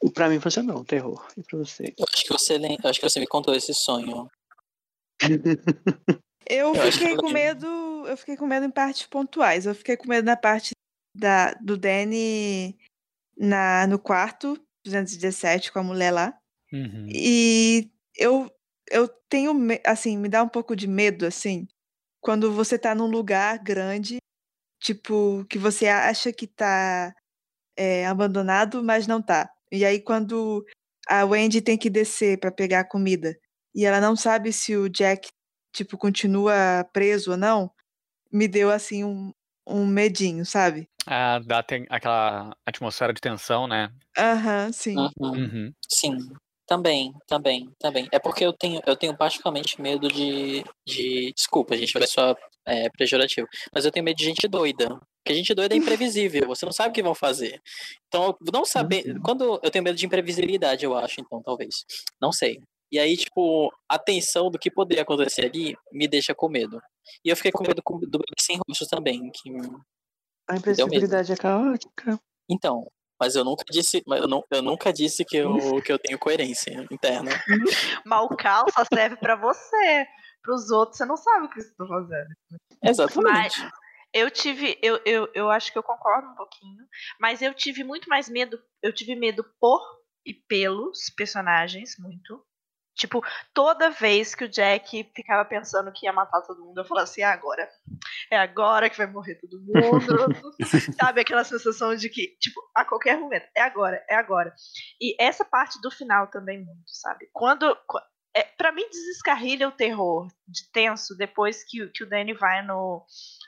o- pra mim funcionou o terror. E pra você? Eu acho que você, eu acho que você me contou esse sonho. Eu Eu fiquei que com medo. Eu fiquei com medo em partes pontuais. Eu fiquei com medo na parte da, do Danny na, no quarto 217 com a mulher lá. Uhum. E eu, eu tenho, assim, me dá um pouco de medo, assim, quando você tá num lugar grande, tipo, que você acha que tá é, abandonado, mas não tá. E aí, quando a Wendy tem que descer pra pegar a comida e ela não sabe se o Jack, tipo, continua preso ou não, me deu, assim, um, um medinho, sabe? Ah, dá tem aquela atmosfera de tensão, né? Aham, sim. Uhum. Uhum. Sim, também, também, também. É porque eu tenho, eu tenho particularmente medo de, de. Desculpa, gente, vai soar é, pejorativo. Mas eu tenho medo de gente doida. Porque gente doida é imprevisível, você não sabe o que vão fazer. Então, não saber. Uhum. Quando eu tenho medo de imprevisibilidade, eu acho, então, talvez. Não sei. E aí, tipo, a tensão do que poderia acontecer ali me deixa com medo. E eu fiquei com medo do sem rosto também. Que... A imprevisibilidade é caótica. Então, mas eu nunca disse, mas eu, não, eu nunca disse que eu, que eu tenho coerência interna. Mas o caos só serve pra você. Pros outros, você não sabe o que você tá fazendo. Exatamente. Eu tive, eu, eu, eu acho que eu concordo um pouquinho, mas eu tive muito mais medo. Eu tive medo por e pelos personagens, muito. Tipo, toda vez que o Jack ficava pensando que ia matar todo mundo, eu falava assim: é agora. É agora que vai morrer todo mundo. Sabe aquela sensação de que, tipo, a qualquer momento, é agora, é agora. E essa parte do final também, muito, sabe? Quando. qu- É, para mim, desescarrilha o terror de tenso depois que, o- que o Danny vai no,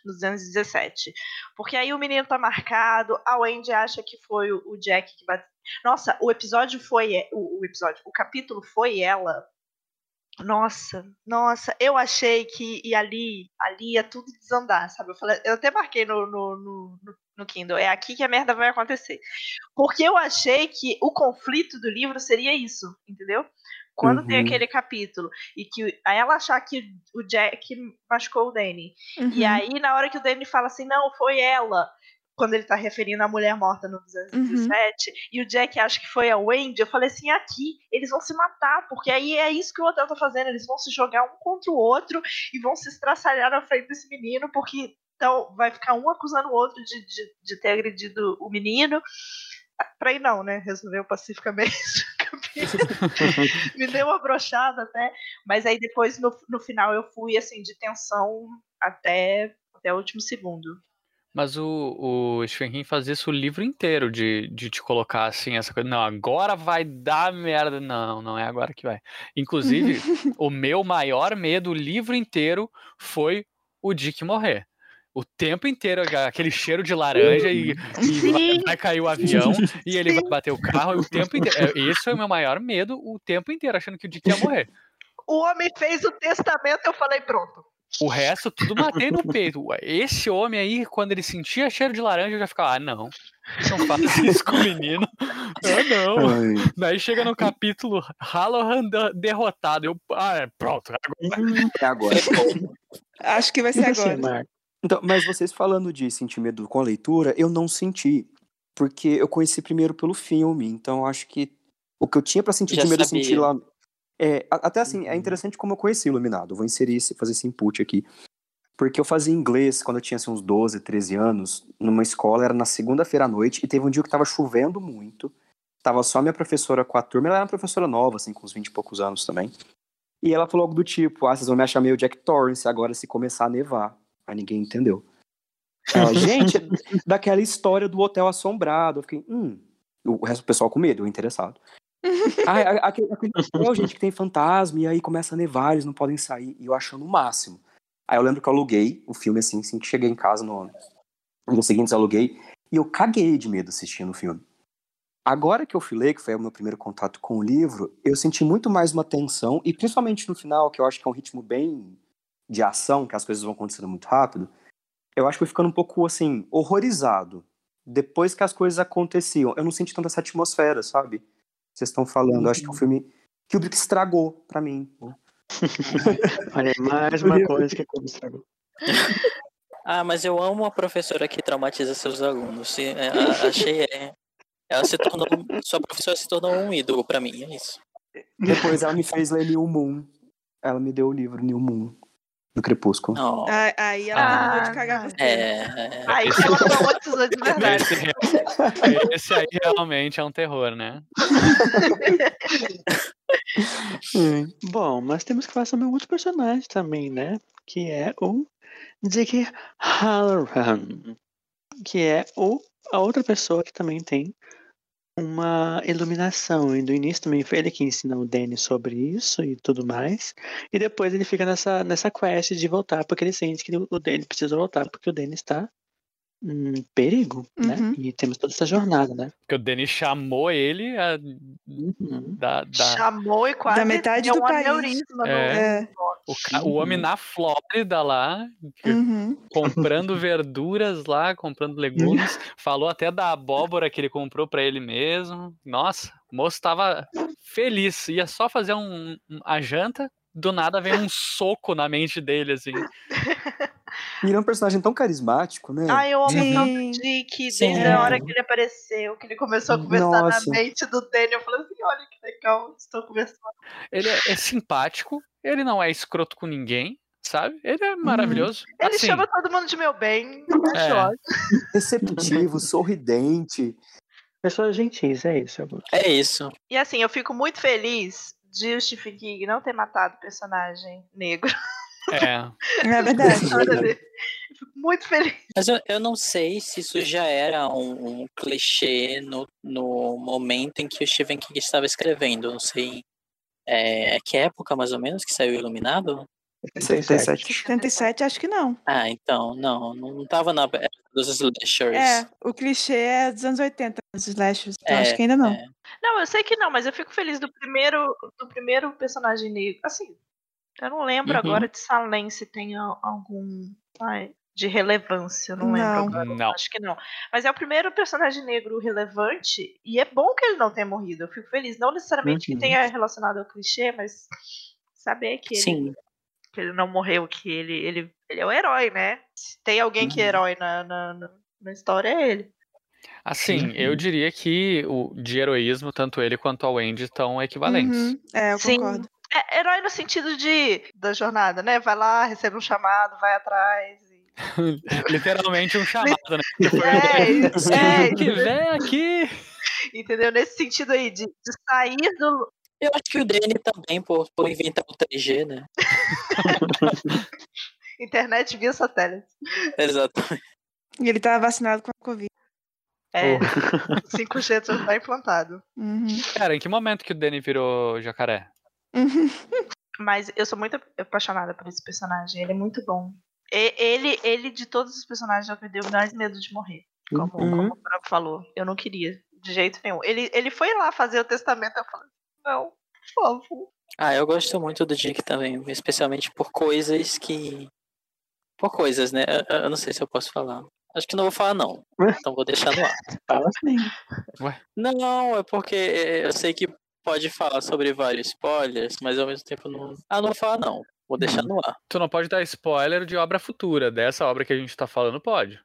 no 217. Porque aí o menino tá marcado, a Wendy acha que foi o, o Jack que bateu. Nossa, o episódio foi. e- O, o episódio, o capítulo foi ela. Nossa, nossa, eu achei que e ali, ali ia tudo desandar, sabe? Eu, falei, eu até marquei no, no, no, no- Kindle, é aqui que a merda vai acontecer. Porque eu achei que o conflito do livro seria isso, entendeu? Quando tem Uhum. aquele capítulo e que ela achar que o Jack machucou o Danny. E Uhum. aí, na hora que o Danny fala assim, não, foi ela, quando ele tá referindo à mulher morta no 217, e o Jack acha que foi a Wendy, eu falei assim, aqui, eles vão se matar, porque aí é isso que o hotel tá fazendo, eles vão se jogar um contra o outro e vão se estraçalhar na frente desse menino, porque então vai ficar um acusando o outro de, de, de ter agredido o menino. Pra ir não, né? Resolveu pacificamente. Me deu uma brochada até. Mas aí depois, no, no final, eu fui assim, de tensão até, até o último segundo. Mas o, o Stephen King faz isso o livro inteiro, de, de te colocar assim, essa coisa. Não, agora vai dar merda. Não, não é agora que vai. Inclusive, o meu maior medo o livro inteiro foi o Dick morrer. O tempo inteiro, aquele cheiro de laranja e, e vai, cair o avião e ele vai bater o carro e o tempo inteiro. é, Esse foi o meu maior medo o tempo inteiro, achando que o Dick ia morrer. O homem fez o testamento, eu falei, pronto. O resto, tudo matei no peito. Esse homem aí, quando ele sentia cheiro de laranja, eu já ficava, ah, não. Não faz isso com o menino. Ah, não. Ai, Daí chega no capítulo Halloran de- derrotado. Eu, ah, é, pronto. agora- é agora. Acho que vai ser você, agora. Marco? Então, mas vocês falando de sentir medo com a leitura, eu não senti. Porque eu conheci primeiro pelo filme. Então, acho que o que eu tinha pra sentir Já de medo eu senti lá. É, até assim, é Uhum. interessante como eu conheci Iluminado. Eu vou inserir esse, fazer esse input aqui. Porque eu fazia inglês quando eu tinha assim, uns 12, 13 anos, numa escola, era na segunda-feira à noite, e teve um dia que tava chovendo muito. Tava só minha professora com a turma, ela era uma professora nova, assim, com uns 20 e poucos anos também. E ela falou algo do tipo, ah, vocês vão me achar meio Jack Torrance agora se começar a nevar. Aí ninguém entendeu. Ela, gente, daquela história do hotel assombrado. Eu fiquei, hum. O resto do pessoal com medo, eu interessado. Ah, é aquele, aquele hotel, gente, que tem fantasma, e aí começa a nevar, eles não podem sair. E eu achando o máximo. Aí eu lembro que eu aluguei o filme assim, assim que cheguei em casa no, no seguinte, aluguei, e eu caguei de medo assistindo o filme. Agora que eu filei, que foi o meu primeiro contato com o livro, eu senti muito mais uma tensão, e principalmente no final, que eu acho que é um ritmo bem de ação, que as coisas vão acontecendo muito rápido, eu acho que eu fui ficando um pouco, assim, horrorizado. Depois que as coisas aconteciam, eu não senti tanta essa atmosfera, sabe? Vocês estão falando, eu acho que é um filme que o Kubrick estragou pra mim. Olha, mais uma coisa que como estragou. Ah, mas eu amo a professora que traumatiza seus alunos. E, é, a- achei. é, ela se tornou. Sua professora se tornou um ídolo pra mim, é isso. Depois ela me fez ler New Moon. Ela me deu o livro New Moon, do Crepúsculo. Não. Aí, aí ela Ah, terminou de cagar você. É, Aí ela traumatizou de verdade. Esse, esse aí realmente é um terror, né? Bom, mas temos que falar sobre um outro personagem também, né? Que é o Dick Halloran. Que é o, a outra pessoa que também tem uma iluminação. E do início também foi ele que ensina o Danny sobre isso e tudo mais. E depois ele fica nessa, nessa quest de voltar, porque ele sente que o Danny precisa voltar, porque o Danny está em perigo, né? Uhum. E temos toda essa jornada, né? Porque o Denis chamou ele a- Uhum. da, da- Chamou e quase Da metade do um país. no- É. o, ca- o homem na Flórida lá, Uhum. comprando verduras lá, comprando legumes. Falou até da abóbora que ele comprou pra ele mesmo. Nossa, o moço tava feliz. Ia só fazer um, um- a janta. Do nada vem um soco na mente dele, assim. E ele é um personagem tão carismático, né? Ai, eu amo tanto o Dick, Sim. desde a hora que ele apareceu, que ele começou a conversar Nossa. na mente do Danny. Eu falei assim: olha que legal, estou conversando. Ele é, é simpático, ele não é escroto com ninguém, sabe? Ele é maravilhoso. Ele Assim, chama todo mundo de meu bem. É. Receptivo, sorridente. Pessoas gentis, é isso. É isso. E assim, eu fico muito feliz de o Stephen King não ter matado o personagem negro. é. É verdade. Fico muito feliz. Mas eu, eu não sei se isso já era um, um clichê no, no momento em que o Stephen King estava escrevendo. Não sei. É, que época mais ou menos que saiu Iluminado? 77. 77, acho que não. Ah, então, não, não estava na época dos slashers. É, o clichê é dos anos 80, dos slashers. Então É, acho que ainda não. é. Não, eu sei que não, mas eu fico feliz do primeiro, do primeiro personagem negro. Assim, eu não lembro Uhum. agora de Salem se tem al- algum. Ai, de relevância, eu não, lembro Não. agora. Não. Acho que não. Mas é o primeiro personagem negro relevante e é bom que ele não tenha morrido. Eu fico feliz. Não necessariamente que Uhum. tenha relacionado ao clichê, mas saber que ele, Sim. que ele não morreu, que ele, ele, ele é o herói, né? Se tem alguém que é Uhum. herói na, na, na, na história, é ele. Assim, eu diria que o, de heroísmo, tanto ele quanto a Wendy estão equivalentes. Uhum. É, eu Sim. concordo. É herói no sentido de da jornada, né? Vai lá, recebe um chamado, vai atrás. e- Literalmente um chamado, né? É, isso, é, que vem aqui! entendeu? Nesse sentido aí, de, de sair do. Eu acho que o Danny também, por, por inventar o 3G, né? Internet via satélite. Exatamente. E ele tava vacinado com a Covid. É, 5G já tá implantado. Uhum. Cara, em que momento que o Danny virou jacaré? Uhum. Mas eu sou muito apaixonada por esse personagem. Ele é muito bom. E- Ele, ele de todos os personagens, é o que me deu mais medo de morrer. Como, Uhum. como o próprio falou. Eu não queria, de jeito nenhum. Ele, ele foi lá fazer o testamento. Eu falei, não, por favor. Ah, eu gosto muito do Dick também, especialmente por coisas que. Por coisas, né? Eu, eu não sei se eu posso falar. Acho que não vou falar, não. Então vou deixar no ar. Fala sim. Não, é porque eu sei que pode falar sobre vários spoilers, mas ao mesmo tempo não. Ah, não vou falar, não. Vou deixar no ar. Tu não pode dar spoiler de obra futura. Dessa obra que a gente tá falando, pode.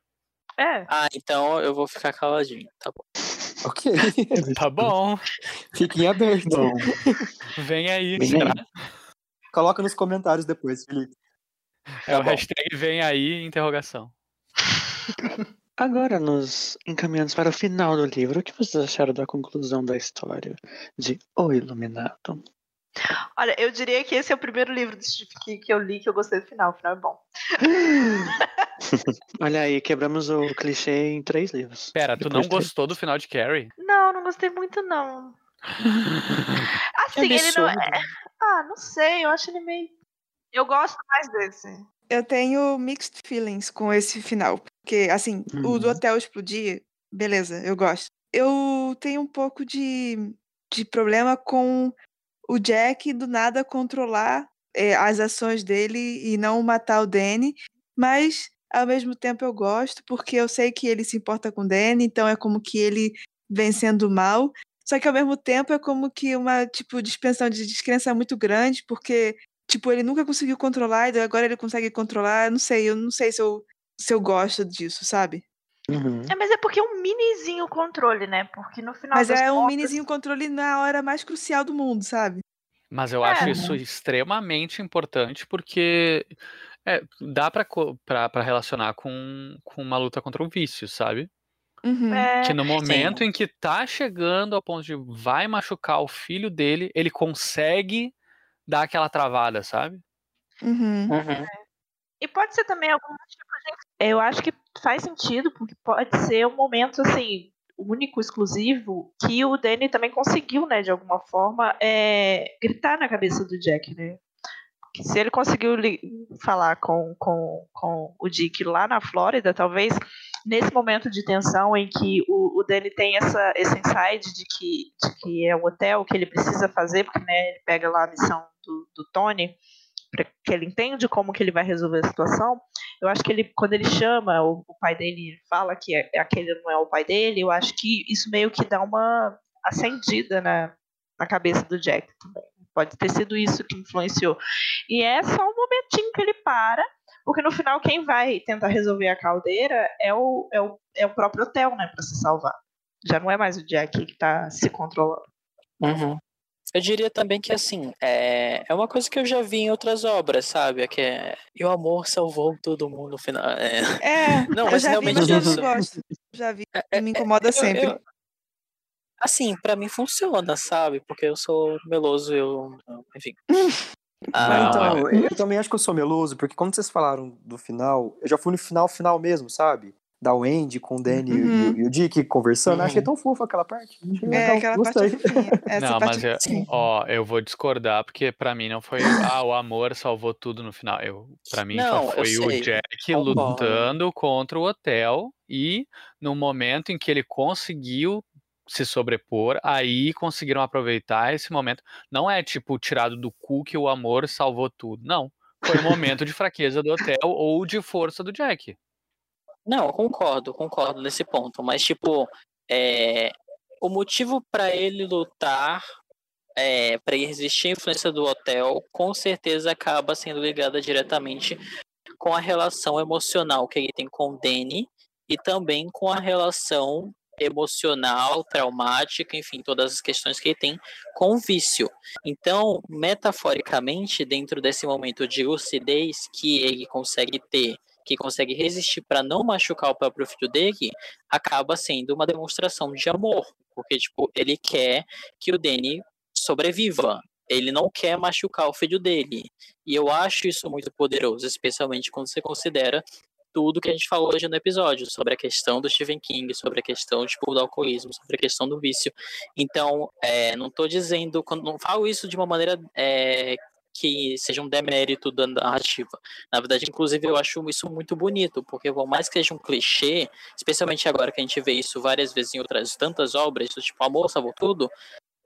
É, Ah, então eu vou ficar caladinho, tá bom. Ok. Tá bom. Fiquem abertos. Bom, Vem aí. Vem será? aí. Coloca nos comentários depois, Felipe. É o Tá bom. hashtag vem aí, interrogação. agora nos encaminhamos para o final do livro. O que vocês acharam da conclusão da história de O Iluminado? olha, eu diria que esse é o primeiro livro do Stephen King que eu li que eu gostei do final. O final é bom. Olha aí, quebramos o clichê em três livros. Pera, tu não Depois de- gostou do final de Carrie? Não, não gostei muito, não. Assim, ele não é. Ah, não sei, eu acho ele meio. Eu gosto mais desse. Eu tenho mixed feelings com esse final. Porque, assim, o do Uhum. hotel explodir, beleza, eu gosto. Eu tenho um pouco de, de problema com o Jack do nada controlar eh, as ações dele e não matar o Danny. Mas, ao mesmo tempo, eu gosto, porque eu sei que ele se importa com o Danny, então é como que ele vencendo o mal. Só que ao mesmo tempo é como que uma tipo dispensação de descrença muito grande, porque tipo ele nunca conseguiu controlar e agora ele consegue controlar. Não sei, eu não sei se eu se eu gosto disso, sabe? Uhum. É, mas é porque é um minizinho controle, né? Porque no final. Mas das é um contas- minizinho controle na hora mais crucial do mundo, sabe? Mas eu É. acho isso extremamente importante porque é, dá pra, co- pra, pra relacionar com, com uma luta contra o vício, sabe? Uhum. É, Que no momento em que tá chegando ao ponto de vai machucar o filho dele, ele consegue dar aquela travada, sabe? Uhum. Uhum. E pode ser também algum tipo de. Eu acho que faz sentido, porque pode ser um momento assim, único, exclusivo, que o Danny também conseguiu, né, de alguma forma, é, gritar na cabeça do Jack, né? Se ele conseguiu falar com, com, com o Dick lá na Flórida, talvez nesse momento de tensão em que o, o Danny tem essa, esse insight de que, de que é o hotel que ele precisa fazer, porque né, ele pega lá a missão do, do Tony, que ele entende como que ele vai resolver a situação. Eu acho que ele, quando ele chama o, o pai dele e fala que é, aquele não é o pai dele, eu acho que isso meio que dá uma acendida na, na cabeça do Jack também. Pode ter sido isso que influenciou. E é só um momentinho que ele para, porque no final quem vai tentar resolver a caldeira é o, é o, é o próprio hotel, né, para se salvar. Já não é mais o Jack que tá se controlando. Uhum. Eu diria também que, assim, é, é uma coisa que eu já vi em outras obras, sabe? É que é, e o amor salvou todo mundo no final. É, É, Não, eu mas já vi, realmente mas eu isso- não gosto. Já vi, é- me incomoda eu- sempre. eu- assim, pra mim funciona, sabe? Porque eu sou meloso, eu. Enfim. Ah, Não, então, eu também acho que eu sou meloso, porque quando vocês falaram do final, eu já fui no final, final mesmo, sabe? Da Wendy com o Danny e o- Uhum. e, o Dick conversando. Uhum. Achei tão fofo aquela parte. Achei É, legal, aquela gostei. parte. Essa não, parte mas eu, ó, eu vou discordar porque pra mim não foi ah, o amor salvou tudo no final. Eu, para mim Não, só foi o Jack lutando contra o hotel e no momento em que ele conseguiu se sobrepor, aí conseguiram aproveitar esse momento. Não é tipo tirado do cu que o amor salvou tudo. Não, foi um momento de fraqueza do hotel ou de força do Jack. Não, concordo, concordo nesse ponto. Mas, tipo, é, o motivo para ele lutar, é, para resistir à influência do hotel, com certeza acaba sendo ligada diretamente com a relação emocional que ele tem com o Danny e também com a relação emocional, traumática, enfim, todas as questões que ele tem com o vício. Então, metaforicamente, dentro desse momento de lucidez que ele consegue ter, que consegue resistir para não machucar o próprio filho dele, acaba sendo uma demonstração de amor, porque tipo, ele quer que o Danny sobreviva. Ele não quer machucar o filho dele. E eu acho isso muito poderoso, especialmente quando você considera tudo que a gente falou hoje no episódio, sobre a questão do Stephen King, sobre a questão tipo, do alcoolismo, sobre a questão do vício. Então, é, não estou dizendo, quando não falo isso de uma maneira é, que seja um demérito da narrativa. Na verdade, inclusive, eu acho isso muito bonito, porque por mais que seja um clichê, especialmente agora que a gente vê isso várias vezes em outras tantas obras, tipo Amor Salvou Tudo,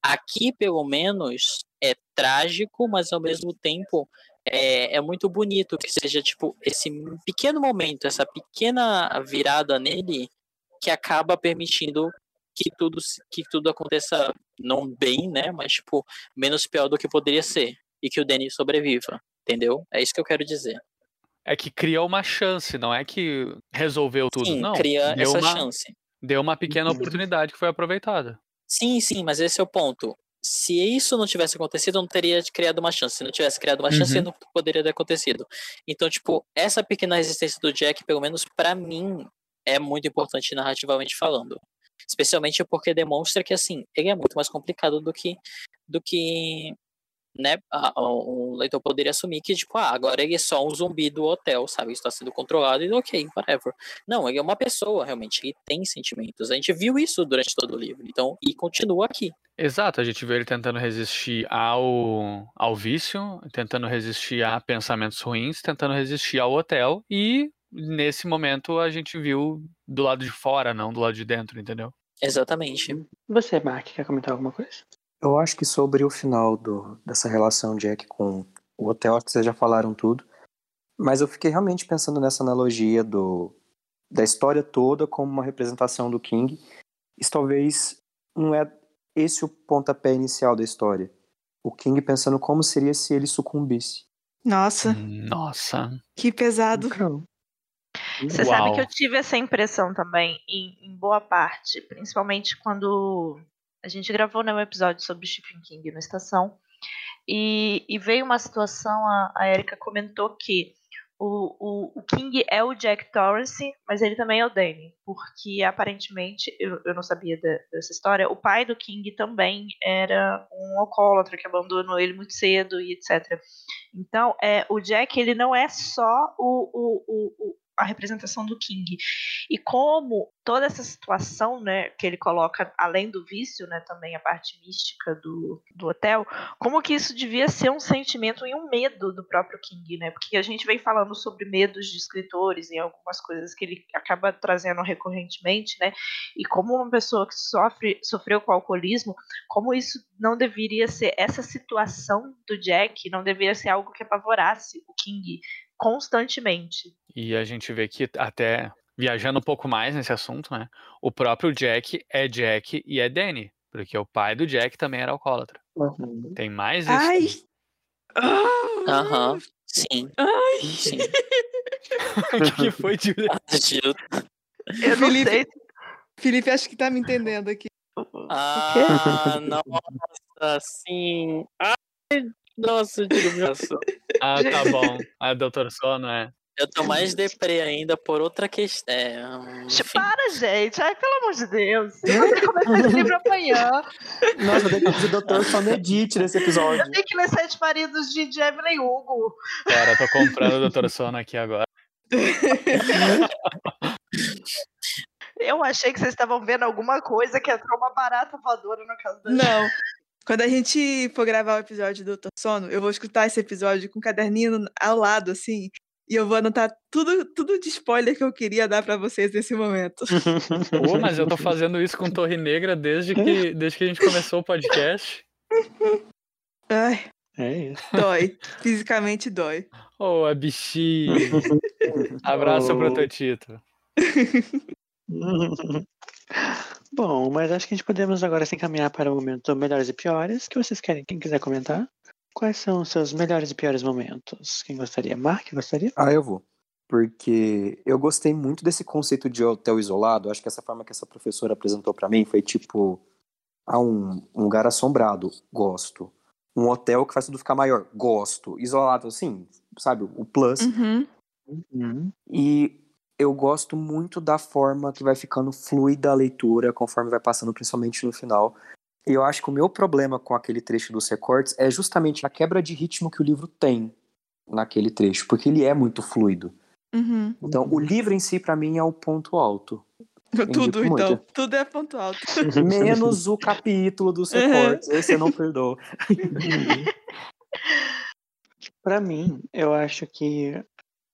aqui, pelo menos, é trágico, mas ao mesmo tempo é, é muito bonito que seja, tipo, esse pequeno momento, essa pequena virada nele que acaba permitindo que tudo, que tudo aconteça não bem, né? Mas, tipo, menos pior do que poderia ser. E que o Danny sobreviva. Entendeu? É isso que eu quero dizer. É que cria uma chance, não é que resolveu tudo, sim, não. cria deu essa uma, chance. Deu uma pequena oportunidade que foi aproveitada. Sim, sim, mas esse é o ponto. Se isso não tivesse acontecido, não teria criado uma chance. Se não tivesse criado uma chance, Uhum. não poderia ter acontecido. Então, tipo, essa pequena resistência do Jack, pelo menos pra mim, é muito importante narrativamente falando. Especialmente porque demonstra que, assim, ele é muito mais complicado do que, do que né, um leitor poderia assumir que, tipo, ah, agora ele é só um zumbi do hotel, sabe? Está sendo controlado e ok, whatever. Não, ele é uma pessoa, realmente, ele tem sentimentos. A gente viu isso durante todo o livro, então, e continua aqui. Exato, a gente vê ele tentando resistir ao, ao vício, tentando resistir a pensamentos ruins, tentando resistir ao hotel, e nesse momento a gente viu do lado de fora, não do lado de dentro, entendeu? Exatamente. Você, Mark, quer comentar alguma coisa? Eu acho que sobre o final do, dessa relação Jack com o hotel, acho que vocês já falaram tudo. Mas eu fiquei realmente pensando nessa analogia do, da história toda como uma representação do King. Isso talvez não é esse o pontapé inicial da história. O King pensando como seria se ele sucumbisse. Nossa, Nossa. que pesado. Você sabe Uau. que eu tive essa impressão também, em, em boa parte, principalmente quando a gente gravou né, um episódio sobre Stephen King na estação, e, e veio uma situação, a, a Erika comentou que o, o, o King é o Jack Torrance, mas ele também é o Danny, porque aparentemente, eu, eu não sabia de- dessa história, o pai do King também era um alcoólatra que abandonou ele muito cedo e etc. Então, é, o Jack ele não é só o, o, o, o- a representação do King. E como toda essa situação, né, que ele coloca, além do vício, né, também a parte mística do, do hotel, como que isso devia ser um sentimento e um medo do próprio King, né? Porque a gente vem falando sobre medos de escritores e algumas coisas que ele acaba trazendo recorrentemente, né? E como uma pessoa que sofre, sofreu com alcoolismo, como isso não deveria ser essa situação do Jack, não deveria ser algo que apavorasse o King constantemente. E a gente vê que até viajando um pouco mais nesse assunto, né? O próprio Jack é Jack e é Danny, porque o pai do Jack também era alcoólatra. Tem mais isso. Ai! Ah! Aham. Sim. Ai! Sim. O que que foi, Julia? Gil. Eu não Felipe- sei. Felipe, acho que tá me entendendo aqui. Ah, nossa, sim. Ai, nossa, Gil, nossa. Ah, tá bom. A Doutor Sono é. Eu tô mais deprê ainda por outra questão. É. Para, gente. Ai, pelo amor de Deus. Vai começar esse livro amanhã. Nossa, tem que pedir doutor só medite nesse episódio. Tem que ler Sete Maridos de de Evelyn Hugo. Pera, eu tô comprando o Doutor Sono aqui agora. Eu achei que vocês estavam vendo alguma coisa que entrou uma barata voadora na casa da gente. Não. Quando a gente for gravar o episódio do Doutor Sono, eu vou escutar esse episódio com um caderninho ao lado, assim, e eu vou anotar tudo, tudo de spoiler que eu queria dar pra vocês nesse momento. Pô, mas eu tô fazendo isso com Torre Negra desde que, desde que a gente começou o podcast. Ai, É isso. Dói. Fisicamente dói. Ô, a bichinha. Abraço Oh. pro Totito. Bom, mas acho que a gente podemos agora se encaminhar para o momento melhores e piores. O que vocês querem? Quem quiser comentar? Quais são os seus melhores e piores momentos? Quem gostaria? Mark, gostaria? Ah, eu vou. Porque eu gostei muito desse conceito de hotel isolado. Acho que essa forma que essa professora apresentou pra mim foi tipo. Ah, um, um lugar assombrado. Gosto. Um hotel que faz tudo ficar maior. Gosto. Isolado, assim, sabe? O plus. Uhum. Uhum. E eu gosto muito da forma que vai ficando fluida a leitura conforme vai passando, principalmente no final. E eu acho que o meu problema com aquele trecho dos recortes é justamente a quebra de ritmo que o livro tem naquele trecho, porque ele é muito fluido. Uhum. Então, o livro em si, pra mim, é o ponto alto. Tudo, muito. então. Tudo é ponto alto. Menos o capítulo dos Uhum. recortes, esse eu não perdoo. Pra mim, eu acho que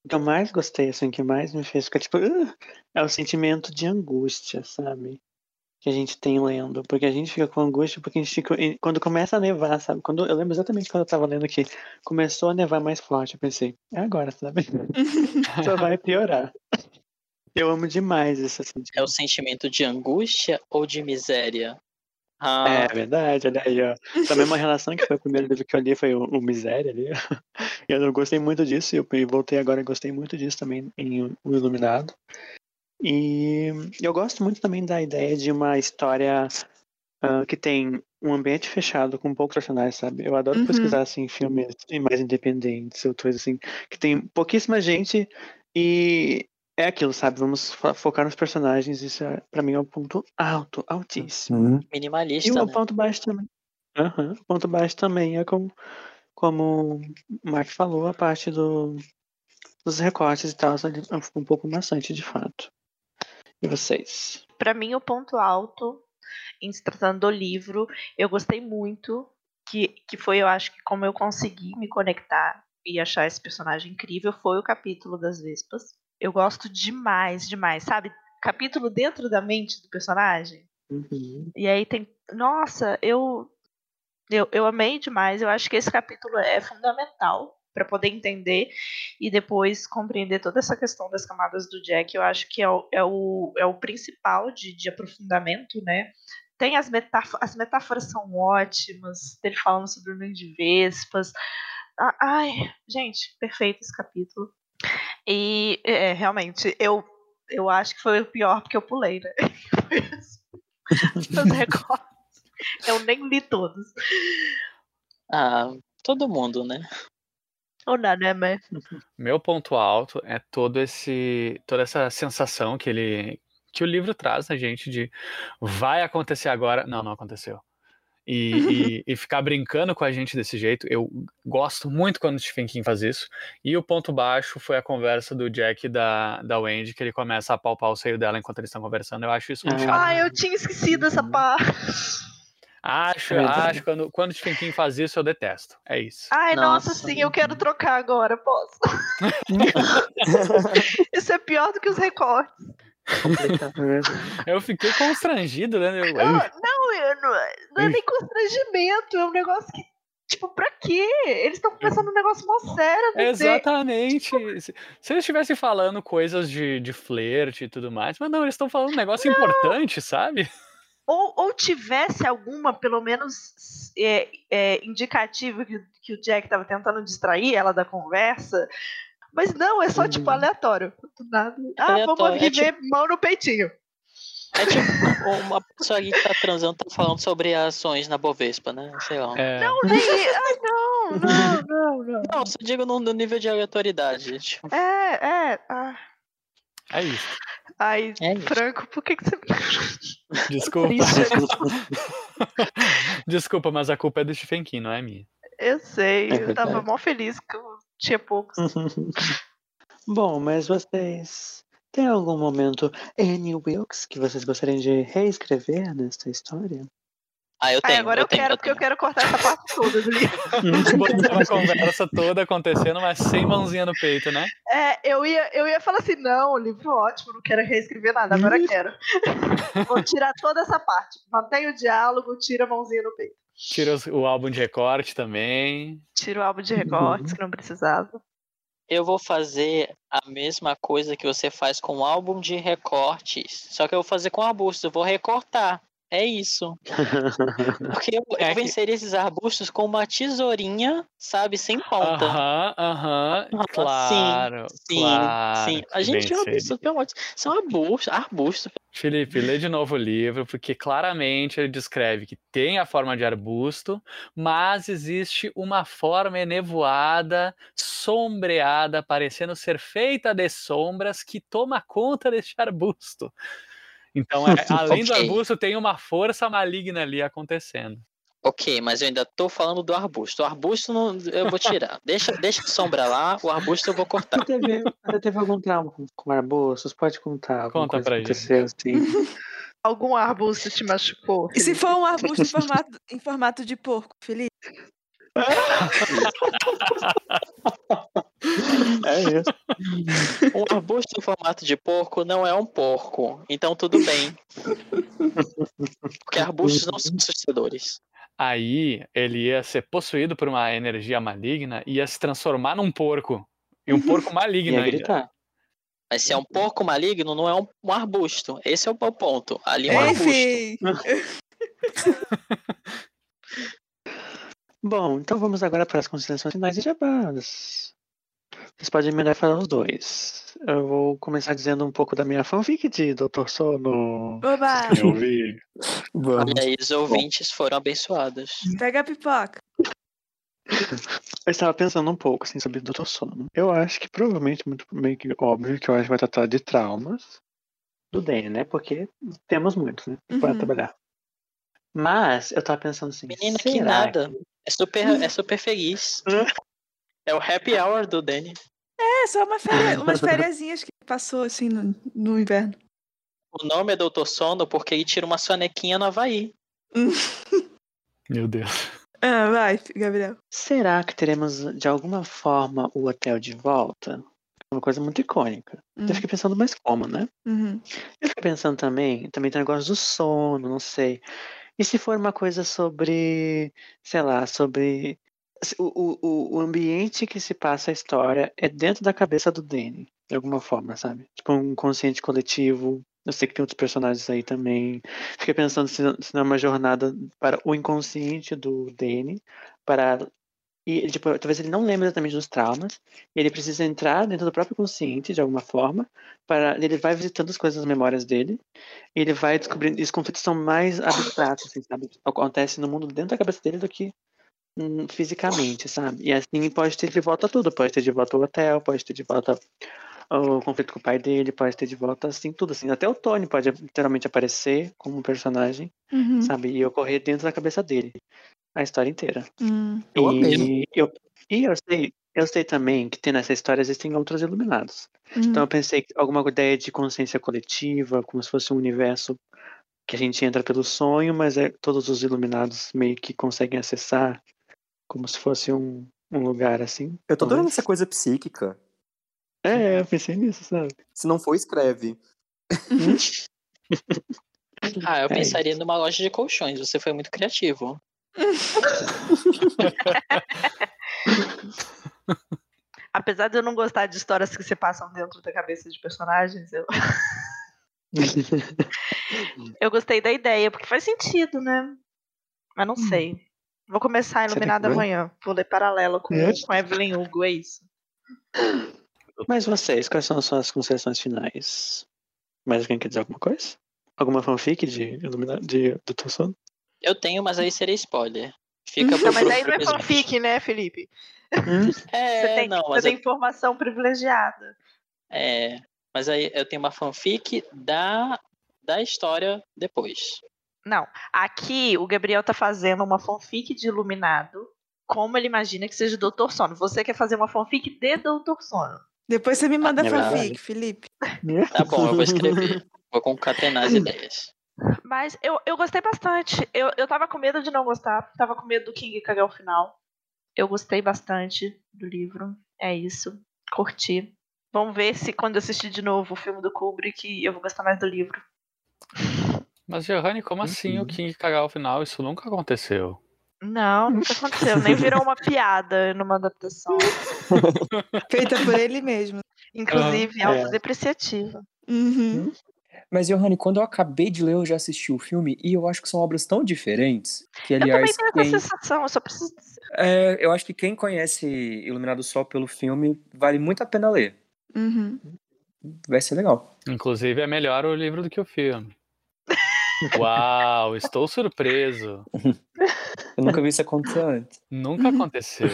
que eu mais gostei, assim, que mais me fez ficar tipo, "Ah", é o sentimento de angústia, sabe? Que a gente tem lendo. Porque a gente fica com angústia porque a gente fica. Quando começa a nevar, sabe? Quando, eu lembro exatamente quando eu tava lendo que começou a nevar mais forte. Eu pensei, é agora, sabe? Só vai piorar. Eu amo demais esse sentimento. É o sentimento de angústia ou de miséria? É Ah, verdade, olha aí, ó. Também uma relação que foi o primeiro livro que eu li foi o, o Miséria ali. E eu gostei muito disso, e eu voltei agora e gostei muito disso também em O Iluminado. E eu gosto muito também da ideia de uma história ah, que tem um ambiente fechado com poucos personagens, sabe? Eu adoro Uhum. pesquisar assim, filmes mais independentes, ou coisas assim, que tem pouquíssima gente e é aquilo, sabe? Vamos fo- focar nos personagens, isso é, pra mim é um ponto alto, altíssimo. Uhum. E minimalista, o né? ponto baixo também. Aham, O ponto baixo também é como, como o Mark falou, a parte do, dos recortes e tal, é um pouco maçante de fato. E vocês? Pra mim, o ponto alto, em se tratando do livro, eu gostei muito, que, que foi, eu acho que como eu consegui me conectar e achar esse personagem incrível, foi o capítulo das Vespas. Eu gosto demais, demais, sabe? Capítulo dentro da mente do personagem. Uhum. E aí tem. Nossa, eu, eu, eu amei demais. Eu acho que esse capítulo é fundamental para poder entender e depois compreender toda essa questão das camadas do Jack. Eu acho que é o, é o, é o principal de, de aprofundamento, né? Tem as metáforas, as metáforas são ótimas, ele falando sobre o ninho de vespas. Ah, Ai, gente, perfeito esse capítulo. E é, realmente, eu, eu acho que foi o pior porque eu pulei, né? Os recortes. Eu nem li todos. Ah, todo mundo, né? Ou não, né, mas. Meu ponto alto é todo esse, toda essa sensação que ele, que o livro traz na gente de vai acontecer agora, não, não aconteceu. E, e, e ficar brincando com a gente desse jeito, eu gosto muito quando o Stephen King faz isso. E o ponto baixo foi a conversa do Jack e da, da Wendy, que ele começa a palpar o seio dela enquanto eles estão conversando. Eu acho isso muito Ah. chato. Ai, eu tinha esquecido essa Uhum. parte. Acho, É acho, quando, quando o Stephen King faz isso, eu detesto. É isso. Ai, nossa, Nossa, sim, eu quero trocar agora, posso? Isso é pior do que os recortes. É. Eu fiquei constrangido, né? Eu, Não, não, eu não, não é nem constrangimento, é um negócio que. Tipo, pra quê? Eles estão começando um negócio mó sério. não. Exatamente. Se, se eles estivessem falando coisas de, de flerte e tudo mais, mas não, eles estão falando um negócio importante, sabe? Ou, ou tivesse alguma, pelo menos, é, é, indicativo que, que o Jack tava tentando distrair ela da conversa. Mas não, é só, tipo, Uhum. aleatório. Nada. Ah, Aleatório, vamos é viver mão no peitinho. É tipo uma pessoa que tá transando tá falando sobre ações na Bovespa, né? Sei lá. É, Não, nem. Ai, não, não, não, não. Não, só digo no, no nível de aleatoriedade. Tipo, É, é. Ah, é isso. ai, É isso. Franco, por que, que você. Desculpa. Isso. Desculpa, mas a culpa é do Stephen King, não é minha. Eu sei, É eu tava mó feliz que eu tinha poucos. Bom, mas vocês têm algum momento Annie Wilkes que vocês gostariam de reescrever nesta história? Ah, eu tenho. Ai, agora eu, tenho, quero, porque eu quero cortar essa parte toda do livro. Botar a conversa toda acontecendo, mas sem mãozinha no peito, né? É, eu ia, eu ia falar assim, não, o livro é ótimo, não quero reescrever nada, agora eu quero. Vou tirar toda essa parte. Mantém o diálogo, tira a mãozinha no peito. Tira o álbum de recorte também. Tira o álbum de recortes que não precisava. Eu vou fazer a mesma coisa que você faz com o álbum de recortes. Só que eu vou fazer com arbustos. Eu vou recortar. É isso. Porque eu, É eu que- venceria esses arbustos com uma tesourinha, sabe, sem ponta. Aham, aham. Ah, Claro. Sim, claro sim. A que gente é de- São arbustos, arbustos. Felipe, lê de novo o livro, porque claramente ele descreve que tem a forma de arbusto, mas existe uma forma enevoada, sombreada, parecendo ser feita de sombras, que toma conta deste arbusto. Então, é- além do Ok. arbusto, tem uma força maligna ali acontecendo. Ok, mas eu ainda tô falando do arbusto. O arbusto não, eu vou tirar. Deixa, deixa a sombra lá, o arbusto eu vou cortar. Você teve, você teve algum trauma com, com arbustos? Pode contar. Conta coisa pra que aconteceu, assim. Algum arbusto te machucou? E se for um arbusto em formato, em formato de porco, Felipe? É isso. Um arbusto em formato de porco não é um porco, então tudo bem. Porque arbustos não são assustadores. Aí ele ia ser possuído por uma energia maligna e ia se transformar num porco. E um porco maligno Ia ainda. gritar. Mas se é um porco maligno, não é um, um arbusto. Esse é o meu ponto. Ali é um arbusto. Enfim. Bom, então vamos agora para as considerações finais e jabás. Vocês podem melhor falar os dois. Eu vou começar dizendo um pouco da minha fanfic de Doutor Sono. Oba! Eu ouvi. Vamos. Olha aí, os ouvintes foram abençoados. Pega a pipoca. Eu estava pensando um pouco assim, sobre Doutor Sono. Eu acho que provavelmente, muito meio que óbvio, que eu acho que vai tratar de traumas do Danny, né? Porque temos muitos, né? Para Uhum. trabalhar. Mas eu tava pensando assim. Menina, que nada. É super, é super feliz. É o happy hour do Danny. É só uma féria, umas fériasinhas que passou assim no, no inverno. O nome é Doutor Sono porque ele tira uma sonequinha no Havaí. Meu Deus. Ah, vai, Gabriel. Será que teremos de alguma forma o hotel de volta? É uma coisa muito icônica. Hum, Eu fiquei pensando, mas como, né? uhum. Eu fiquei pensando também, também tem o negócio do sono, não sei. E se for uma coisa sobre, sei lá, sobre o, o, o- ambiente que se passa a história é dentro da cabeça do Danny, de alguma forma, sabe? Tipo um consciente coletivo. Eu sei que tem outros personagens aí também. Fiquei pensando se, se não é uma jornada para o inconsciente do Danny, para e tipo, talvez ele não lembre exatamente dos traumas, e ele precisa entrar dentro do próprio consciente de alguma forma, para ele vai visitando as coisas, as memórias dele, e ele vai descobrindo, e os conflitos são mais abstratos, assim, sabe? Acontece no mundo dentro da cabeça dele do que hum, fisicamente, sabe? E assim pode ter de volta tudo, pode ter de volta o hotel, pode ter de volta o conflito com o pai dele, pode ter de volta assim tudo assim, até o Tony pode literalmente aparecer como um personagem, Uhum. sabe? E ocorrer dentro da cabeça dele a história inteira. Hum. Eu amei. E eu, e eu sei, eu sei também que tem nessa história existem outros iluminados. Uhum. Então eu pensei que alguma ideia de consciência coletiva, como se fosse um universo que a gente entra pelo sonho, mas é, todos os iluminados meio que conseguem acessar, como se fosse um, um lugar assim. Eu tô adorando talvez. essa coisa psíquica. É, eu pensei nisso, sabe? Se não for, escreve. Ah, eu É pensaria numa loja de colchões. Você foi muito criativo. Apesar de eu não gostar de histórias que se passam dentro da cabeça de personagens, eu, eu gostei da ideia, porque faz sentido, né? Mas não sei. Vou começar a Iluminada amanhã. Vou ler paralelo com, É? com Evelyn Hugo, é isso. Mas vocês, quais são as suas considerações finais? Mais alguém quer dizer alguma coisa? Alguma fanfic de, ilumina... de Doutor Sono? Eu tenho, mas aí seria spoiler. Fica Não, mas aí não é fanfic, né, Felipe? É, Você tem, não, você tem eu, informação privilegiada. é, mas aí eu tenho uma fanfic da, da história depois. Não, aqui o Gabriel tá fazendo uma fanfic de Iluminado, como ele imagina que seja Doutor Sono. Você quer fazer uma fanfic de Doutor Sono. Depois você me manda é fanfic, verdade. Felipe. Tá bom, eu vou escrever. Vou concatenar as ideias. Mas eu, eu gostei bastante. Eu, eu tava com medo de não gostar. Tava com medo do King cagar o final. Eu gostei bastante do livro. É isso. Curti. Vamos ver se quando eu assistir de novo o filme do Kubrick eu vou gostar mais do livro. Mas, Giovanni, como assim o Uhum. King cagar ao final? Isso nunca aconteceu. Não, nunca aconteceu. Nem virou uma piada numa adaptação. Feita por ele mesmo. Inclusive, é. autodepreciativa. Uhum. Mas, Johanny, quando eu acabei de ler, eu já assisti o filme e eu acho que são obras tão diferentes que, Eu também aliás, tenho quem, essa sensação, eu só preciso dizer. é, eu acho que quem conhece Iluminado Sol pelo filme vale muito a pena ler. Uhum. Vai ser legal. Inclusive, é melhor o livro do que o filme. Uau, estou surpreso. Eu nunca vi isso acontecer antes. Nunca aconteceu.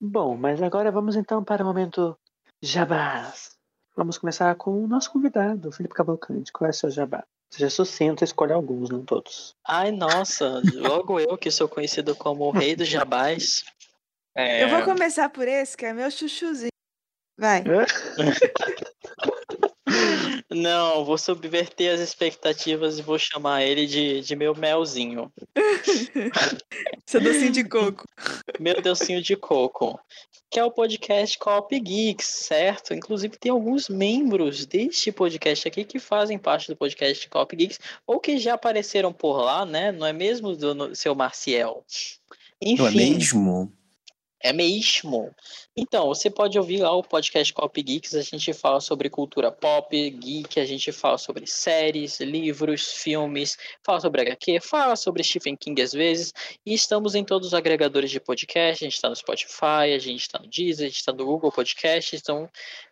Bom, mas agora vamos então para o momento jabás. Vamos começar com o nosso convidado, Felipe Cavalcante. Qual é o seu jabá? Seja sucinto, escolha alguns, não todos. Ai, nossa, logo eu que sou conhecido como o rei dos jabás. É, Eu vou começar por esse, que é meu chuchuzinho. Vai. Não, vou subverter as expectativas e vou chamar ele de, de meu melzinho. Seu docinho de coco. Meu docinho de coco. Que é o podcast Coop Geeks, certo? Inclusive tem alguns membros deste podcast aqui que fazem parte do podcast Coop Geeks, ou que já apareceram por lá, né? Não é mesmo, do no- seu Marcial? Enfim. Não é mesmo? É mesmo. Então, você pode ouvir lá o podcast Cop Geeks. A gente fala sobre cultura pop, geek, a gente fala sobre séries, livros, filmes, fala sobre HQ, fala sobre Stephen King às vezes. E estamos em todos os agregadores de podcast. A gente está no Spotify, a gente está no Deezer, a gente está no Google Podcast. Então,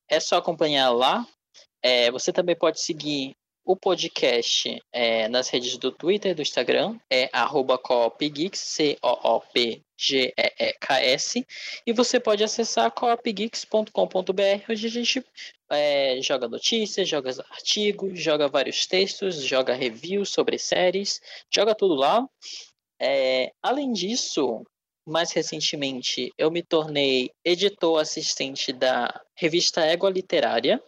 é só acompanhar lá. É, você também pode seguir o podcast é, nas redes do Twitter e do Instagram, é arroba coopgeeks, C-O-O-P-G-E-E-K-S, e você pode acessar coopgeeks.com.br, onde a gente é, joga notícias, joga artigos, joga vários textos, joga reviews sobre séries, joga tudo lá. É, além disso, mais recentemente, eu me tornei editor assistente da revista Égua Literária,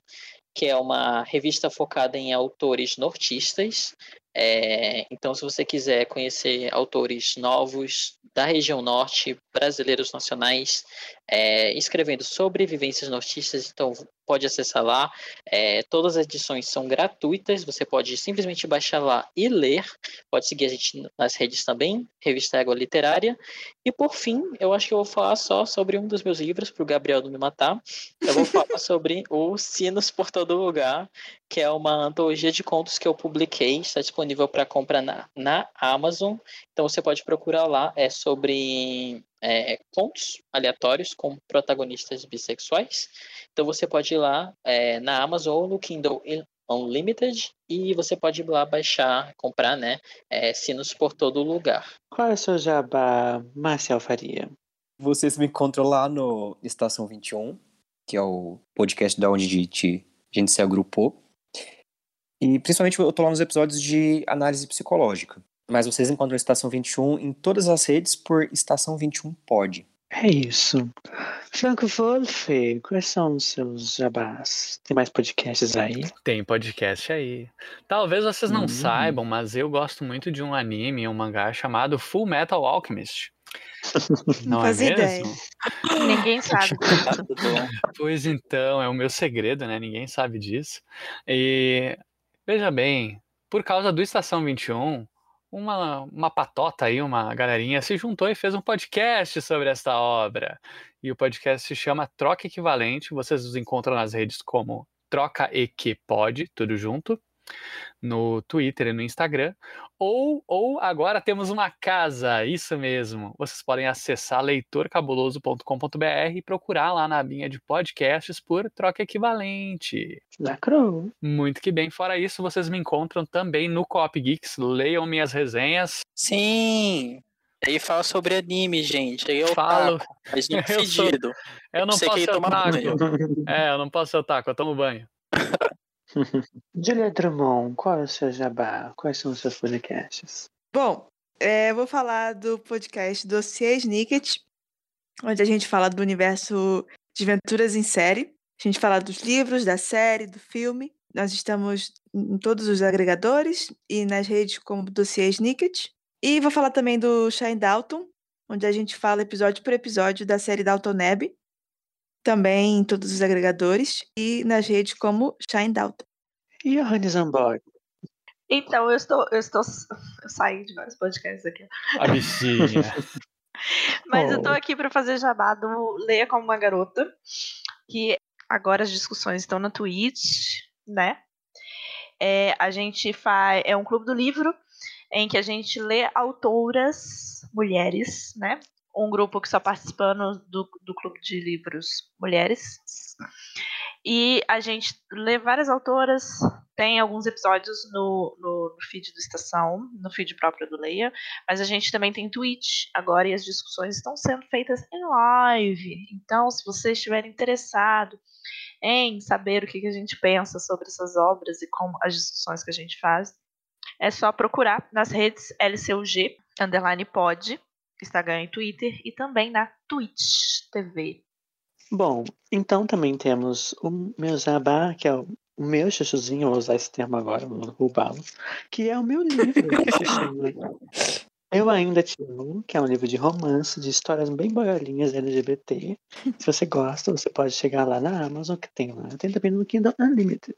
que é uma revista focada em autores nortistas. É, então, se você quiser conhecer autores novos da região norte, brasileiros nacionais, é, escrevendo sobre vivências nortistas, então pode acessar lá. É, todas as edições são gratuitas, você pode simplesmente baixar lá e ler. Pode seguir a gente nas redes também, Revista Água Literária. E por fim, eu acho que eu vou falar só sobre um dos meus livros, para o Gabriel não me matar. Eu vou falar sobre o Sinos por Todo Lugar, que é uma antologia de contos que eu publiquei, está disponível para compra na, na Amazon. Então você pode procurar lá, é sobre é, contos aleatórios com protagonistas bissexuais. Então você pode ir lá é, na Amazon ou no Kindle Unlimited e você pode ir lá baixar, comprar, né? É, sinos por todo lugar. Qual é o seu jabá, Marcial Faria? Vocês me encontram lá no Estação 21, que é o podcast da onde a gente, a gente se agrupou. E principalmente eu tô lá nos episódios de análise psicológica. Mas vocês encontram Estação 21 em todas as redes por Estação 21 Pod. É isso. Franco Wolf, quais são os seus jabás? Tem mais podcasts aí? Tem podcast aí. Talvez vocês não Hum. saibam, mas eu gosto muito de um anime, um mangá chamado Full Metal Alchemist. Não é fazia ideia. mesmo? Ninguém sabe disso. Pois então, é o meu segredo, né? Ninguém sabe disso. E veja bem, por causa do Estação 21, uma, uma patota aí, uma galerinha se juntou e fez um podcast sobre esta obra. E o podcast se chama Troca Equivalente. Vocês os encontram nas redes como Troca Equipod, tudo junto, no Twitter e no Instagram. Ou, ou agora temos uma casa, isso mesmo. Vocês podem acessar leitorcabuloso.com.br e procurar lá na abinha de podcasts por Troca Equivalente. Lacrou. Muito que bem. Fora isso, vocês me encontram também no Coop Geeks. Leiam minhas resenhas. Sim! Aí fala sobre anime, gente. Aí eu Falo. taco, mas não Eu sou-. Eu não Você posso que ser otaku. banho. É, eu não posso ser otaku, eu tomo banho. Julia Drummond, qual é o seu jabá? Quais são os seus podcasts? Bom, é, vou falar do podcast Dossiê Snicket, onde a gente fala do universo de aventuras em série. A gente fala dos livros, da série, do filme. Nós estamos em todos os agregadores e nas redes como Dossiê Snicket. E vou falar também do Shine Dalton, onde a gente fala episódio por episódio da série Dalton Neb. Também em todos os agregadores e nas redes como Shine Dalton. E Johannes Zambog? Então, eu estou, eu estou. Eu saí de vários podcasts aqui. A bichinha. Mas eu tô Oh. aqui para fazer jabá do Leia como uma garota, que agora as discussões estão na Twitch, né? É, a gente faz é um clube do livro em que a gente lê autoras mulheres, né? Um grupo que só participando do, do clube de livros mulheres. E a gente lê várias autoras, tem alguns episódios no, no, no feed do Estação, no feed próprio do Leia, mas a gente também tem Twitch agora e as discussões estão sendo feitas em live. Então, se você estiver interessado em saber o que, que a gente pensa sobre essas obras e como as discussões que a gente faz, é só procurar nas redes LCUG, underline pod, Instagram e Twitter, e também na Twitch TV. Bom, então também temos o meu jabá, que é o meu chuchuzinho, vou usar esse termo agora, vou roubá-lo, que é o meu livro, que se chama Eu Ainda Te Amo, que é um livro de romance, de histórias bem boiolinhas LGBT. Se você gosta, você pode chegar lá na Amazon, que tem lá. Tem também no Kindle Unlimited.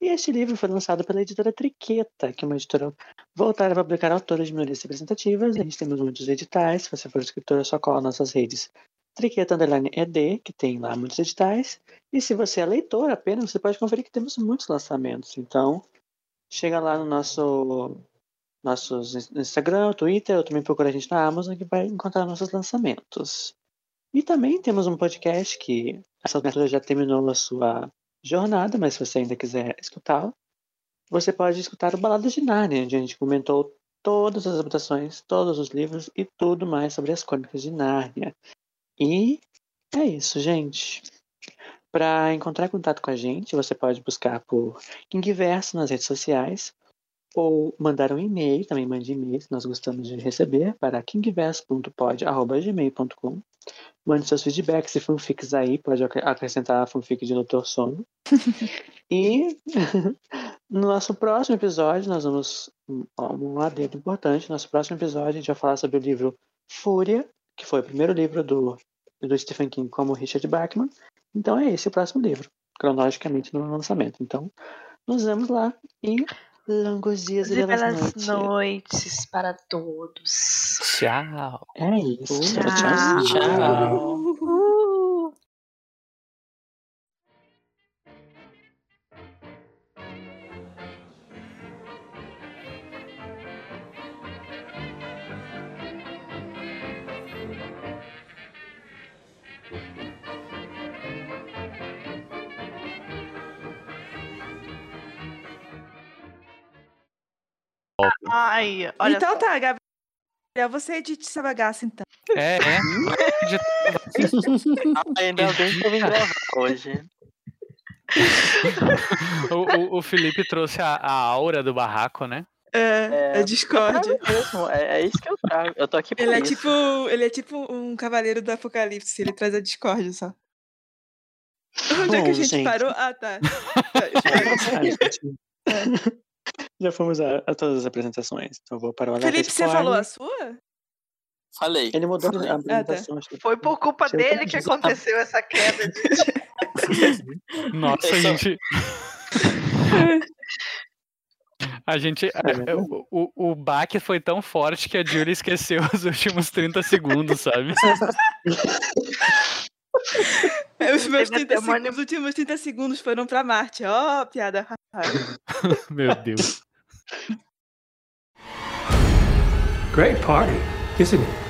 E este livro foi lançado pela editora Triqueta, que é uma editora voltada a publicar autores de minorias representativas. A gente temos muitos editais. Se você for escritora, só cola nossas redes Triqueta Underline ED, que tem lá muitos editais. E se você é leitor apenas, você pode conferir que temos muitos lançamentos. Então, chega lá no nosso nossos ins- Instagram, Twitter, ou também procura a gente na Amazon que vai encontrar nossos lançamentos. E também temos um podcast que essa altura já terminou a sua jornada, mas se você ainda quiser escutá-lo, você pode escutar o Baladas de Nárnia, onde a gente comentou todas as adaptações, todos os livros e tudo mais sobre as crônicas de Nárnia. E é isso, gente. Para encontrar contato com a gente, você pode buscar por Kingverso nas redes sociais ou mandar um e-mail, também mande e-mail, que nós gostamos de receber, para kingverso.pod.gmail.com. Mande seus feedbacks e fanfics aí, pode ac- acrescentar a fanfic de Doutor Sono. e no nosso próximo episódio, nós vamos. Um adendo importante. No nosso próximo episódio, a gente vai falar sobre o livro Fúria, que foi o primeiro livro do, do Stephen King como Richard Bachman. Então é esse o próximo livro, cronologicamente no lançamento. Então, nos vemos lá e longos dias e belas belas noites. noites para todos. Tchau. É isso. Tchau. Tchau. Uh! Ai, olha então só. tá, Gabriel. Você edite essa bagaça, então. É, é. Ainda bem que eu vim gravar hoje. O, o, o Felipe trouxe a, a aura do barraco, né? É, É, é Discord. Mesmo, é, é isso que eu trago. Eu tô aqui por Ele é isso. tipo, ele é tipo um cavaleiro do apocalipse, ele traz a Discord só. Onde é que Bom, a gente, gente. parou? Ah, tá. Gente. Já fomos a, a todas as apresentações. Então eu vou para o alerta Felipe, você spoiler. falou a sua? Falei. Ele mudou Falei. a Ah, tá. apresentação. acho que- Foi por culpa dele tá que aconteceu essa queda. De... Nossa, Eu a gente. A gente. É, o, o, baque foi tão forte que a Julie esqueceu os últimos 30 segundos, sabe? É, Os meus Teve 30 até uma segundos, os últimos 30 segundos foram pra Marte. Ó, piada. Meu Deus. Great party, isn't it?